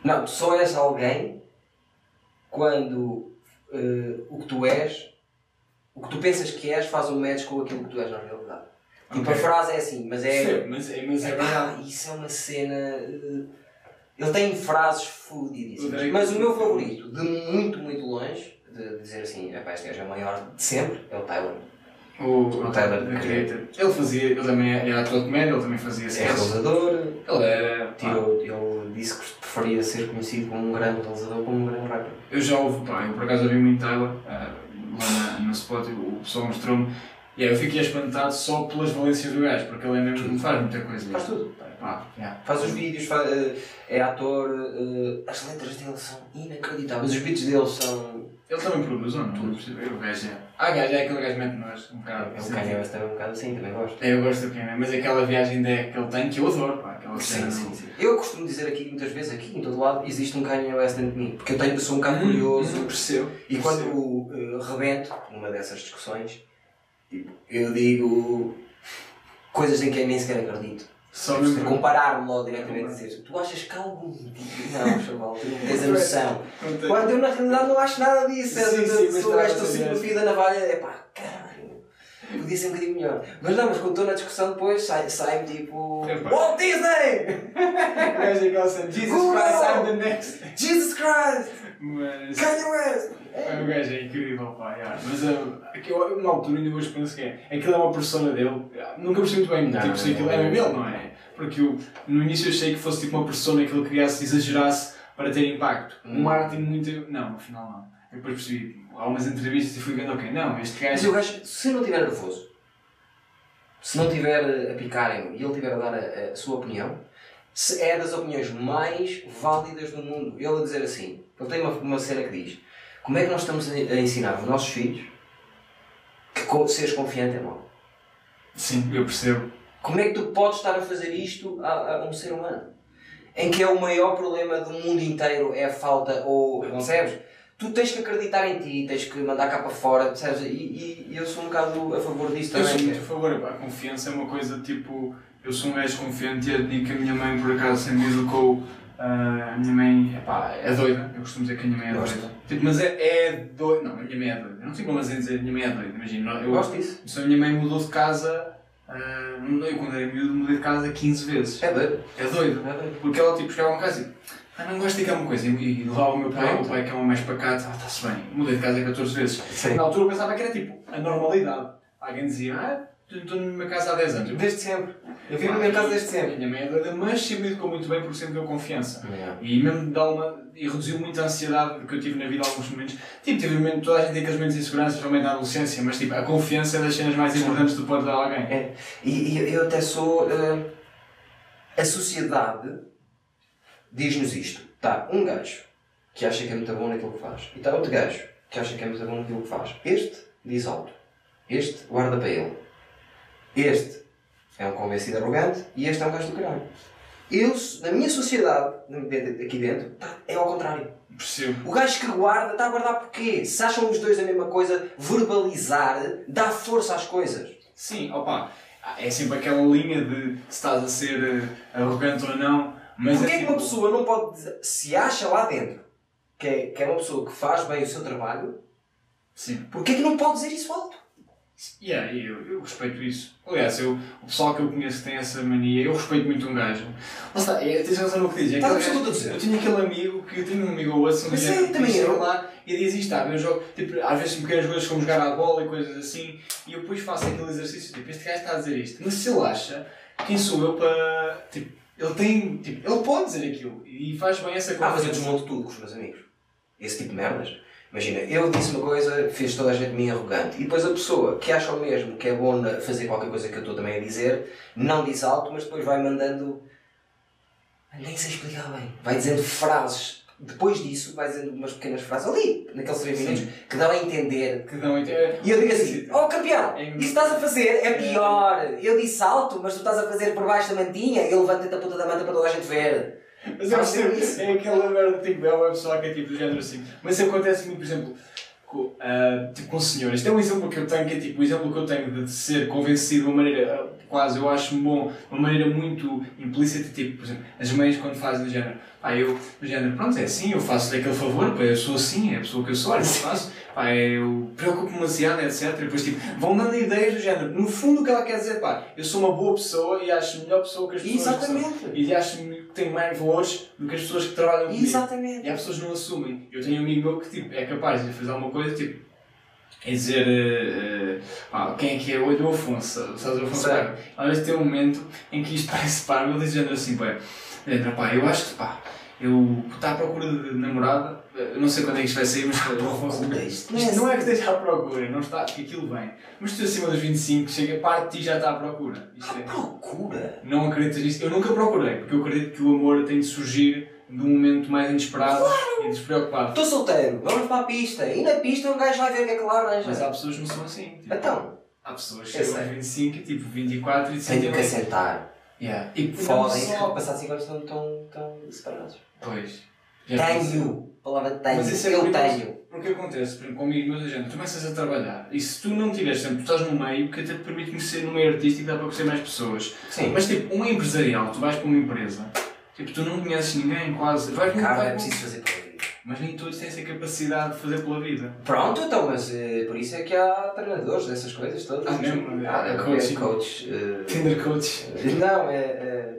A: Não, tu só és alguém quando eh, o que tu és, o que tu pensas que és, faz um match com aquilo que tu és na realidade. Tipo,
B: Ok.
A: a frase é assim, mas é.
B: Percebo, mas, é- mas é verdade.
A: Isso é uma cena. eh, Ele tem frases
B: O
A: fodidíssimas. Mas o meu favorito, de muito, muito longe, de dizer assim, epá, este gajo é o maior de sempre, é o Tyler.
B: O,
A: O Tyler,
B: the Creator. Ele fazia, ele também é ator de comédia, ele também fazia
A: É realizador,
B: Ele era.
A: tirou, ele disse que preferia ser conhecido como um grande realizador como um grande rapper.
B: Eu já ouvi, pá, eu por acaso ouvi muito Tyler, ah, lá no spot, o pessoal mostrou-me, e aí eu fiquei espantado só pelas valências do gajo, porque ele é mesmo, faz muita coisa.
A: Faz tudo.
B: Pá, yeah.
A: Faz os vídeos, faz, eh, é ator, eh, as letras dele são inacreditáveis, os beats dele são.
B: Ele também produz, não?
A: Tudo.
B: O gajo é. Ah, gajo é aquele gajo que mete nós, um bocado.
A: É um Kanye West também um bocado assim, também gosto.
B: É, eu gosto do Kanye, mas aquela viagem de que ele tem que eu adoro, pá, aquela.
A: Sim, sim, sim. Eu costumo dizer aqui, muitas vezes, aqui em todo lado, existe um Kanye West dentro de mim, porque eu, tenho, eu sou um bocado curioso.
B: Hum, percebo.
A: E quando uh, rebento numa dessas discussões, tipo, eu digo coisas em que eu nem sequer acredito.
B: Só
A: Tipo,
B: mesmo.
A: Comparar-me logo diretamente e dizer tu achas que algum dia. Não, chaval, tu não tens a noção. Quando eu na realidade não acho nada disso.
B: Sim,
A: eu,
B: sim, mas
A: sou gajo
B: estavas
A: que estou
B: a
A: sempre no
B: dizer.
A: fio da navalha, é pá, caralho. Podia ser um bocadinho melhor. Mas não, mas quando estou na discussão depois sai- sai-me tipo.
B: Epá.
A: Walt Disney!
B: É Jesus! Christ, I'm the next.
A: Jesus Christ!
B: Mas.
A: Kanye West!
B: É, O gajo é incrível, pá, yeah. mas uh, eu, na altura ainda hoje penso que é. Aquilo é uma persona dele, nunca percebi muito bem,
A: Não,
B: tipo, se aquilo é mesmo ele, não é? Porque eu, no início eu achei que fosse tipo uma persona que ele criasse, exagerasse para ter impacto. Um marketing muito. Não, afinal não. Eu depois percebi, há umas entrevistas e fui vendo, ok, não, este
A: Mas
B: gajo.
A: o gajo, se não estiver nervoso, se não estiver a picar em e ele estiver a dar a, a sua opinião, se é das opiniões mais válidas do mundo. Ele a dizer assim, ele tem uma, uma cena que diz, como é que nós estamos a, ensinar os nossos filhos que seres confiante é mau?
B: Sim, eu percebo.
A: Como é que tu podes estar a fazer isto a, a um ser humano? Em que é o maior problema do mundo inteiro é a falta, ou, concebes? tu tens que acreditar em ti, tens que mandar cá para fora, percebes? E, e, e eu sou um bocado a favor disso
B: Eu
A: também.
B: sou
A: que
B: muito
A: é-
B: a favor, pá, a confiança é uma coisa tipo. Eu sou um gajo confiante e eu digo que a minha mãe por acaso sempre me educou. Ah, a minha mãe epá, é doida, eu costumo dizer que a minha mãe é doida. Tipo, mas é, é doida. Não, a minha mãe é doida. Eu não sei como assim dizer a minha mãe é doida, imagina.
A: Eu
B: Eu,
A: gosto disso.
B: se a minha mãe mudou de casa, eu quando era miúdo mudei de casa 15 vezes.
A: É doido.
B: É doida.
A: É doido.
B: Porque ela tipo chegava a casa e ah, não gosto de aquela coisa. E, lá o meu pai, o
A: Pronto.
B: pai que é um mais pacato, ah, está-se bem, mudei de casa 14 vezes.
A: Sim.
B: Na altura eu pensava que era tipo a normalidade. Alguém dizia, ah, estou na minha casa há 10 anos.
A: Desde sempre. Eu vivo na minha casa desde sempre.
B: minha mãe é doida, mas sempre me educou muito bem porque sempre deu confiança.
A: Yeah.
B: E mesmo dá uma. e reduziu muito a ansiedade que eu tive na vida alguns momentos. Tipo, tive momentos, toda a gente tem aqueles momentos de insegurança, principalmente na adolescência, mas tipo, a confiança é das cenas mais importantes que tu podes dar a alguém.
A: É. E, e eu até sou. eh, a sociedade diz-nos isto. Está um gajo que acha que é muito bom naquilo que faz. E está outro gajo que acha que é muito bom naquilo que faz. Este diz alto. Este guarda para ele. Este é um convencido arrogante e este é um gajo do caralho. Eu, na minha sociedade, aqui dentro, é ao contrário.
B: Percebo.
A: O gajo que guarda, está a guardar porquê? Se acham os dois a mesma coisa, verbalizar dá força às coisas.
B: Sim, opa, é sempre aquela linha de se estás a ser eh, arrogante ou não, mas
A: Porquê
B: é
A: é que uma
B: tipo-
A: pessoa não pode dizer, se acha lá dentro que é, que é uma pessoa que faz bem o seu trabalho,
B: Sim.
A: porquê é que não pode dizer isso alto?
B: Yeah, e eu, eu respeito isso. Aliás, eu, o pessoal que eu conheço tem essa mania, eu respeito muito um gajo. Lá está, é, tens razão no que dizes. é
A: que eu
B: Eu tinha aquele amigo que eu tinha um amigo ou outro, um
A: Mas
B: dia
A: é, também eu.
B: lá e diz isto, tá, eu jogo, tipo, às vezes pequenas coisas como jogar à bola e coisas assim, e eu depois faço aquele exercício, tipo, este gajo está a dizer isto, mas se ele acha, quem sou eu para, tipo, ele tem, tipo, ele pode dizer aquilo e faz bem essa
A: Ah, mas eu desmonto tudo com os meus amigos. Esse tipo de merdas. Imagina, eu disse uma coisa, fez toda a gente mim arrogante. E depois a pessoa que acha o mesmo, que é bom fazer qualquer coisa que eu estou também a dizer, não diz alto, mas depois vai mandando. Nem sei explicar bem. Vai dizendo frases. Depois disso, vai dizendo umas pequenas frases ali, naqueles 3
B: Sim.
A: minutos, que dão a entender.
B: Que dão ideia.
A: E eu digo assim: Oh campeão,
B: É
A: isso que estás a fazer é pior. Eu disse alto, mas tu estás a fazer por baixo da mantinha. Ele levanta-te a puta da manta para toda a gente ver.
B: Mas eu percebo, é aquela merda, tipo, é uma pessoa que é tipo do género assim. Mas isso acontece muito, por exemplo, com, ah, tipo, com senhoras. É um exemplo que eu tenho, que é tipo, o exemplo que eu tenho de ser convencido de uma maneira, quase, eu acho bom, de uma maneira muito implícita, tipo, por exemplo, as mães quando fazem do género, pá, eu, do género, pronto, é assim, eu faço-lhe aquele favor, pá, eu sou assim, é a pessoa que eu sou, eu faço, pá, eu preocupo-me demasiado, etc. E depois, tipo, vão dando ideias do género. No fundo, o que ela quer dizer, pá, eu sou uma boa pessoa e acho melhor pessoa que as pessoas que são.
A: Exatamente.
B: E acho que tenho mais valores do que as pessoas que trabalham comigo.
A: Exatamente.
B: E há pessoas não assumem. Eu tenho um amigo meu que tipo, é capaz de fazer alguma coisa, tipo, é dizer eh, pá, quem é que é o do Afonso, sabes o Afonso. Paiva? Às vezes tem um momento em que isto parece pá, ele diz género assim, pá, pá, eu acho que pá, eu está à procura de namorada, eh, não sei quando é que isto vai sair, mas o Afonso.
A: Isto não é
B: Isto não é que
A: assim.
B: esteja à procura, não está, porque aquilo vem. Mas tu acima dos 25, chega, parte de ti já está à procura. Isto
A: À
B: é.
A: procura?
B: Não acreditas nisso? Eu nunca procurei, porque eu acredito que o amor tem de surgir de um momento mais inesperado e despreocupado.
A: Estou solteiro, vamos para a pista. E na pista um gajo vai ver o que é que lá arranja.
B: Mas há pessoas que não são assim. Tipo,
A: Então,
B: há pessoas que chegam aos
A: sei.
B: 25 e tipo 24 e
A: tenho que
B: 39.
A: assentar.
B: Yeah. E não só.
A: passar 5 anos estão tão, tão separados.
B: Pois. Já
A: Tenho. A palavra tenho.
B: Mas isso é
A: eu tenho.
B: Porque acontece, por exemplo, comigo, meus agentes, tu começas a trabalhar e se tu não tiveres sempre, tu estás no meio que até te permite conhecer no meio artístico, dá para conhecer mais pessoas.
A: Sim.
B: Mas tipo, um empresarial, tu vais para uma empresa, tipo, tu não conheces ninguém quase. Vais um-
A: Cara, é
B: para um-
A: preciso fazer pela vida.
B: Mas nem todos têm essa capacidade de fazer pela vida.
A: Pronto, então, mas eh, por isso é que há treinadores dessas coisas todas.
B: Ah, mesmo?
A: Ah,
B: É
A: é
B: coaching.
A: coach. eh,
B: Tinder coach.
A: não, é. é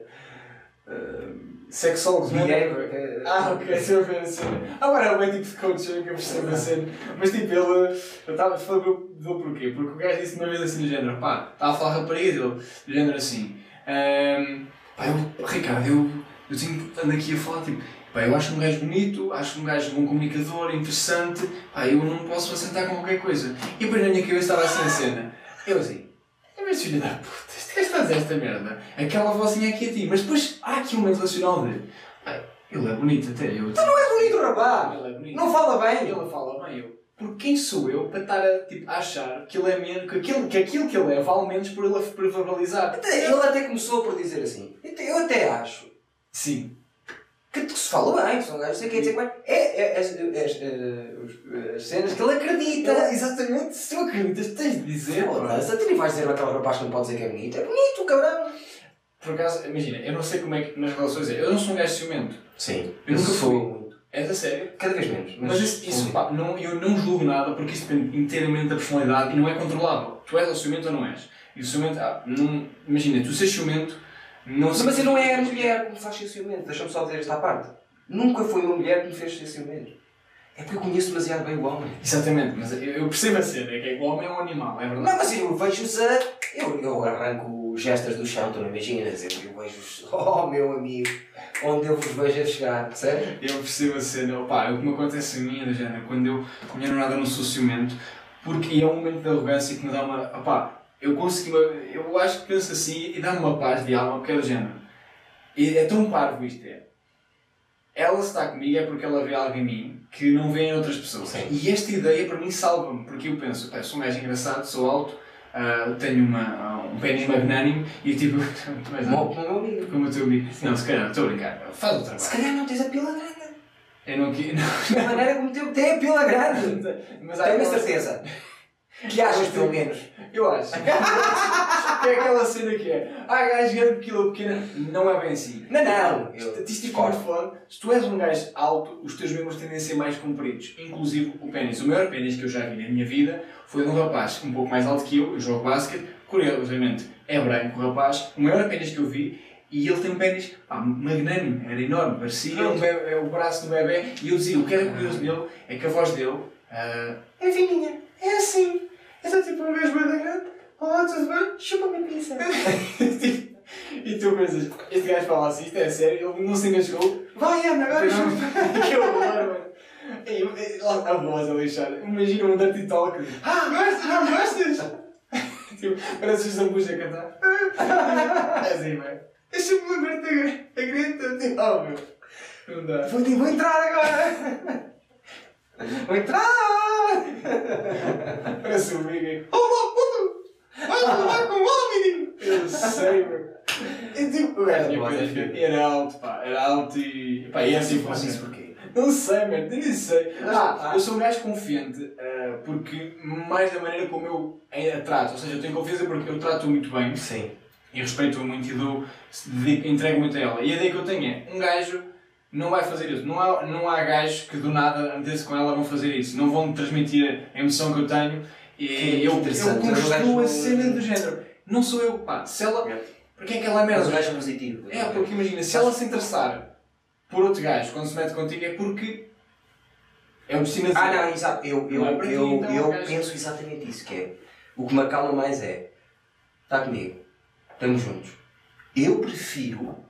B: Sexólogos, não é?
A: eh,
B: Ah, ok, estou a ver a cena. Agora é o tipo de coach, eu que eu percebo a cena. Mas tipo, ele. Eu estava a falar dele porquê? Porque o gajo disse uma vez assim do género, pá, estava a falar rapariga dele, do género assim. ehm, pá, eu, Ricardo, eu, eu tenho, ando aqui a falar, tipo, pá, eu acho um gajo bonito, acho um gajo bom comunicador, interessante, pá, eu não posso assentar com qualquer coisa. E depois na minha cabeça estava assim a cena. Eu assim, é mas filho da puta, este gajo faz esta merda. Aquela vozinha aqui a ti. Mas depois há aqui um momento relacional de. Pá, ele é bonito até, eu.
A: Tu não és bonito, rapaz!
B: Ele é bonito.
A: Não fala bem!
B: Ele fala bem, eu. Por quem sou eu para estar a, tipo, a achar que ele é menos, que aquilo, que aquilo que ele é vale menos por ele verbalizar?
A: Ele até começou por dizer assim. "Então, Eu até acho.
B: Sim.
A: que, que se fala bem, que são gajos, sei que é dizer bem. É, é, as, as, as, as cenas que ele acredita.
B: Então, exatamente, se tu acreditas, tens de dizer.
A: Foda-se, tu nem vais dizer aquele rapaz que não pode dizer que é bonito. É bonito, cabrão.
B: Por acaso, imagina, eu não sei como é que nas relações é. Eu não sou um gajo ciumento.
A: Sim,
B: Eu nunca
A: sou
B: fui.
A: muito.
B: É da sério.
A: Cada vez menos.
B: Mas isso, isso pá, não, eu não julgo nada porque isso depende inteiramente da personalidade e não é controlável. Tu és ou ciumento ou não és. E o ciumento, ah, não, imagina, tu seres ciumento, não
A: Mas, mas eu não é a mulher que me faz ser ciumento. Deixa-me só dizer esta parte. Nunca foi uma mulher que me fez ser ciumento. É porque eu conheço demasiado bem o homem.
B: Exatamente, mas eu, eu percebo a cena, é que o homem é um animal, é verdade.
A: Não, mas eu vejo-os a. Eu, eu arranco gestas do chão, tu não imaginas? Eu, eu vejo-os. Oh, meu amigo, onde eu vos vejo a chegar, percebes?
B: Eu percebo a cena, opá, o que me acontece a mim é género, quando eu, com a minha namorada não sou ciumento, porque é um momento de arrogância que me dá uma, opá, eu consegui, eu acho que penso assim e dá-me uma paz de alma, porque é do género. E é tão parvo isto, é. Ela está comigo é porque ela vê algo em mim que não vê em outras pessoas.
A: Sim.
B: E esta ideia para mim salva-me, porque eu penso, sou um gajo engraçado, sou alto, ah, tenho uma, um pênis magnânimo e tipo,
A: Como o amigo.
B: como o teu amigo. Não, se calhar, estou a brincar, faz o trabalho.
A: Se calhar não tens a pila grande.
B: Eu não quis.
A: Da maneira como teu tem a pila grande.
B: Mas
A: Tenho a certeza. Que achas, pelo menos.
B: Eu acho. que é aquela cena que é. Ah, gajo grande, quilo pequena. Não é bem assim.
A: Não, não.
B: Estatisticamente falando, se tu és um gajo alto, os teus membros tendem a ser mais compridos, inclusive o pênis. O maior pênis que eu já vi na minha vida foi de um rapaz um pouco mais alto que eu, eu jogo basquete, curiosamente é branco o rapaz, o maior pênis que eu vi, e ele tem um pênis pá, magnânimo, era enorme, parecia um bebé, o braço do bebê, e eu dizia, o que era curioso nele é que a voz dele ah, é fininha, é assim, é só tipo um gajo bem grande, olá, tudo bem? Chupa-me a pizza. E tu pensas, este gajo fala assim, isto é sério, ele não se engasgou. Vai, Ana, agora chupa. que horror, mano. E e lá a voz a lixar. Imagina um dirty talk. Ah, gostas? Não gostas? tipo, parece os zambus a cantar. É assim, velho. Deixa-me lembrar-te a grita. Tipo, oh, meu. Não dá.
A: Vou, vou entrar agora. Vou entrar.
B: Parece um amigo. Oh, oh, puto! Vai falar com o homem, menino! Eu sei, meu. E tipo, o gajo tinha coisas que era alto, pá, era alto e. pá, e é assim
A: Faz isso porquê?
B: Não sei, mano, eu nem sei. Ah,
A: Ah.
B: eu sou um gajo confiante ah, porque mais da maneira como eu a trato. Ou seja, eu tenho confiança porque eu trato muito bem
A: Sim.
B: e respeito-a muito e dou, entrego muito a ela. E a ideia que eu tenho é: um gajo não vai fazer isso. Não há, não há gajos que do nada, meter-se com ela, vão fazer isso. Não vão transmitir a emoção que eu tenho.
A: Que
B: E eu, eu construo a cena
A: gajo-
B: do género. Não sou eu, pá. Se ela.
A: É.
B: Porque é aquela merda.
A: Mas o gajo é positivo.
B: É, porque imagina, se ela se interessar por outro gajo quando se mete contigo é porque é o destino
A: Ah, não, exato. Eu, eu,
B: é para
A: eu,
B: então,
A: eu
B: gajo.
A: penso exatamente isso, que é... O que me acalma mais é... Está comigo. Estamos juntos. Eu prefiro...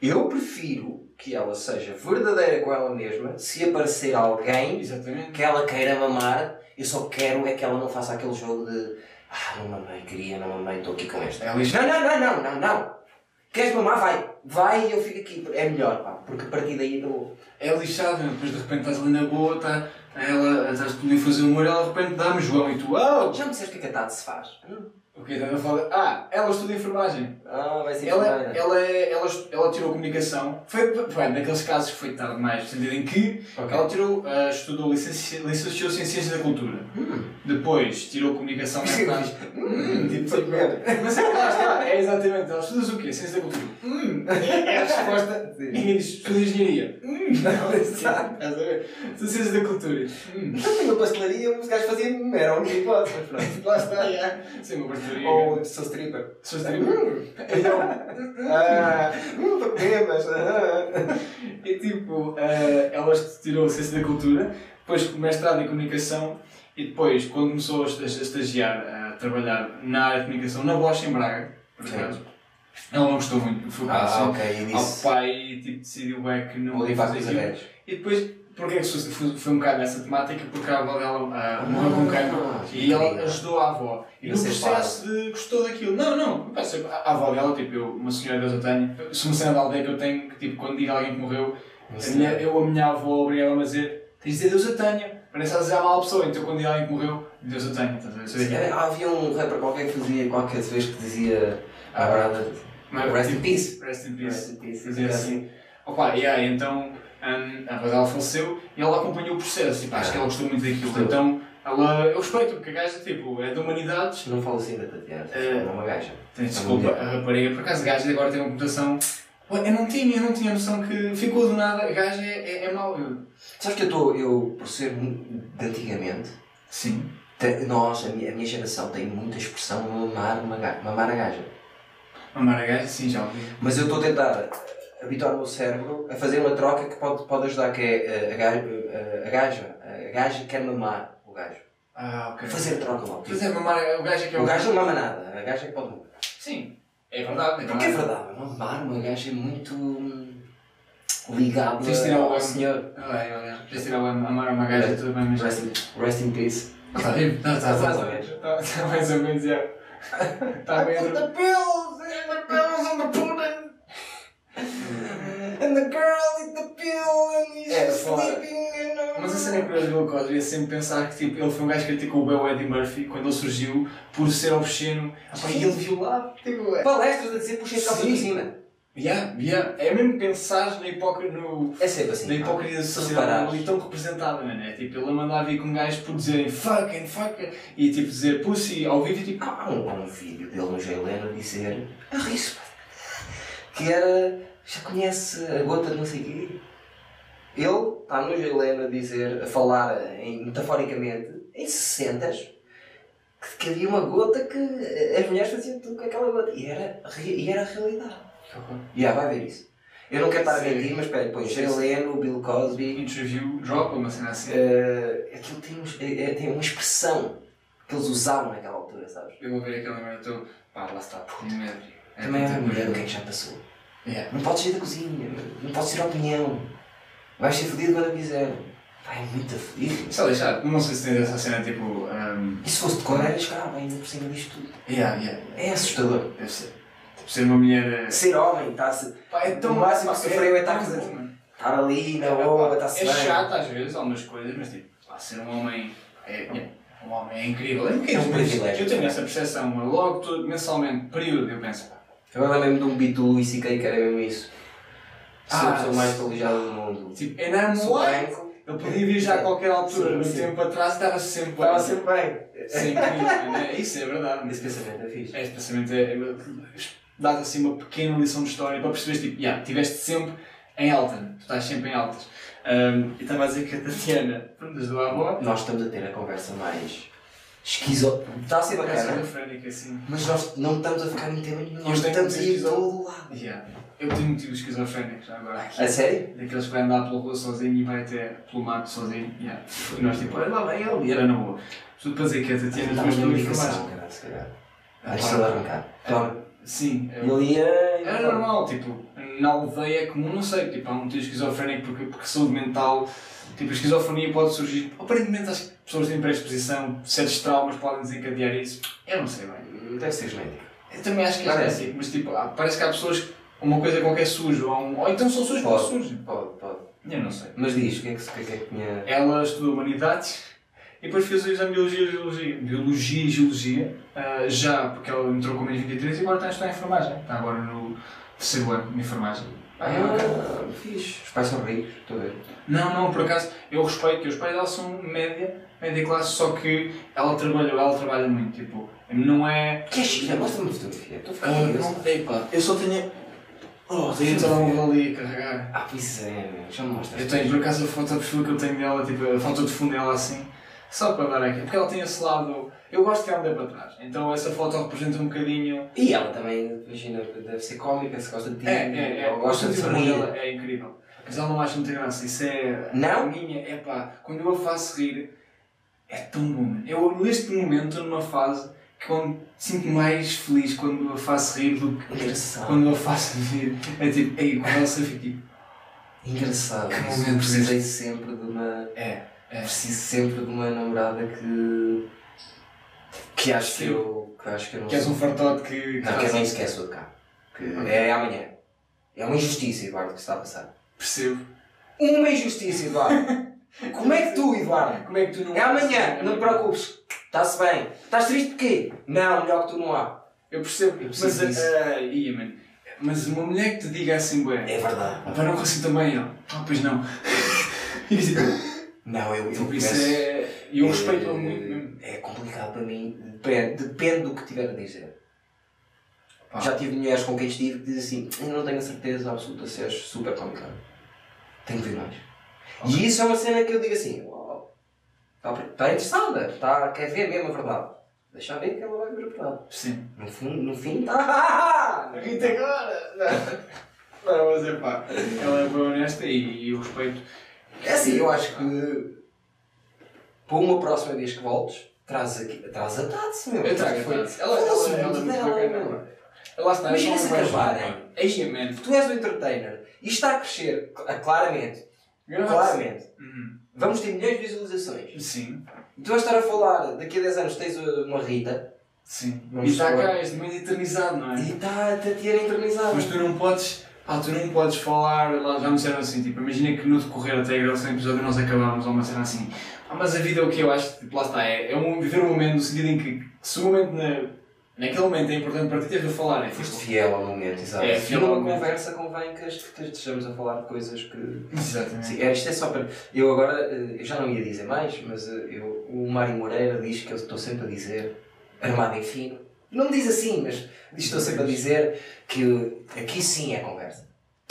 A: Eu prefiro que ela seja verdadeira com ela mesma se aparecer alguém
B: Exatamente.
A: que ela queira mamar, eu só quero é que ela não faça aquele jogo de ah, não mamei, queria, não mamei, estou aqui com esta.
B: É lixo.
A: Não, não, não, não, não, não. Queres mamar? Vai. Vai e eu fico aqui. É melhor, pá, porque a partir daí dou.
B: É lixado, depois de repente estás ali na boa, tá, ela, estás tu a fazer humor, ela de repente dá-me João e tu, oh!
A: Já me disseste o que é que a Tati se faz?
B: O que é que fala? Ah, ela estuda enfermagem.
A: Ah, vai ser
B: Ela,
A: enfermeira.
B: ela, é- ela, ela tirou comunicação. Foi, foi naqueles casos foi tarde demais, no sentido em que
A: Ok.
B: ela tirou, ah, estudou, licenci- licenciou-se em Ciências da Cultura.
A: Hum.
B: Depois tirou comunicação
A: Sim,
B: mais
A: Hum,
B: tipo,
A: para comer.
B: Mas é, lá está, é exatamente. Ela estudas o quê? Ciência da cultura. Hum, é a resposta. Ninguém diz estuda engenharia. Hum, não,
A: Exato.
B: Estás a ver? Estuda ciência da cultura. Hum.
A: Então, uma pastelaria, os gajos faziam. Era a única hipótese, mas pronto.
B: Lá está, yeah. Sim, uma pastelaria.
A: Ou sou stripper.
B: Sou stripper.
A: Então. Ah, hum, ah.
B: E tipo, eh, ela tirou ciência da cultura, depois mestrado em comunicação e depois, quando começou a est- a estagiar, a trabalhar na área de comunicação, na Bosch em Braga, por acaso, ela não gostou muito. Foi
A: Ah,
B: assim,
A: ok,
B: ao pai tipo, decidiu bem que não
A: Vou
B: fazer. E depois, porque é que foi, um bocado nessa temática? Porque a avó dela ah, morreu com cancro
A: Ah,
B: e ela ajudou a avó. E no processo de gostou daquilo. Não, não, a avó dela, tipo, eu, uma senhora Deus eu tenho, se uma cena da aldeia que eu tenho, que tipo, quando digo a alguém que morreu, a minha, eu, a minha avó obrigava-me a dizer: tens de dizer Deus eu tenho. Parece a dizer a mal pessoa, então quando digo a alguém que morreu, Deus eu tenho. A ver? Eu é.
A: Havia um rapper qualquer que fazia qualquer vez que dizia à brada
B: Mas,
A: Rest in
B: tipo,
A: peace.
B: Rest in
A: Rest
B: peace.
A: in peace.
B: Fazia assim. Opa, e aí, então um, a avó dela faleceu e ela acompanhou o processo. Tipo, acho que ela gostou muito daquilo.
A: Gostou.
B: Então, ela, eu respeito, porque a gaja tipo, é de humanidades.
A: Não falo assim da Tatiana,
B: É.
A: é uma gaja.
B: Tens desculpa, a rapariga, por acaso, a gaja agora tem uma reputação. Ué, Eu não tinha, eu não tinha noção que ficou do nada. A gaja é, é, é mau.
A: Sabes que eu estou, eu, por ser de antigamente,
B: Sim.
A: nós, a minha, a minha geração, tem muita expressão mamar, uma ga- mamar a gaja.
B: Mamar a gaja, sim, já ouvi.
A: Mas eu estou a tentar habituar o meu cérebro a fazer uma troca que pode, pode ajudar, que é eh, a gaja, a gaja, a gaja quer mamar o gajo.
B: Ah, ok.
A: Fazer a troca logo.
B: Pois é, mamar o gajo é que é
A: O gajo não mama nada, a gaja é que pode mamar.
B: Sim, é verdade.
A: Porque é verdade, mamar uma gaja é muito hum, ligado
B: Tens de tirar o
A: ao senhor.
B: Olha, olha. Tens de tirar o amar uma gaja, tudo bem, mas.
A: Rest in, rest in peace.
B: Está bem, está
A: Está mais ou menos.
B: Está mais ou menos, já. Está bem.
A: pills, and the pills and the pudding. And the girl eat the pill and he's
B: É,
A: sleeping and
B: Mas a cena curiosa do Bill Cosby é sempre pensar que tipo, ele foi um gajo que criticou o Bel Eddie Murphy quando ele surgiu por ser obsceno Epá, e ele violava. Tipo, é.
A: Palestras a dizer puxem calça por cima.
B: Yeah, yeah. É mesmo pensar na hipócrisia, no,
A: É sempre assim.
B: na hipocrisia social ali tão representada, mano. É tipo, ele a mandar vir com um gajo por dizerem fucking, fucking e tipo dizer pussy ao vivo e tipo.
A: Há um, um vídeo dele no Jaileno a dizer a rir-se, pá. que era já conhece a gota de não sei o quê? Ele está no Jaileno a dizer a falar em, metaforicamente em 60 que, que havia uma gota que as mulheres faziam tudo com aquela gota. E era, e era a realidade. E yeah, vai ver isso. Eu não quero estar a mentir mas espera põe
B: Sim,
A: Jaileno, Bill Cosby.
B: Interview, drop, uma cena assim.
A: eh, aquilo tem, é- é- tem uma expressão que eles usavam naquela altura sabes?
B: Eu vou ver aquela merda, estou. Pá, lá está, com medo.
A: Também é uma o que é que já passou.
B: Yeah.
A: Não podes sair da cozinha, não podes ter opinião. Vais ser fodido quando quiser. Vai muito fodido.
B: Só deixar, não sei se tens essa cena tipo. Um,
A: E se fosse de cor, era escravo ainda por cima disto tudo.
B: yeah, yeah,
A: É assustador.
B: deve ser. Tipo, ser uma mulher. eh,
A: Ser homem, está-se.
B: É tão
A: O máximo que sofreu é estar. Estar ali na
B: É, pá,
A: está-se
B: É
A: bem.
B: chato às vezes, algumas coisas, mas tipo, pá, ser um homem. É, é, um homem é incrível. É,
A: É um privilégio.
B: Eu tenho essa percepção, eu logo todo, mensalmente, período, eu penso,
A: Agora lembro-me de um beat do Luís C.K. que era mesmo isso. Sou a
B: Ah,
A: pessoa mais privilegiada do mundo.
B: tipo, and I'm
A: Sou
B: white.
A: branco.
B: Ele podia viajar a qualquer altura, no
A: sim.
B: tempo atrás, e estava sempre
A: Estava
B: bem.
A: sempre bem.
B: Sim, incrível, né? Isso é verdade.
A: Esse pensamento é fixe.
B: É, Este pensamento é. é dá assim uma pequena lição de história para perceberes, tipo, yeah, estiveste sempre em alta, tu estás sempre em altas. E estava a dizer que a Tatiana, pronto, ajudou a avó,
A: Nós estamos a ter a conversa mais esquizo... Está a ser bacana.
B: esquizofrénica assim.
A: Mas nós não estamos a ficar em tema nenhum. Nós estamos a ir todo lado.
B: Yeah. Eu tenho motivos esquizofrénicos agora aqui.
A: A sério?
B: Daqueles que vai andar pela rua sozinho e vai até pelo mato sozinho. Yeah. E nós tipo, olha lá vem ele e era na rua. Tudo para dizer que a Tatiana pela
A: medicação,
B: informação.
A: caralho, se calhar.
B: Ah,
A: Deixa ele arrancar. Toma.
B: Sim, eu-
A: Ele ia.
B: Era normal, tipo, na aldeia é comum, não sei, tipo, há um motivo esquizofrénico porque, porque saúde mental, tipo, a esquizofrenia pode surgir, aparentemente as pessoas têm predisposição, certos traumas podem desencadear isso, eu não sei bem.
A: Deve ser genético.
B: Eu também acho que é
A: Parece.
B: genético, mas tipo, parece que há pessoas que uma coisa qualquer surge, ou, um- ou então são sujos
A: Pode.
B: surgem.
A: Pode, pode.
B: Eu não sei.
A: Mas diz, o que é que, o que, é que é que tinha.
B: Ela estudou Humanidades e depois fez o exame de Biologia e Geologia. Biologia e Geologia, ah, já porque ela entrou com menos 23 e agora está a estudar Enfermagem. Está agora no terceiro ano de Enfermagem. Ah, é.
A: Ah, fixe. Os pais são ricos, estou a ver.
B: Não, não, por acaso, eu respeito que os pais dela são média, média classe, só que ela trabalhou, ela trabalha muito, tipo, não é...
A: Que é China? Mostra-me a fotografia. Estou curioso.
B: não, eu só tenho... Oh, tenho o telemóvel ali a carregar.
A: Ah, pois é, já me mostras.
B: Eu tenho, por acaso, a foto de perfil que eu tenho dela, tipo, a foto de fundo dela assim, só para dar aqui, porque ela tem esse lado... Eu gosto que ela ande para trás, então essa foto representa um bocadinho...
A: E ela também, imagina, deve ser cómica, se gosta de ti.
B: É, é, é,
A: Ela gosta de se
B: o sentido
A: rir.
B: dela é incrível. Mas ela não acha muita graça, isso é...
A: Não?
B: A minha, é pá, quando eu a faço rir, é tão bom. Eu neste momento estou numa fase que quando sinto mais feliz quando a faço rir do que
A: Engraçado.
B: quando a faço rir. É tipo, ei, quando ela se fica tipo,
A: Engraçado.
B: Que momento
A: precisei sempre de uma.
B: é, é.
A: Preciso sempre de uma namorada que. que acho que eu. que acho que eu não
B: Que és um fartote que.
A: Não, que eu nem sequer sou de cá. Que é amanhã. É uma injustiça, Eduardo, que está a passar.
B: Percebo.
A: Uma injustiça, Eduardo! Como é que tu, Eduardo?
B: Como é que tu não.
A: É amanhã, não te preocupes. Está-se bem. Estás triste porquê? Não, melhor que tu não há.
B: Eu percebo.
A: Eu
B: mas,
A: preciso disso.
B: ah, ia, mano. mas uma mulher que te diga assim, bué,
A: É verdade.
B: ah, pá, não consigo também, ele, ah, pois não.
A: Não, eu, eu
B: isso
A: começo-
B: é. Eu
A: É-
B: respeito-a muito mesmo.
A: É complicado para mim, depende, depende do que tiver a dizer.
B: Pá.
A: Já tive mulheres com quem estive que dizem assim: Eu não tenho a certeza absoluta se és super cómica. Tenho que ver mais. E isso é uma cena que eu digo assim: Uau, está, está interessada, está, quer ver mesmo a verdade. Deixa ver que ela vai ver a verdade.
B: Sim.
A: No fim, no fim está.
B: Rita agora! Não, mas é pá, ela é bem honesta e, eu respeito.
A: É assim, eu acho que para uma próxima vez que voltes, traz, aqui, traz a Tatsi, meu.
B: Eu trago a Tati. Ela, ela, ela é está,
A: Imagina
B: ela
A: se
B: é mais
A: acabarem. Tu és o entertainer e está a crescer, cl- claramente, claramente.
B: Uhum.
A: Vamos ter milhões de visualizações.
B: Sim,
A: E tu vais estar a falar, daqui a 10 anos tens uma Rita
B: sim.
A: Vamos
B: e está
A: falar.
B: cá, és de meio eternizado, não é?
A: e está a ter eternizado.
B: Mas tu não podes, pá, tu não podes falar, lá já me disseram assim, tipo, imagina que no decorrer até a gravação do episódio nós acabámos ou uma cena assim, ah, mas a vida é o que eu acho, tipo, lá está, é, é um, viver um momento no sentido em que, se o momento na, naquele momento é importante para ti, tens de falar, é
A: Foste fiel ao momento, exato.
B: É,
A: e
B: fiel
A: numa conversa convém que est- que estejamos a falar de coisas que.
B: exatamente.
A: Sim, é, isto é só para. Eu agora, eh, eu já não ia dizer mais, mas eh, eu, o Mário Moreira diz que eu estou sempre a dizer, armado em fino. Não me diz assim, mas estou sempre a dizer que aqui sim é conversa.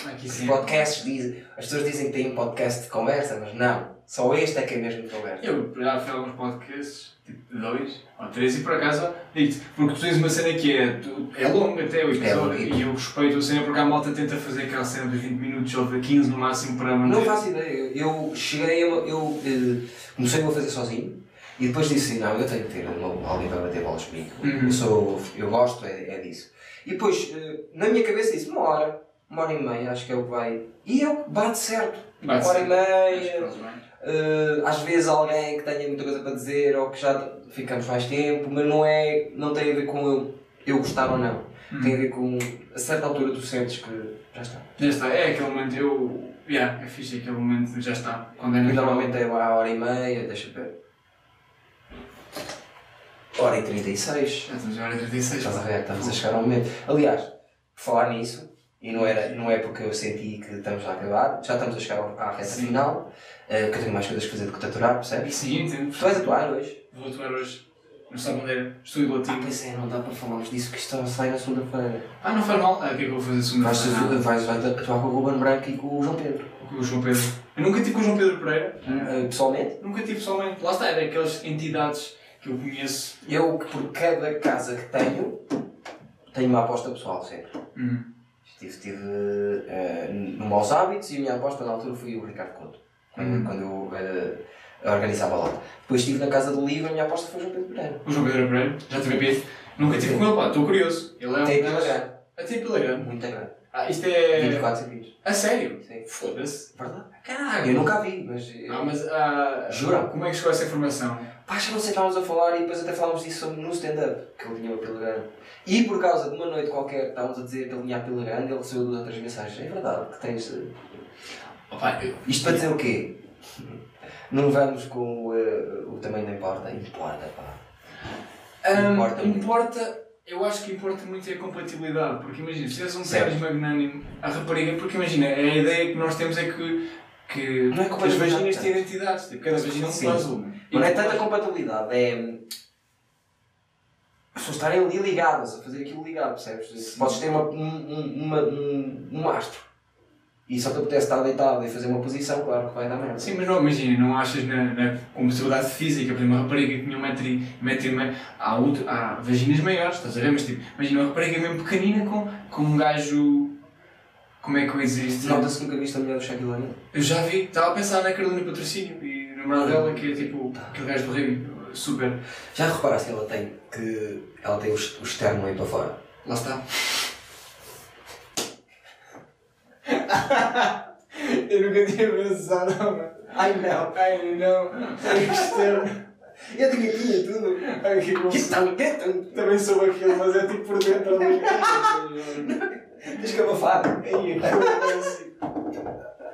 B: Aqui
A: Os podcasts dizem, as pessoas dizem que têm um podcast de conversa, mas não. Só este é que é mesmo de conversa.
B: Eu já fui a alguns podcasts, tipo dois ou três, e por acaso digo porque tu tens uma cena que é, tu- é longa até o episódio,
A: longuito.
B: e eu respeito a cena porque a malta tenta fazer aquela cena de 20 minutos ou de 15 no máximo para manter.
A: Não faço ideia. Eu cheguei a. Eu eh, comecei a fazer sozinho e depois disse: não, eu tenho que ter uma- alguém para bater bolas comigo.
B: Uhum.
A: Eu, sou, eu gosto é, é disso. E depois, eh, na minha cabeça, disse: uma hora, uma hora e meia, acho que é o que vai. E é o que bate certo.
B: Bate
A: uma hora e meia. eh, às vezes alguém que tenha muita coisa para dizer ou que já ficamos mais tempo, mas não, é, não tem a ver com eu, eu gostar ou não.
B: Uhum.
A: Tem a ver com. A certa altura tu sentes que já está.
B: Já está, é aquele momento, eu. Yeah, é fixe aquele momento, já está. Quando é
A: E normalmente é a hora e meia, deixa ver. Hora e 36.
B: Já estamos na hora 36.
A: Estás a ver? Estamos a chegar ao momento. Aliás, por falar nisso, e não, era, não é porque eu senti que estamos a acabar, já estamos a chegar à reta
B: Sim.
A: final, eh, que eu tenho mais coisas a fazer do que aturar, percebes?
B: Sim, entendo.
A: Tu vais atuar hoje?
B: Vou atuar hoje no Sá Bandeira, estúdio
A: Ah,
B: latim.
A: pois é, não dá para falarmos disso, que isto sai na segunda-feira.
B: Ah, não faz mal. Ah, o que é que eu vou fazer segunda
A: Vais, vais, vais atuar com o Ruben Branco e com o João Pedro.
B: Com o João Pedro. Eu nunca tive com o João Pedro Pereira.
A: Eh, pessoalmente,
B: Nunca tive pessoalmente. Lá está, é daquelas entidades que eu conheço.
A: eu, por cada casa que tenho, tenho uma aposta pessoal sempre.
B: Uhum.
A: Estive, estive eh, no Maus Hábitos e a minha aposta na altura foi o Ricardo Couto, quando,
B: Uhum.
A: quando eu eh, organizava lá. Depois estive na Casa do Livro e a minha aposta foi o João Pedro Pereira.
B: O João Pedro Pereira, já tive a pito. Nunca tive com ele, pá, estou curioso. Ele é um
A: Tem
B: gajo-
A: pila grande,
B: Até pila grande.
A: muito grande.
B: Ah, isto é.
A: 24 centímetros.
B: A sério?
A: Sim.
B: Foda-se.
A: Verdade.
B: Caralho.
A: Eu nunca a vi, mas. eh,
B: Ah, mas. Ah,
A: Jura?
B: Como é que chegou essa informação?
A: Pá, já não sei, estávamos a falar e depois até falámos disso no stand-up, que ele tinha uma pila grande. E por causa de uma noite qualquer que estávamos a dizer que ele tinha a pila grande, ele recebeu duas outras mensagens. É verdade que tens. eh,
B: Opa, eu.
A: Isto para dizer o quê? Não vamos com eh, o tamanho da importa. Importa, pá.
B: Ahm,
A: Importa
B: importa, eu acho que importa muito é a compatibilidade, porque imagina, se és um pênis magnânimo, a rapariga, porque imagina, a ideia que nós temos é que, que
A: Não é
B: as vaginas têm
A: tanto.
B: identidades, tipo, cada vagina é um puzzle.
A: Não é tanta compatibilidade, é. As pessoas estarem ali ligadas, a fazer aquilo ligado, percebes?
B: Sim.
A: Podes ter uma, um, um, uma, um, um astro e só te apetece estar deitado e fazer uma posição, claro que vai dar merda.
B: Sim, mas não, imagina, não achas na, na compatibilidade física, por exemplo, uma rapariga que tinha um metro e, metro e meio, há, outro, há vaginas maiores, estás a ver? Mas tipo, imagina uma rapariga mesmo pequenina com, com um gajo. Como é que eu isto?
A: Nota-se nunca viste a mulher do Shaquille O'Neal.
B: Eu já vi, estava a pensar na Carolina Patrocínio e no namorado dela, que é tipo aquele gajo do super.
A: Já reparaste que ela tem, que ela tem o, ex- o externo aí para fora?
B: Lá está. eu nunca tinha pensado, mano.
A: Ai não!
B: Ai não, externo.
A: Eu tinha, tinha tudo!
B: Ai, que bom.
A: Que tão!
B: Também sou aquilo, mas é tipo por dentro ali.
A: Tens que abafar!
B: Ai, é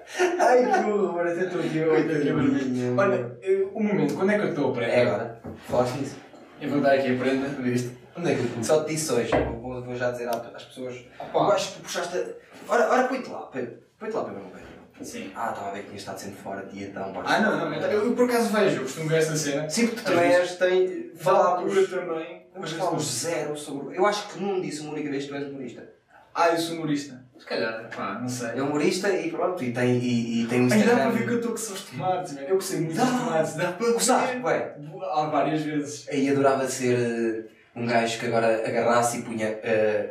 A: Ai que horror, agora até estou aqui
B: Olha, que vermelho. Olha, eu- o momento, quando é que eu estou a
A: É
B: aprender?
A: agora, falaste nisso.
B: Eu vou dar aqui a prenda disto.
A: Onde é que eu Só te disse hoje, vou, vou, já dizer às pessoas.
B: Opa.
A: Eu acho que tu puxaste. a- Ora, ora põe-te lá. Põe-te lá, Pedro, não Pedro.
B: Sim.
A: Ah, estava a ver que tinha estado sempre fora de dia, então.
B: Ah, não, não, eu, eu por acaso vejo, eu costumo ver essa cena.
A: Sim, porque tu és, tem.
B: Falámos também.
A: Mas
B: Mas
A: falámos zero sobre. Eu acho que não disse uma única vez que tu és humorista.
B: Ah, eu sou humorista. Se calhar, pá, não sei.
A: É humorista e pronto, e tem, e, e tem um
B: Ai, dá
A: Instagram.
B: para ver que eu estou com os tomates, velho. Eu gostei muito dos
A: Dá.
B: tomates. Dá para
A: Gostaste,
B: ver.
A: ué.
B: Há várias vezes.
A: Aí adorava ser eh, um gajo que agora agarrasse e punha. eh,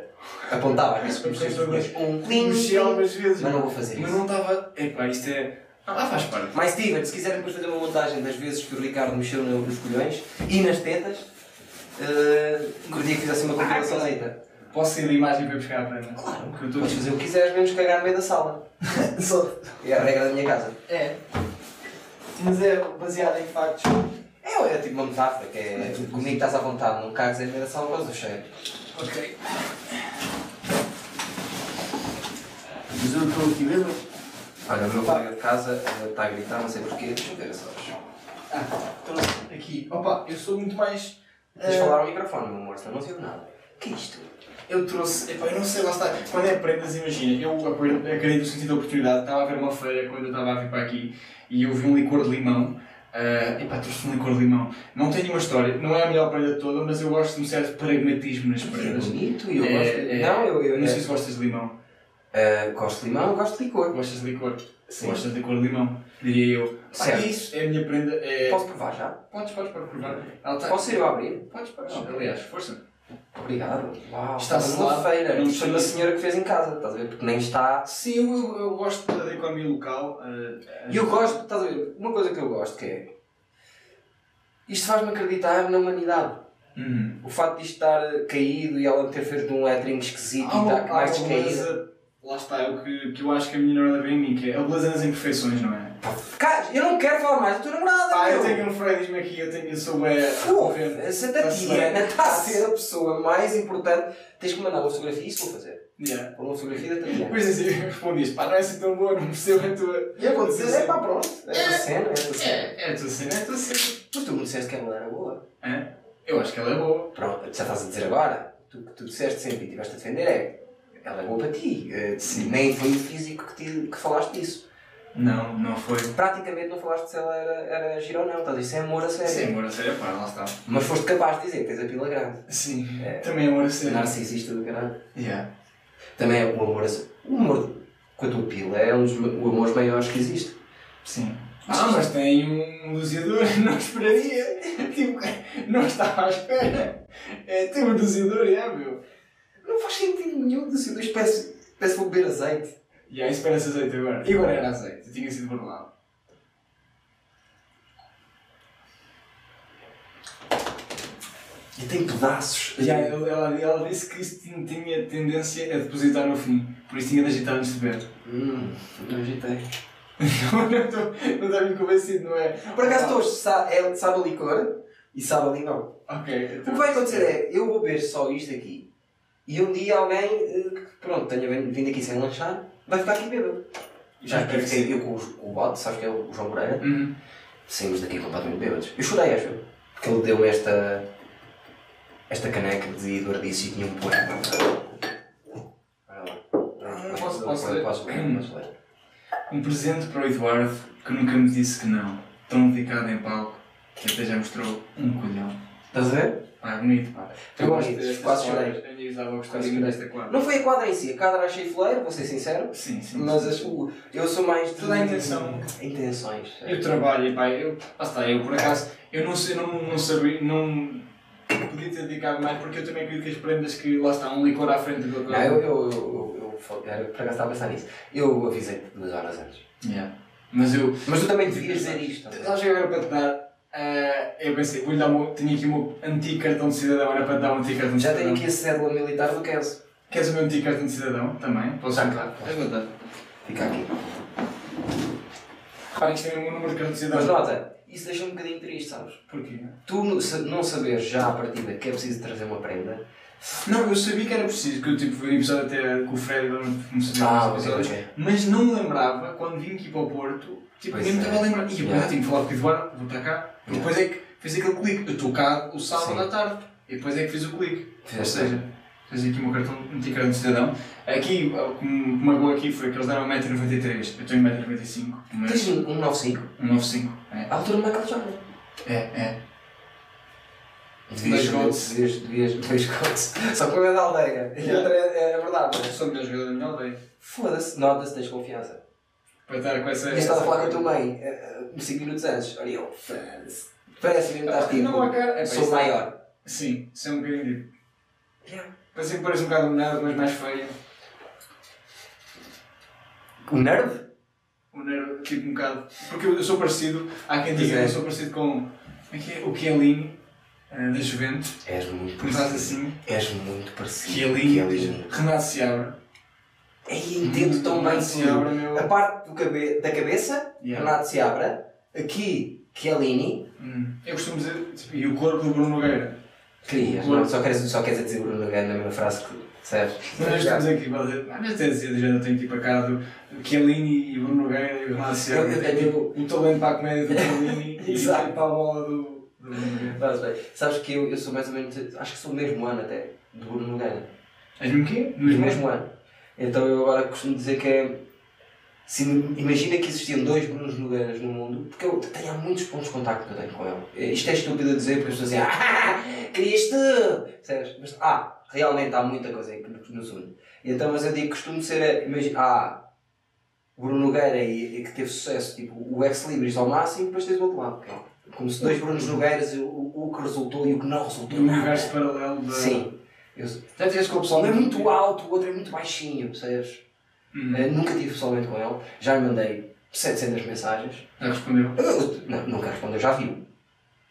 A: apontava às vezes com os seus dedos. Um clean.
B: Mexi algumas vezes.
A: Mas não vou fazer
B: Mas
A: isso.
B: não estava. Epá, isto é. Ah, faz parte.
A: Mais Steven, se quiserem depois fazer uma montagem das vezes que o Ricardo mexeu no- nos colhões e nas tetas, uh, curtia que fizesse uma compilação
B: Posso sair da imagem para ir buscar a prenda?
A: Claro,
B: Que eu estou
A: podes fazer o que quiseres, menos cagar no meio da sala.
B: Só.
A: É a regra da minha casa.
B: É. Mas é baseado em factos.
A: É, é tipo uma metáfora, que é comigo estás à vontade, não cagas em meio da sala causa do cheiro.
B: Ok. Mas eu estou aqui mesmo.
A: Olha, o meu colega de casa eh, está a gritar, não sei porquê, deixa eu ver as horas.
B: Ah, estou aqui. Opa, eu sou muito mais.
A: Tens de
B: eh,
A: falar ao microfone, meu amor, senão não se ouve nada. O que é isto?
B: Eu trouxe, epá, eu não sei, lá está. Quando é prendas, imagina, eu acredito no sentido da oportunidade. Estava a ver uma feira quando eu estava a vir para aqui e eu vi um licor de limão. Uh, epá, trouxe um licor de limão. Não tenho uma história, não é a melhor prenda toda, mas eu gosto de um certo pragmatismo nas
A: É
B: prendas.
A: bonito e eu
B: É,
A: gosto.
B: é.
A: Não, eu, eu
B: não sei se gostas de limão.
A: Eh, gosto de limão, gosto de licor.
B: Gostas de licor?
A: Sim.
B: Gostas de licor de limão, diria eu.
A: Certo.
B: isso é a minha prenda. É...
A: Posso provar já?
B: Podes, podes, podes provar. Ela tá-
A: Posso ir eu abrir?
B: Podes, podes.
A: Ok.
B: Aliás, força.
A: Obrigado. Uau,
B: Está
A: estava numa
B: selado,
A: feira.
B: não
A: foi uma senhora que fez em casa, estás a ver? Porque nem está.
B: Sim, eu, eu, gosto da economia local. uh,
A: E eu gosto, estás a ver? Uma coisa que eu gosto que é. Isto faz-me acreditar na humanidade.
B: Uhum.
A: O facto de isto estar eh, caído e ela ter feito um lettering esquisito
B: Há
A: e estar
B: há
A: mais
B: beleza, lá está, é o que, que eu acho que a minha namorada vê em mim, que é a beleza nas imperfeições, não é?
A: Cara, eu não quero falar mais da tua namorada,
B: Ah, eu
A: meu.
B: tenho um Freud, diz-me aqui, eu, tenho, eu sou é,
A: essa
B: Tá-se
A: Tatiana
B: bem.
A: está a ser a pessoa mais importante. Tens que mandar uma fotografia, isso vou fazer.
B: Yeah.
A: Uma fotografia da Tatiana.
B: Depois assim, eu respondi pá, não é assim tão boa, não percebo a tua...
A: E eu vou dizer, é pá, pronto. É a tua cena, é a tua cena.
B: É, é a tua cena, é a tua cena.
A: Mas tu me disseste que ela era boa.
B: É? Eu acho que ela é boa.
A: Pronto, já estás a dizer agora. Tu que tu disseste sempre e estiveste a defender é. Ela é boa para ti. Eh,
B: Sim.
A: Nem foi o físico que, te, que falaste disso.
B: Não, não foi.
A: Praticamente não falaste se ela era, era gira ou não. Estás isso é amor a sério.
B: Sim, amor a sério, pá, lá está.
A: Mas foste capaz de dizer que tens a pila grande.
B: Sim,
A: É.
B: também amor a sério.
A: Narcisista do caralho.
B: Yeah.
A: Também é o amor a sério. O amor com a tua pila é um dos o amor maiores que existe.
B: Sim. Ah, mas tem um doseador, não esperaria. Tipo, não estava à espera. É, tem um doseador, é, meu.
A: Não faz sentido nenhum de dois parece, parece vou beber azeite.
B: E aí espera-se azeite agora. E agora era azeite, tinha sido burlado.
A: E tem pedaços.
B: Já, ela, ela, ela disse que isso tinha, tinha tendência a depositar no fim, por isso tinha de agitar antes de beber.
A: Hum, não agitei.
B: não, não estou não muito convencido, não é?
A: Por acaso todos sa é, sabe a licor e sabe a limão.
B: Ok.
A: O
B: então-
A: que vai acontecer é, eu vou beber só isto aqui e um dia alguém eh, que pronto, tenha vindo aqui sem lanchar, vai ficar aqui bêbado. Já aqui
B: que
A: fiquei eu com, os- com o bote, sabes que é o João Moreira?
B: Uhum.
A: Saímos daqui completamente bêbados. Eu chorei, acho. Porque ele deu-me esta, esta caneca de Eduardice e tinha um poema. Olha lá.
B: Posso-? Posso ler,
A: posso ler.
B: Um presente para o Eduardo que nunca me disse que não. Tão dedicado em palco que até já mostrou um colhão.
A: Estás a ver?
B: Pá, é bonito, pá.
A: Foi
B: Eu gosto
A: bonito,
B: destas
A: quase chorei.
B: A minha muito desta quadra.
A: Não foi a quadra em si, a quadra achei fileiro, vou ser sincero.
B: Sim, sim.
A: Mas
B: sim.
A: as- o- eu sou mais de.
B: Toda a intenção.
A: Intenções.
B: Eu trabalho, pá, eu, lá está, eu por acaso, eu não sei, não, não sabia, não podia ter dedicado mais porque eu também acredito que as prendas que, lá está, um licor à frente do
A: Não, eu, eu, eu, eu, eu, era, por acaso estava a pensar nisso. Eu avisei-te duas horas antes.
B: Yeah. Mas eu,
A: Mas tu também devias dizer isto.
B: já cheguei agora para te dar, eh, eu pensei, vou-lhe dar uma, tinha aqui o meu antigo cartão de cidadão, era para dar um antigo cartão de
A: Já
B: cidadão.
A: tenho aqui a cédula militar do Kenzo.
B: Queres o meu antigo cartão de cidadão também? Posso dar?
A: claro.
B: É verdade.
A: Fica aqui.
B: Reparem que isto é o meu número de cartão de cidadão.
A: Mas nota, isso deixa-me um bocadinho triste, sabes?
B: Porquê?
A: Tu não saberes já à partida que é preciso trazer uma prenda.
B: Não, eu sabia que era preciso, que eu tipo, vi um episódio até com o Fred, não comecei a
A: Ah,
B: ver os
A: ok,
B: episódios,
A: ok.
B: mas não me lembrava, quando vim aqui para o Porto, tipo,
A: Pois
B: nem me
A: é.
B: estava a lembrar. E eu
A: Yeah.
B: já tinha que falar com o Eduardo, vou para cá. E
A: Yeah.
B: depois é que fiz aquele clique. Eu estou cá o sábado
A: Sim.
B: à tarde. E depois é que fiz o clique. Ou
A: Fizeste
B: seja, Fiz aqui o meu cartão, meti cartão de cidadão. Aqui, o que me marcou aqui foi que eles deram 1,93m. Eu tenho 1,95m.
A: Tens um um 95?
B: 1,95m. É,
A: A altura do Michael Jordan.
B: é. é.
A: Devias, devias, devias, dois gols. Só que uma é da aldeia. E outra é, é verdade.
B: Eu sou o melhor jogador da minha aldeia.
A: Foda-se, nota-se, tens confiança.
B: Para estar com essa.
A: E estás a falar com a tua mãe, 5 minutos antes. Olha, eu. Parece mesmo que estás
B: Ah,
A: tipo.
B: não, cara. É,
A: Sou
B: isso-
A: maior.
B: Sim, isso é um bocadinho.
A: Yeah.
B: Parece que parece um bocado nada, mas mais feio.
A: O nerd?
B: O nerd, tipo um bocado. Porque eu, eu sou parecido. Há quem diga
A: é.
B: que eu sou parecido com. é é? O Chiellini, eh, da Juventus.
A: És muito parecido.
B: assim.
A: És muito parecido.
B: Chiellini. Renato Seabra.
A: Ei, entendo tão bem
B: Seabra,
A: tudo.
B: meu.
A: A parte do cabe da cabeça,
B: Yeah.
A: Renato Seabra. Aqui, Chiellini.
B: Hum. Eu costumo dizer. Tipo, e o corpo do Bruno Nogueira.
A: Querias, não? Só queres, só queres dizer Bruno Nogueira na mesma frase que?
B: Mas nós estamos aqui, vezes até dizer, já tenho tipo a cara do Chiellini e Bruno Nogueira e o Renato Seabra.
A: Tenho-
B: tipo, o talento para a comédia do Chiellini e para a bola do.
A: Faz bem. Sabes que eu, eu sou mais ou menos. Acho que sou o mesmo ano até, do Bruno Nogueira.
B: És mesmo quê?
A: No mesmo ano. Então eu agora costumo dizer que é. Se, imagina que existiam dois Brunos Nogueiras no mundo, porque eu tenho há muitos pontos de contacto que eu tenho com ele. Isto é estúpido a dizer porque as pessoas dizem, ah, tu! Percebes? Mas, ah, realmente há muita coisa aí que nos- une. Então, mas eu digo, costumo ser, a- imagina, ah, Bruno Nogueira e, e que teve sucesso, tipo, o ex-libris ao máximo, depois tens o outro lado. é Como se dois Brunos Nogueiras, o, o, que resultou e o que não resultou.
B: Do universo paralelo da.
A: Sim. Eu,
B: Já tiveste com o pessoal
A: um é muito alto, o outro é muito baixinho, percebes?
B: Hum.
A: Eh, nunca tive pessoalmente com ele, já lhe mandei 700 mensagens.
B: Já respondeu.
A: Eu- não, nunca respondeu, já viu.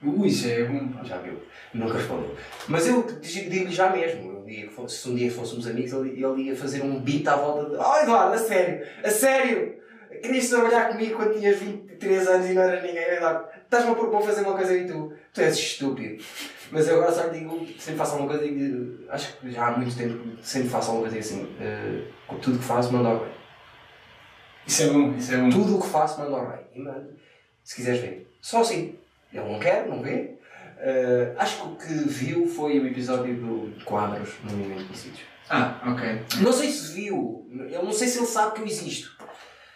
B: Ui, isso é bom.
A: Já viu. Nunca respondeu. Mas eu digo- digo-lhe já mesmo. Que fosse- se um dia fôssemos amigos, ele, ele ia fazer um beat à volta de. Oh Eduardo, a sério! A sério! Querias trabalhar comigo quando tinhas 23 anos e não eras ninguém, Eduardo. Estás-me a propor fazer uma coisa e tu. Tu és estúpido. Mas eu agora só digo, sempre faço alguma coisa, digo, acho que já há muito tempo, sempre faço alguma coisa assim. eh, tudo que faço, mando ao rei.
B: Isso é bom, isso é bom.
A: Tudo o que faço, mando ao rei. E mando, se quiseres ver. Só assim. Ele não quer, não vê. Eh, acho que o que viu foi o episódio do Quadros no Movimento Conhecidos.
B: Ah, ok.
A: Não sei se viu, eu não sei se ele sabe que eu existo.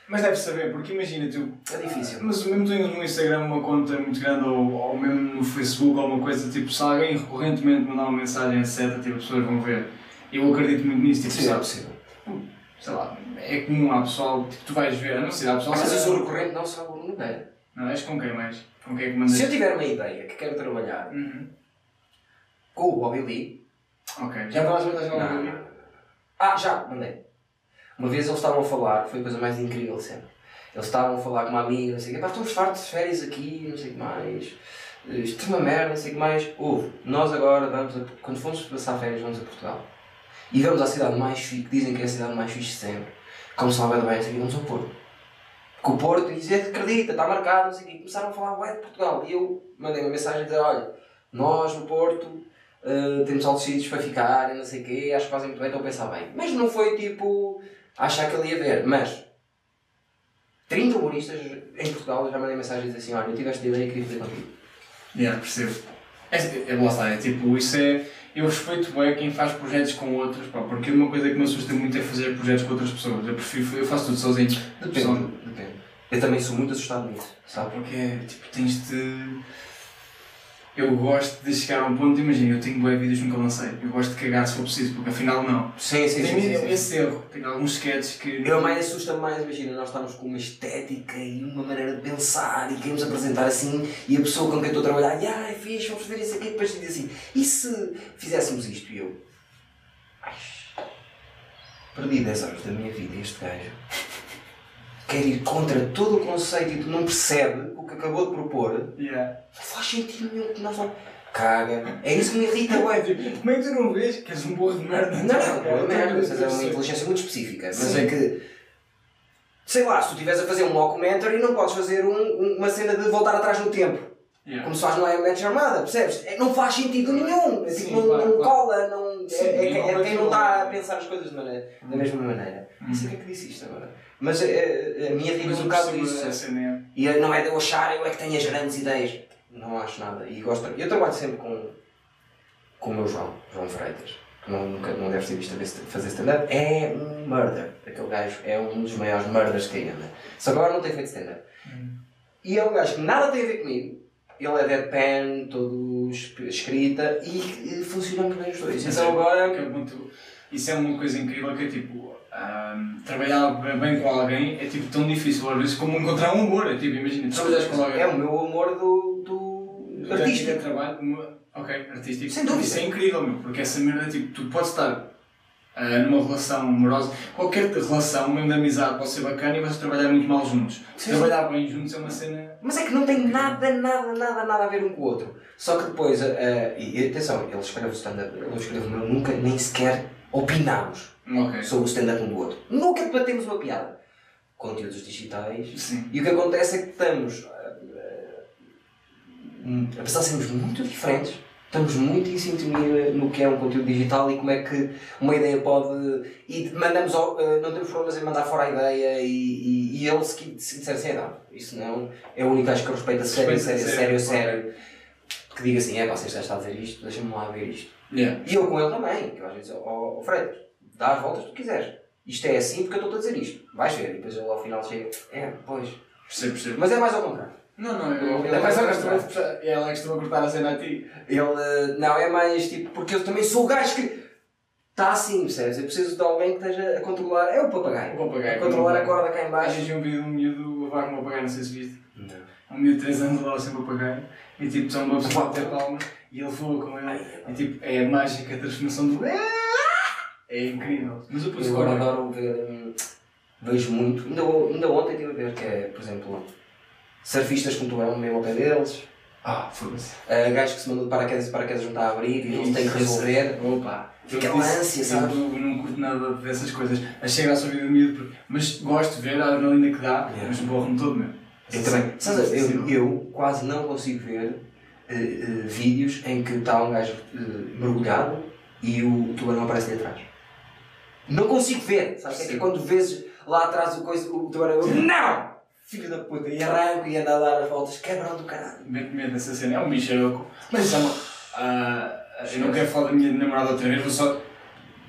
B: Mas deve saber, porque imagina, tu.
A: É difícil.
B: Mas mesmo tendo no Instagram uma conta muito grande ou, ou mesmo no Facebook ou alguma coisa, tipo, se alguém recorrentemente mandar uma mensagem, etc., tipo, as pessoas vão ver. Eu acredito muito nisso, tipo,
A: Sim, é possível.
B: sei lá, é comum há pessoal, tipo, tu vais ver, a não sei, há pessoal.
A: Mas eu sou recorrente, não sou o Bruno Nogueira.
B: Não, és com quem mais? Com quem é que mandas?
A: Se eu tiver uma ideia que quero trabalhar
B: Uhum.
A: com o Bobby Lee.
B: Ok. Já a
A: Não,
B: alguma
A: não,
B: coisa?
A: não. Ah, já, mandei. Uma vez eles estavam a falar, foi a coisa mais incrível sempre. Eles estavam a falar com uma amiga, não sei o quê, pá, estamos fartos de férias aqui, não sei o que mais. Eh, é uma merda, não sei o que mais. Houve, nós agora vamos, a, quando fomos passar férias, vamos a Portugal. E vamos à cidade mais fixe, que dizem que é a cidade mais fixe de sempre. Como se bem, não o quê, vamos ao Porto. Com o Porto, e dizer, acredita, está marcado, não sei o quê. Começaram a falar, ué, de Portugal. E eu mandei uma mensagem a dizer, olha, nós no Porto Uh, temos altos sítios para ficar, e não sei o quê, acho que fazem muito bem, estão a pensar bem. Mas não foi tipo achar que ele ia ver. Mas 30 humoristas em Portugal já mandei mensagem a dizer assim: olha, eu tive esta ideia e queria fazer contigo.
B: Yeah, percebo. É, é, está, é tipo, isso é. Eu respeito bem quem faz projetos com outros, pá, porque uma coisa que me assusta muito é fazer projetos com outras pessoas. Eu prefiro, eu faço tudo sozinho.
A: Depende, depende. Eu também sou muito assustado nisso, sabe?
B: Porque, tipo, tens de. Eu gosto de chegar a um ponto, imagina, eu tenho bué vídeos que nunca lancei. Eu gosto de cagar se for preciso, porque afinal não.
A: Sim, sim, sim.
B: Tem
A: sim, sim.
B: esse erro. Tenho alguns sketches que.
A: Eu mais assusta mais, imagina, nós estamos com uma estética e uma maneira de pensar e queremos apresentar assim e a pessoa com quem estou a trabalhar, ah, é fixe, vamos ver isso aqui, depois diz assim, e se fizéssemos isto? E eu, ai, perdi 10 horas da minha vida este gajo quer ir contra todo o conceito e tu não percebe o que acabou de propor,
B: Yeah.
A: não faz sentido nenhum que nós. Caga. É isso que me irrita, ué.
B: Como é que tu não vês que és um burro de merda?
A: Não, não, não é merda, mas é uma inteligência muito específica. Mas
B: Sim.
A: é que, sei lá, se tu estiveres a fazer um mockumentary, não podes fazer um- um- uma cena de voltar atrás no tempo.
B: Yeah.
A: Como se faz no I Am Match Armada, percebes? É, não faz sentido nenhum. É,
B: Sim,
A: tipo, não,
B: claro,
A: não
B: claro.
A: cola, não,
B: Sim,
A: é, é, é
B: cola
A: quem não está a pensar as coisas maneira- da mesma maneira. Não sei o que é que disse isto agora. Mas é, a minha irrita
B: Mas
A: um bocado
B: percebo
A: isso.
B: a cena.
A: E não é de eu achar, eu é que tenho as grandes ideias. Não acho nada. E gosto, eu trabalho sempre com, com o meu João, João Freitas. não, nunca, não deves ter visto a fazer stand-up, é um murder. Aquele gajo é um dos maiores murders que aí anda. Só que agora não tem feito stand-up. E é um gajo que nada tem a ver comigo. Ele é deadpan, todo escrita e, e funcionamos bem os dois. Então
B: é-
A: agora.
B: que é muito- isso é uma coisa incrível que é tipo. ahm, trabalhar bem com alguém é tipo tão difícil às vezes como encontrar um amor. É tipo, imagina, trabalhas com alguém.
A: É o meu amor do, do
B: artístico. trabalho, ok, artístico.
A: Sem dúvida.
B: Isso é incrível, meu, porque essa merda, tipo, tu podes estar ah, numa relação amorosa, qualquer relação, mesmo de amizade, pode ser bacana e vais trabalhar muito mal juntos.
A: Sim.
B: Trabalhar bem juntos é uma cena.
A: Mas é que não tem nada, nada, nada, nada a ver um com o outro. Só que depois, eh, eh, e atenção, ele escreve o stand-up, ele escreve o meu, nunca nem sequer opinámos
B: Ok.
A: sobre o stand-up um do outro. Nunca debatemos uma piada. Conteúdos digitais.
B: Sim.
A: E o que acontece é que estamos, eh, eh, hum, apesar de sermos muito diferentes, estamos muito em sintonia no que é um conteúdo digital e como é que uma ideia pode. E mandamos ao- eh, não temos problemas em mandar fora a ideia e, e, e ele se, disser assim, não, isso não é o único gajo que respeita sério, sério, sério,
B: sério,
A: sério. Que diga assim, é gajo está a dizer isto, deixa-me lá ver isto.
B: Yeah.
A: E eu com ele também, que eu às vezes, ó oh, Fred, dá as voltas que tu quiseres. Isto é assim porque eu estou a dizer isto. Vais ver. E depois ele ao final chega, é, pois.
B: Percebo, percebo.
A: Mas é mais ao contrário.
B: Não, não, eu.
A: Ele
B: É
A: gostar.
B: menos ela é que estou a cortar a cena a ti.
A: Ele, eh, não, é mais tipo, porque eu também sou o gajo que está assim, percebes? Eu preciso de alguém que esteja a controlar, é o papagaio.
B: O papagaio.
A: A controlar a corda cá em baixo.
B: Às vezes um vídeo de um miúdo levar com um papagaio, não sei se viste.
A: Não.
B: Um miúdo de 3 anos leva sempre papagaio e tipo, são uma pessoa a ter palmas e ele voa com ele. E tipo, é a mágica a transformação do. É incrível. Mas eu
A: Eu
B: fora.
A: adoro ver, hum, vejo muito, ainda, ainda ontem estive a ver que é, por exemplo, surfistas com tubarão mesmo ao pé deles,
B: Ah, foda-se.
A: uh, gajos que se mandam de paraquedas e paraquedas não está a abrir e eles têm que resolver.
B: Opa! Eu disse-
A: ânsia, sabe?
B: Eu não curto nada dessas coisas. Achei graça ao vídeo do miúdo, mas gosto de ver a adrenalina que dá,
A: Yeah.
B: mas borro-me todo mesmo.
A: Eu também. Sabes, eu,
B: Sim.
A: eu quase não consigo ver eh, eh, vídeos em que está um gajo eh, mergulhado e o tubarão aparece ali atrás. Não consigo ver, sabes? É que quando vês lá atrás o, coisa, o tubarão, eu, não! Filho da puta, e arranco e ando a dar as voltas, quebrão do caralho.
B: Mete medo nessa cena. É um bicharoco. Mas isso é uma. ah, eu não quero falar da minha namorada outra vez, vou só.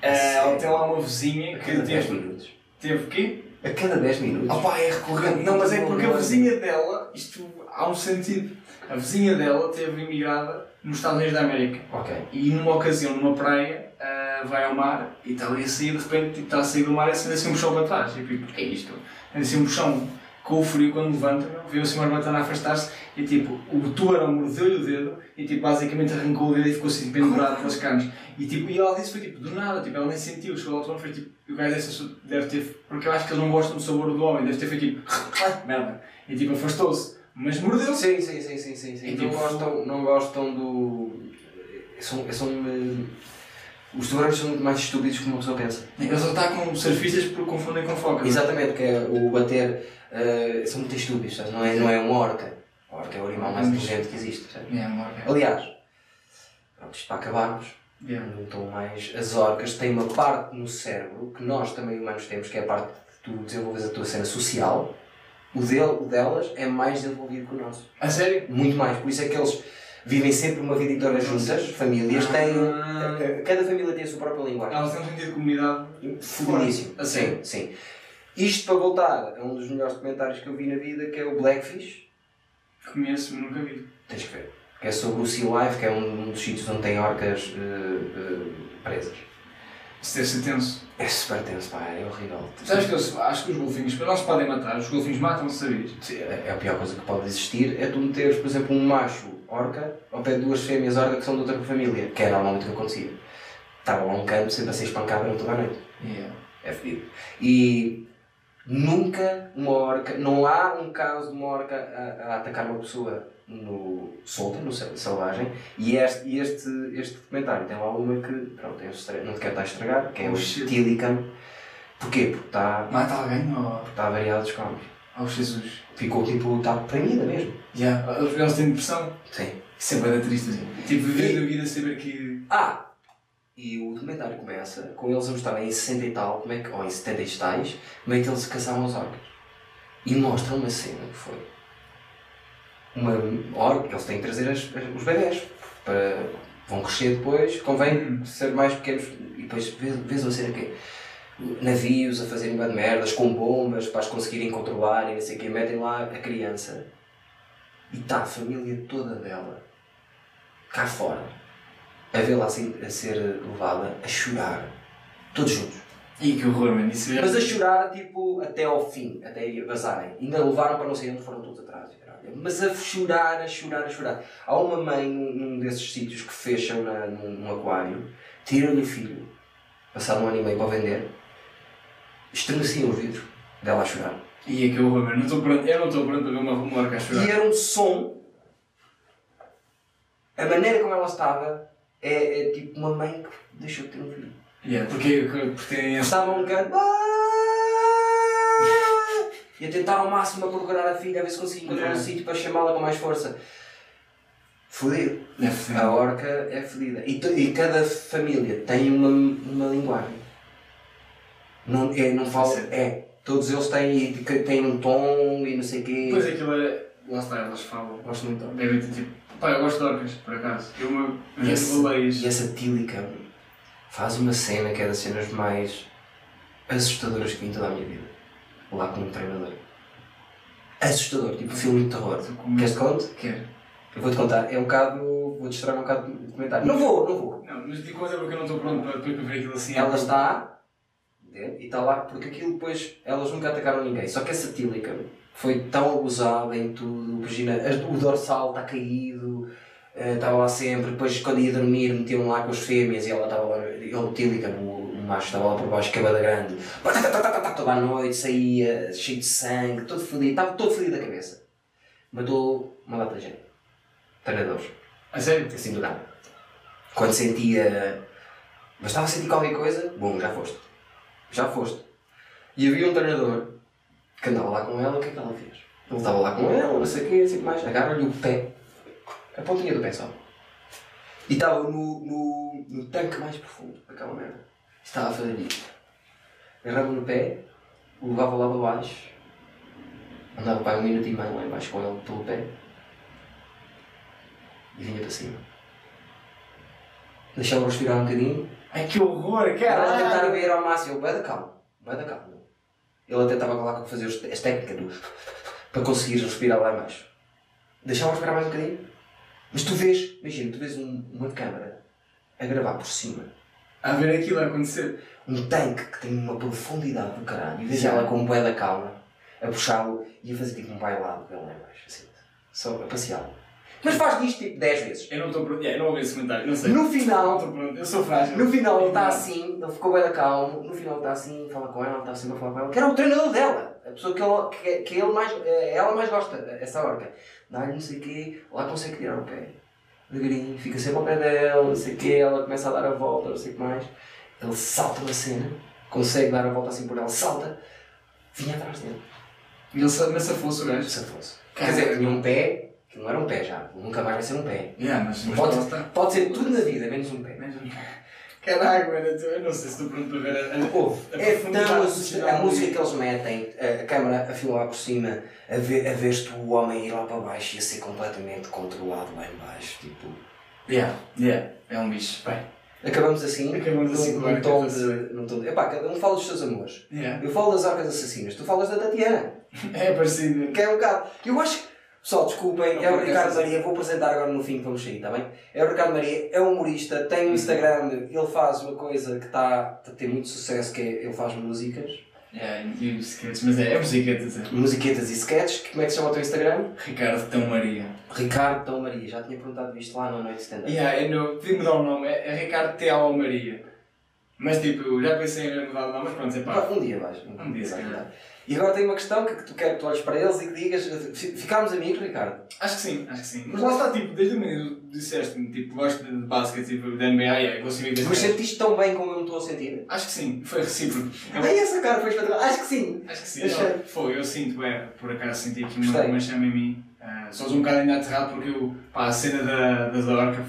B: ah, ela tem lá uma vizinha
A: A
B: que
A: cada 10
B: teve.
A: minutos.
B: Teve o quê?
A: A cada 10 minutos.
B: Ah pá, é recorrente. Não, mas é porque a vizinha dela, isto há um sentido. A vizinha dela teve imigrada nos Estados Unidos da América.
A: Ok.
B: E numa ocasião, numa praia, ah, vai ao mar e está ali a sair, de repente tipo, está a sair do mar e acende assim um puxão para trás. E eu fico, o que é isto? É assim um puxão com o frio quando levanta, viu assim uma batana afastar-se e tipo, o tubarão mordeu-lhe o dedo e tipo, basicamente arrancou o dedo e ficou assim pendurado pelas canas. E tipo, e ela disse foi tipo, do nada, tipo, ela nem sentiu, chegou ao outro foi tipo, e o gajo deve, deve ter, porque eu acho que eles não gostam do sabor do homem, deve ter feito tipo, "Ah, merda. E tipo, afastou-se, mas mordeu-se.
A: Sim, sim, sim, sim, sim. sim.
B: E
A: não,
B: tipo,
A: gostam, não gostam do. São, são, eh, os tubarões são muito mais estúpidos que uma pessoa pensa.
B: Eles atacam surfistas porque confundem com foca.
A: Exatamente, porque é o bater. Eh, são muito estúpidos? Não, é, não é uma orca. A orca é o animal mais inteligente que existe.
B: É, amor. é.
A: Aliás, pronto, isto para acabarmos,
B: Yeah.
A: não estão mais. As orcas têm uma parte no cérebro que nós também humanos temos, que é a parte que tu desenvolves a tua cena social. O, dele, o delas é mais desenvolvido que o nosso.
B: A sério?
A: Muito mais. Por isso é que eles vivem sempre uma vida inteira juntas, famílias, têm.
B: Ah.
A: eh, Cada família tem a sua própria linguagem.
B: Elas têm um sentido de comunidade.
A: Fudidíssimo.
B: A
A: Sim, sim. Isto para voltar a um dos melhores documentários que eu vi na vida, que é o Blackfish.
B: Conheço, mas nunca vi.
A: Tens que ver. Que é sobre o Sea Life, que é um dos sítios onde tem orcas eh, eh, presas.
B: Isso deve ser tenso.
A: É super tenso, pá, é horrível.
B: Sabes que eu acho que os golfinhos não se podem matar, os golfinhos matam-se, sabias?
A: Sim, É a pior coisa que pode existir é tu meteres, por exemplo, um macho orca ao pé de duas fêmeas orca que são de outra família, que é normalmente o que acontecia. Estava lá um canto sempre a ser espancado durante toda a noite.
B: Yeah.
A: É fedido. E nunca uma orca, não há um caso de uma orca a, a atacar uma pessoa no solta, no sel- selvagem, e este, e este, este documentário tem lá uma que, pronto, estre- não te quero estar a estragar, que é o
B: shit.
A: Tilicam. Porquê? Porque está,
B: Mata alguém ou.
A: está variado dos comes.
B: Oh Jesus.
A: Ficou tipo, está premida mesmo.
B: Yeah. Eles têm depressão.
A: Sim.
B: Isso é bem triste assim. Tipo, viver a vida saber que.
A: Ah! E o documentário começa com eles a mostrarem em 60 e tal, como é que, ou em 70 e tais, como é que eles se caçavam as orcas. E mostra uma cena que foi uma orca, eles têm que trazer as- os bebés para Vão crescer depois, convém
B: Hum.
A: ser mais pequenos e depois vês, vês a cena que navios a fazerem bué de merdas com bombas para as conseguirem controlar e não sei o quê, metem lá a criança e está a família toda dela cá fora a vê-la assim a ser levada a chorar, todos juntos.
B: Ih, que horror, mano. Isso é.
A: Mas a chorar, tipo, até ao fim, até vazarem. Ainda levaram para não sei onde foram todos atrás. caralho. Mas a chorar, a chorar, a chorar. Há uma mãe num, desses sítios que fecham na, num, num aquário, tiram-lhe o filho, passado um ano e meio para vender, estremeciam os vidros dela a chorar.
B: Ih, que horror, mano. Não estou pronto. Eu não estou pronto para ver uma, uma orca a chorar.
A: E era um som. A maneira como ela estava é, é tipo uma mãe que deixou de ter um filho.
B: Yeah, porque, porque tem esse.
A: Estava um canto. E a tentar ao máximo a procurar a filha, a ver se conseguia encontrar um
B: Yeah.
A: sítio para chamá-la com mais força. Fodido.
B: É.
A: A orca é fodida. E, e cada família tem uma, uma linguagem. Não, é, não fala. É. Todos eles têm, têm um tom e não sei o quê.
B: Depois aquilo é. Lá está, elas falam.
A: Gosto muito.
B: Devem ter tipo. Pá, eu gosto de orcas, por acaso. Eu uma.
A: E esse-
B: baleias.
A: E essa tílica faz uma cena que é das cenas mais assustadoras que vi em toda a minha vida. Lá com um treinador. Assustador, tipo filme de terror. Queres que
B: medo.
A: conte?
B: Quero.
A: Eu vou-te contar. É um bocado. Vou-te estragar um bocado de comentário. Não vou, não vou.
B: Não, mas digo coisa porque eu não estou pronto para, para ver aquilo assim.
A: Ela está. dentro, E está lá porque aquilo depois. Elas nunca atacaram ninguém. Só que essa tílica foi tão abusada em tudo. Imagina, o dorsal está caído. eh, Estava lá sempre, depois quando ia dormir metiam lá com as fêmeas e ela estava lá, ele tílica, o, o macho estava lá por baixo, cabada grande, toda a noite, saía, cheio de sangue, todo fodido, estava todo fodido da cabeça. Matou uma data de gente. Treinadores
B: A sério?
A: assim do nada. Quando sentia. Bastava sentir qualquer coisa, bom, já foste. Já foste. E havia um treinador que andava lá com ela, o que é que ela fez? Ele estava lá com ela, não sei o quê, assim mais, agarra-lhe o pé, a pontinha do pé só. E estava no, no, no tanque mais profundo daquela merda. Estava a fazer isto. Agarrava no pé, o levava lá para baixo, andava para um minuto e meio lá embaixo com ele pelo pé e vinha para cima. Deixava-o respirar um bocadinho.
B: Ai que horror,
A: Ela a tentar ver ao máximo. Vai da calma. Vai da calma. Ele até estava lá a fazer as técnicas do... para conseguir respirar lá embaixo. Deixava-o respirar mais um bocadinho. Mas tu vês, imagina, tu vês um- uma câmara a gravar por cima.
B: A ver aquilo a acontecer.
A: Um tanque que tem uma profundidade do caralho. E vês ela com um bué da calma a puxá-lo e a fazer tipo um bailado dele lá embaixo. Assim, só a passeá-lo. Mas faz disto tipo 10 vezes.
B: Eu não estou pronto. Yeah, eu não ouvi esse comentário, não sei.
A: No final,
B: estou pronto, eu sou frágil.
A: No final ele está assim, ele ficou bem calmo, no final ele está assim, fala com ela, está sempre a falar com ela, que era o treinador dela, a pessoa que ele, que, que ele mais, eh, ela mais gosta, essa orca. Dá-lhe não sei o quê, lá consegue tirar o pé, devagarinho, fica sempre ao pé dela, não sei o quê, ela começa a dar a volta, não sei o que mais. Ele salta na cena, consegue dar a volta assim por ela, salta, vinha atrás dele,
B: E ele mas se fosse o gajo.
A: se fosse. Quer dizer, tinha um pé, não era um pé já, nunca mais vai ser um pé.
B: Yeah, mas mas
A: Pode, pode ser tudo na vida, menos um pé.
B: Menos um- Caralho, mano, eu tô- eu não sei se estou pronto para ver a. a- a
A: é tão a música que eles metem, a câmara a filmar por cima, a ver, a ver-te o homem ir lá para baixo e a ser completamente controlado lá em baixo, tipo...
B: Yeah, yeah, é um bicho. Bem,
A: Acabamos assim,
B: Acabamos assim
A: num,
B: a
A: num tom de... Num tom de epá, cada um fala dos seus amores.
B: yeah.
A: Eu falo das orcas assassinas, tu falas da Tatiana,
B: É parecido.
A: que é um bocado... Eu acho. Pessoal, desculpem,
B: Não,
A: é o Ricardo Maria, vou apresentar agora no fim que vamos sair, está bem? É o Ricardo Maria, é um humorista, tem um Instagram, ele faz uma coisa que está a ter muito sucesso, que é, ele faz músicas.
B: Yeah, e os sketches, mas é, é musiquetas. É.
A: musiquetas e sketches. Como é que se chama o teu Instagram?
B: Ricardo Tão Maria.
A: Ricardo Tão Maria. Já tinha perguntado isto lá na noite stand-up.
B: Yeah, é no, tive mudar o nome, é, é Ricardo T.A. Maria. Mas tipo, já pensei em mudar o nome, mas pronto, é
A: Pá. Um dia vais.
B: Um dia, se calhar.
A: E agora tenho uma questão que, tu quero que tu olhes para eles e que digas. fi- Ficámos amigos, Ricardo?
B: Acho que sim, acho que sim. Mas lá está, tipo, desde o meio disseste-me, tipo, gosto de basquete, tipo, da NBA, é, ser amigo
A: Mas sentiste tão bem como eu me estou a sentir?
B: Acho que sim, foi recíproco. Eu-
A: Ai, essa cara foi espetacular. Acho que sim.
B: Acho que sim, não, foi, eu sinto, é, por acaso senti aqui uma, uma chama em mim. Uh, só um bocado ainda aterrado porque eu, pá, a cena da, da Zorca,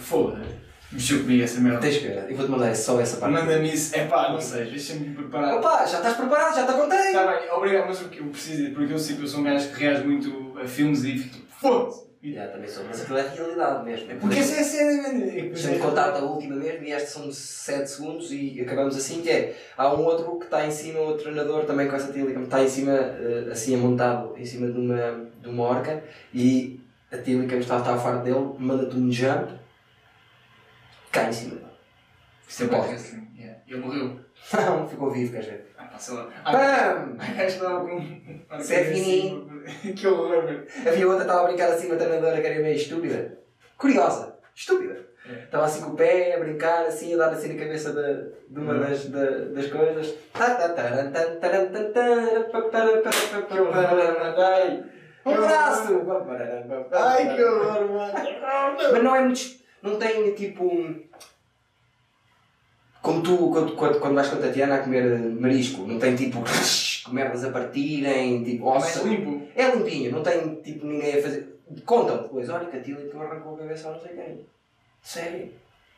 B: mexeu comigo essa merda.
A: Tens que ver. Eu vou-te mandar só essa parte.
B: Manda-me isso, é pá, não sei, deixa-me preparar.
A: Opa, já estás preparado, já te contei.
B: Está bem, obrigado, mas o que eu preciso, porque eu sinto que eu sou um gajo que reage muito a filmes e fico tipo, foda-se.
A: Já, também sou. Mas aquilo é realidade mesmo.
B: Porque essa é a cena, mano.
A: Deixa-me contar a última vez, e este são 7 segundos e acabamos assim, que é, há um outro que está em cima, outro treinador também com essa tílica, está em cima, eh, assim amontado, em cima de uma, de uma orca, e a tílica está, está a farto dele, manda-te um jump, cai em cima.
B: Isso é bom. Yeah. Ele morreu.
A: Não, ficou vivo, queres ver?
B: Ah, passa lá. Ah, gajo estava com.
A: Isso é fininho.
B: Que horror, mano.
A: Havia outra que estava a brincar assim, uma treinadora que era meio estúpida. Curiosa. Estúpida.
B: É.
A: Estava assim com o pé, a brincar, assim, a dar assim na cabeça de, de uma das, da- das coisas. Ai, Um abraço!
B: Ai, que horror, mano.
A: Mas não é muito. Não tem tipo. um- Como tu, quando, quando, quando vais com a Tatiana a comer marisco, não tem tipo. merdas a partirem, tipo.
B: É limpo.
A: É limpinho, não tem tipo ninguém a fazer. Contam depois, olha que a Tilly que arrancou a cabeça a não sei quem. Sério.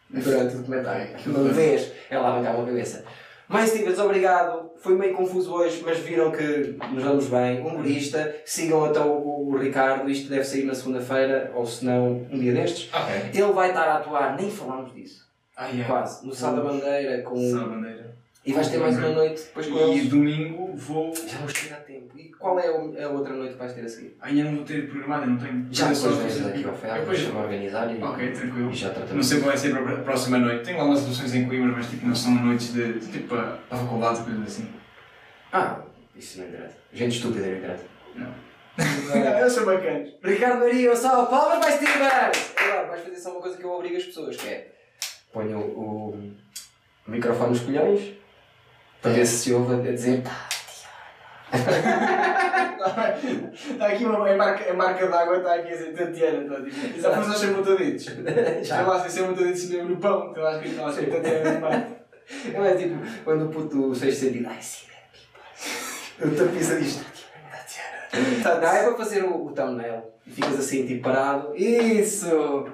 A: Durante o documentário. Não vês ela arrancar uma cabeça. Mais Stevens, obrigado. Foi meio confuso hoje, mas viram que nos damos bem. Humorista. Sigam então o, Ricardo. Isto deve sair na segunda-feira, ou se não, um dia destes.
B: Ok.
A: Ele vai estar a atuar, nem falámos disso.
B: Ah, yeah.
A: Quase. No Sal da Bandeira. Com...
B: Sá bandeira.
A: E vais ter mais uma noite depois com
B: E
A: eles.
B: domingo vou.
A: Já vamos ter a tempo. Qual é a outra noite que vais ter a seguir?
B: Ainda não vou ter programado, eu não tenho.
A: Já depois vens aqui ao ferro,
B: Depois-
A: deixa-me organizar e,
B: Ok, tranquilo.
A: e já
B: Não sei qual vai ser para a próxima noite. Tenho lá umas soluções em Coimbra, mas tipo, não são noites de, de tipo a, a faculdade, coisas assim.
A: Ah, isso não interessa. Gente estúpida não interessa.
B: Não. Eles são bacanas.
A: Ricardo Maria, salve palmas, vai Stevens! Agora vais fazer só uma coisa que eu obrigo as pessoas, que é ponho o, o microfone nos colhões para ver se se ouve a dizer tá,
B: Está aqui uma a marca, a marca d'água, está aqui a dizer Tatiana. Está tipo. Já foste aos chamutaditos.
A: Já
B: lá se chamutaditos mesmo no pão. Está lá escrito lá assim, Tatiana no mar.
A: Não é tipo quando o puto sexto sentido, ai sim, é pipa. Eu pisa disto. Tá, não, é para fazer o, o thumbnail e ficas assim tipo parado. Isso!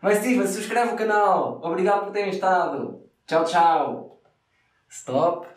A: Mas Steven, subscreve o canal. Obrigado por terem estado. Tchau, tchau. Stop.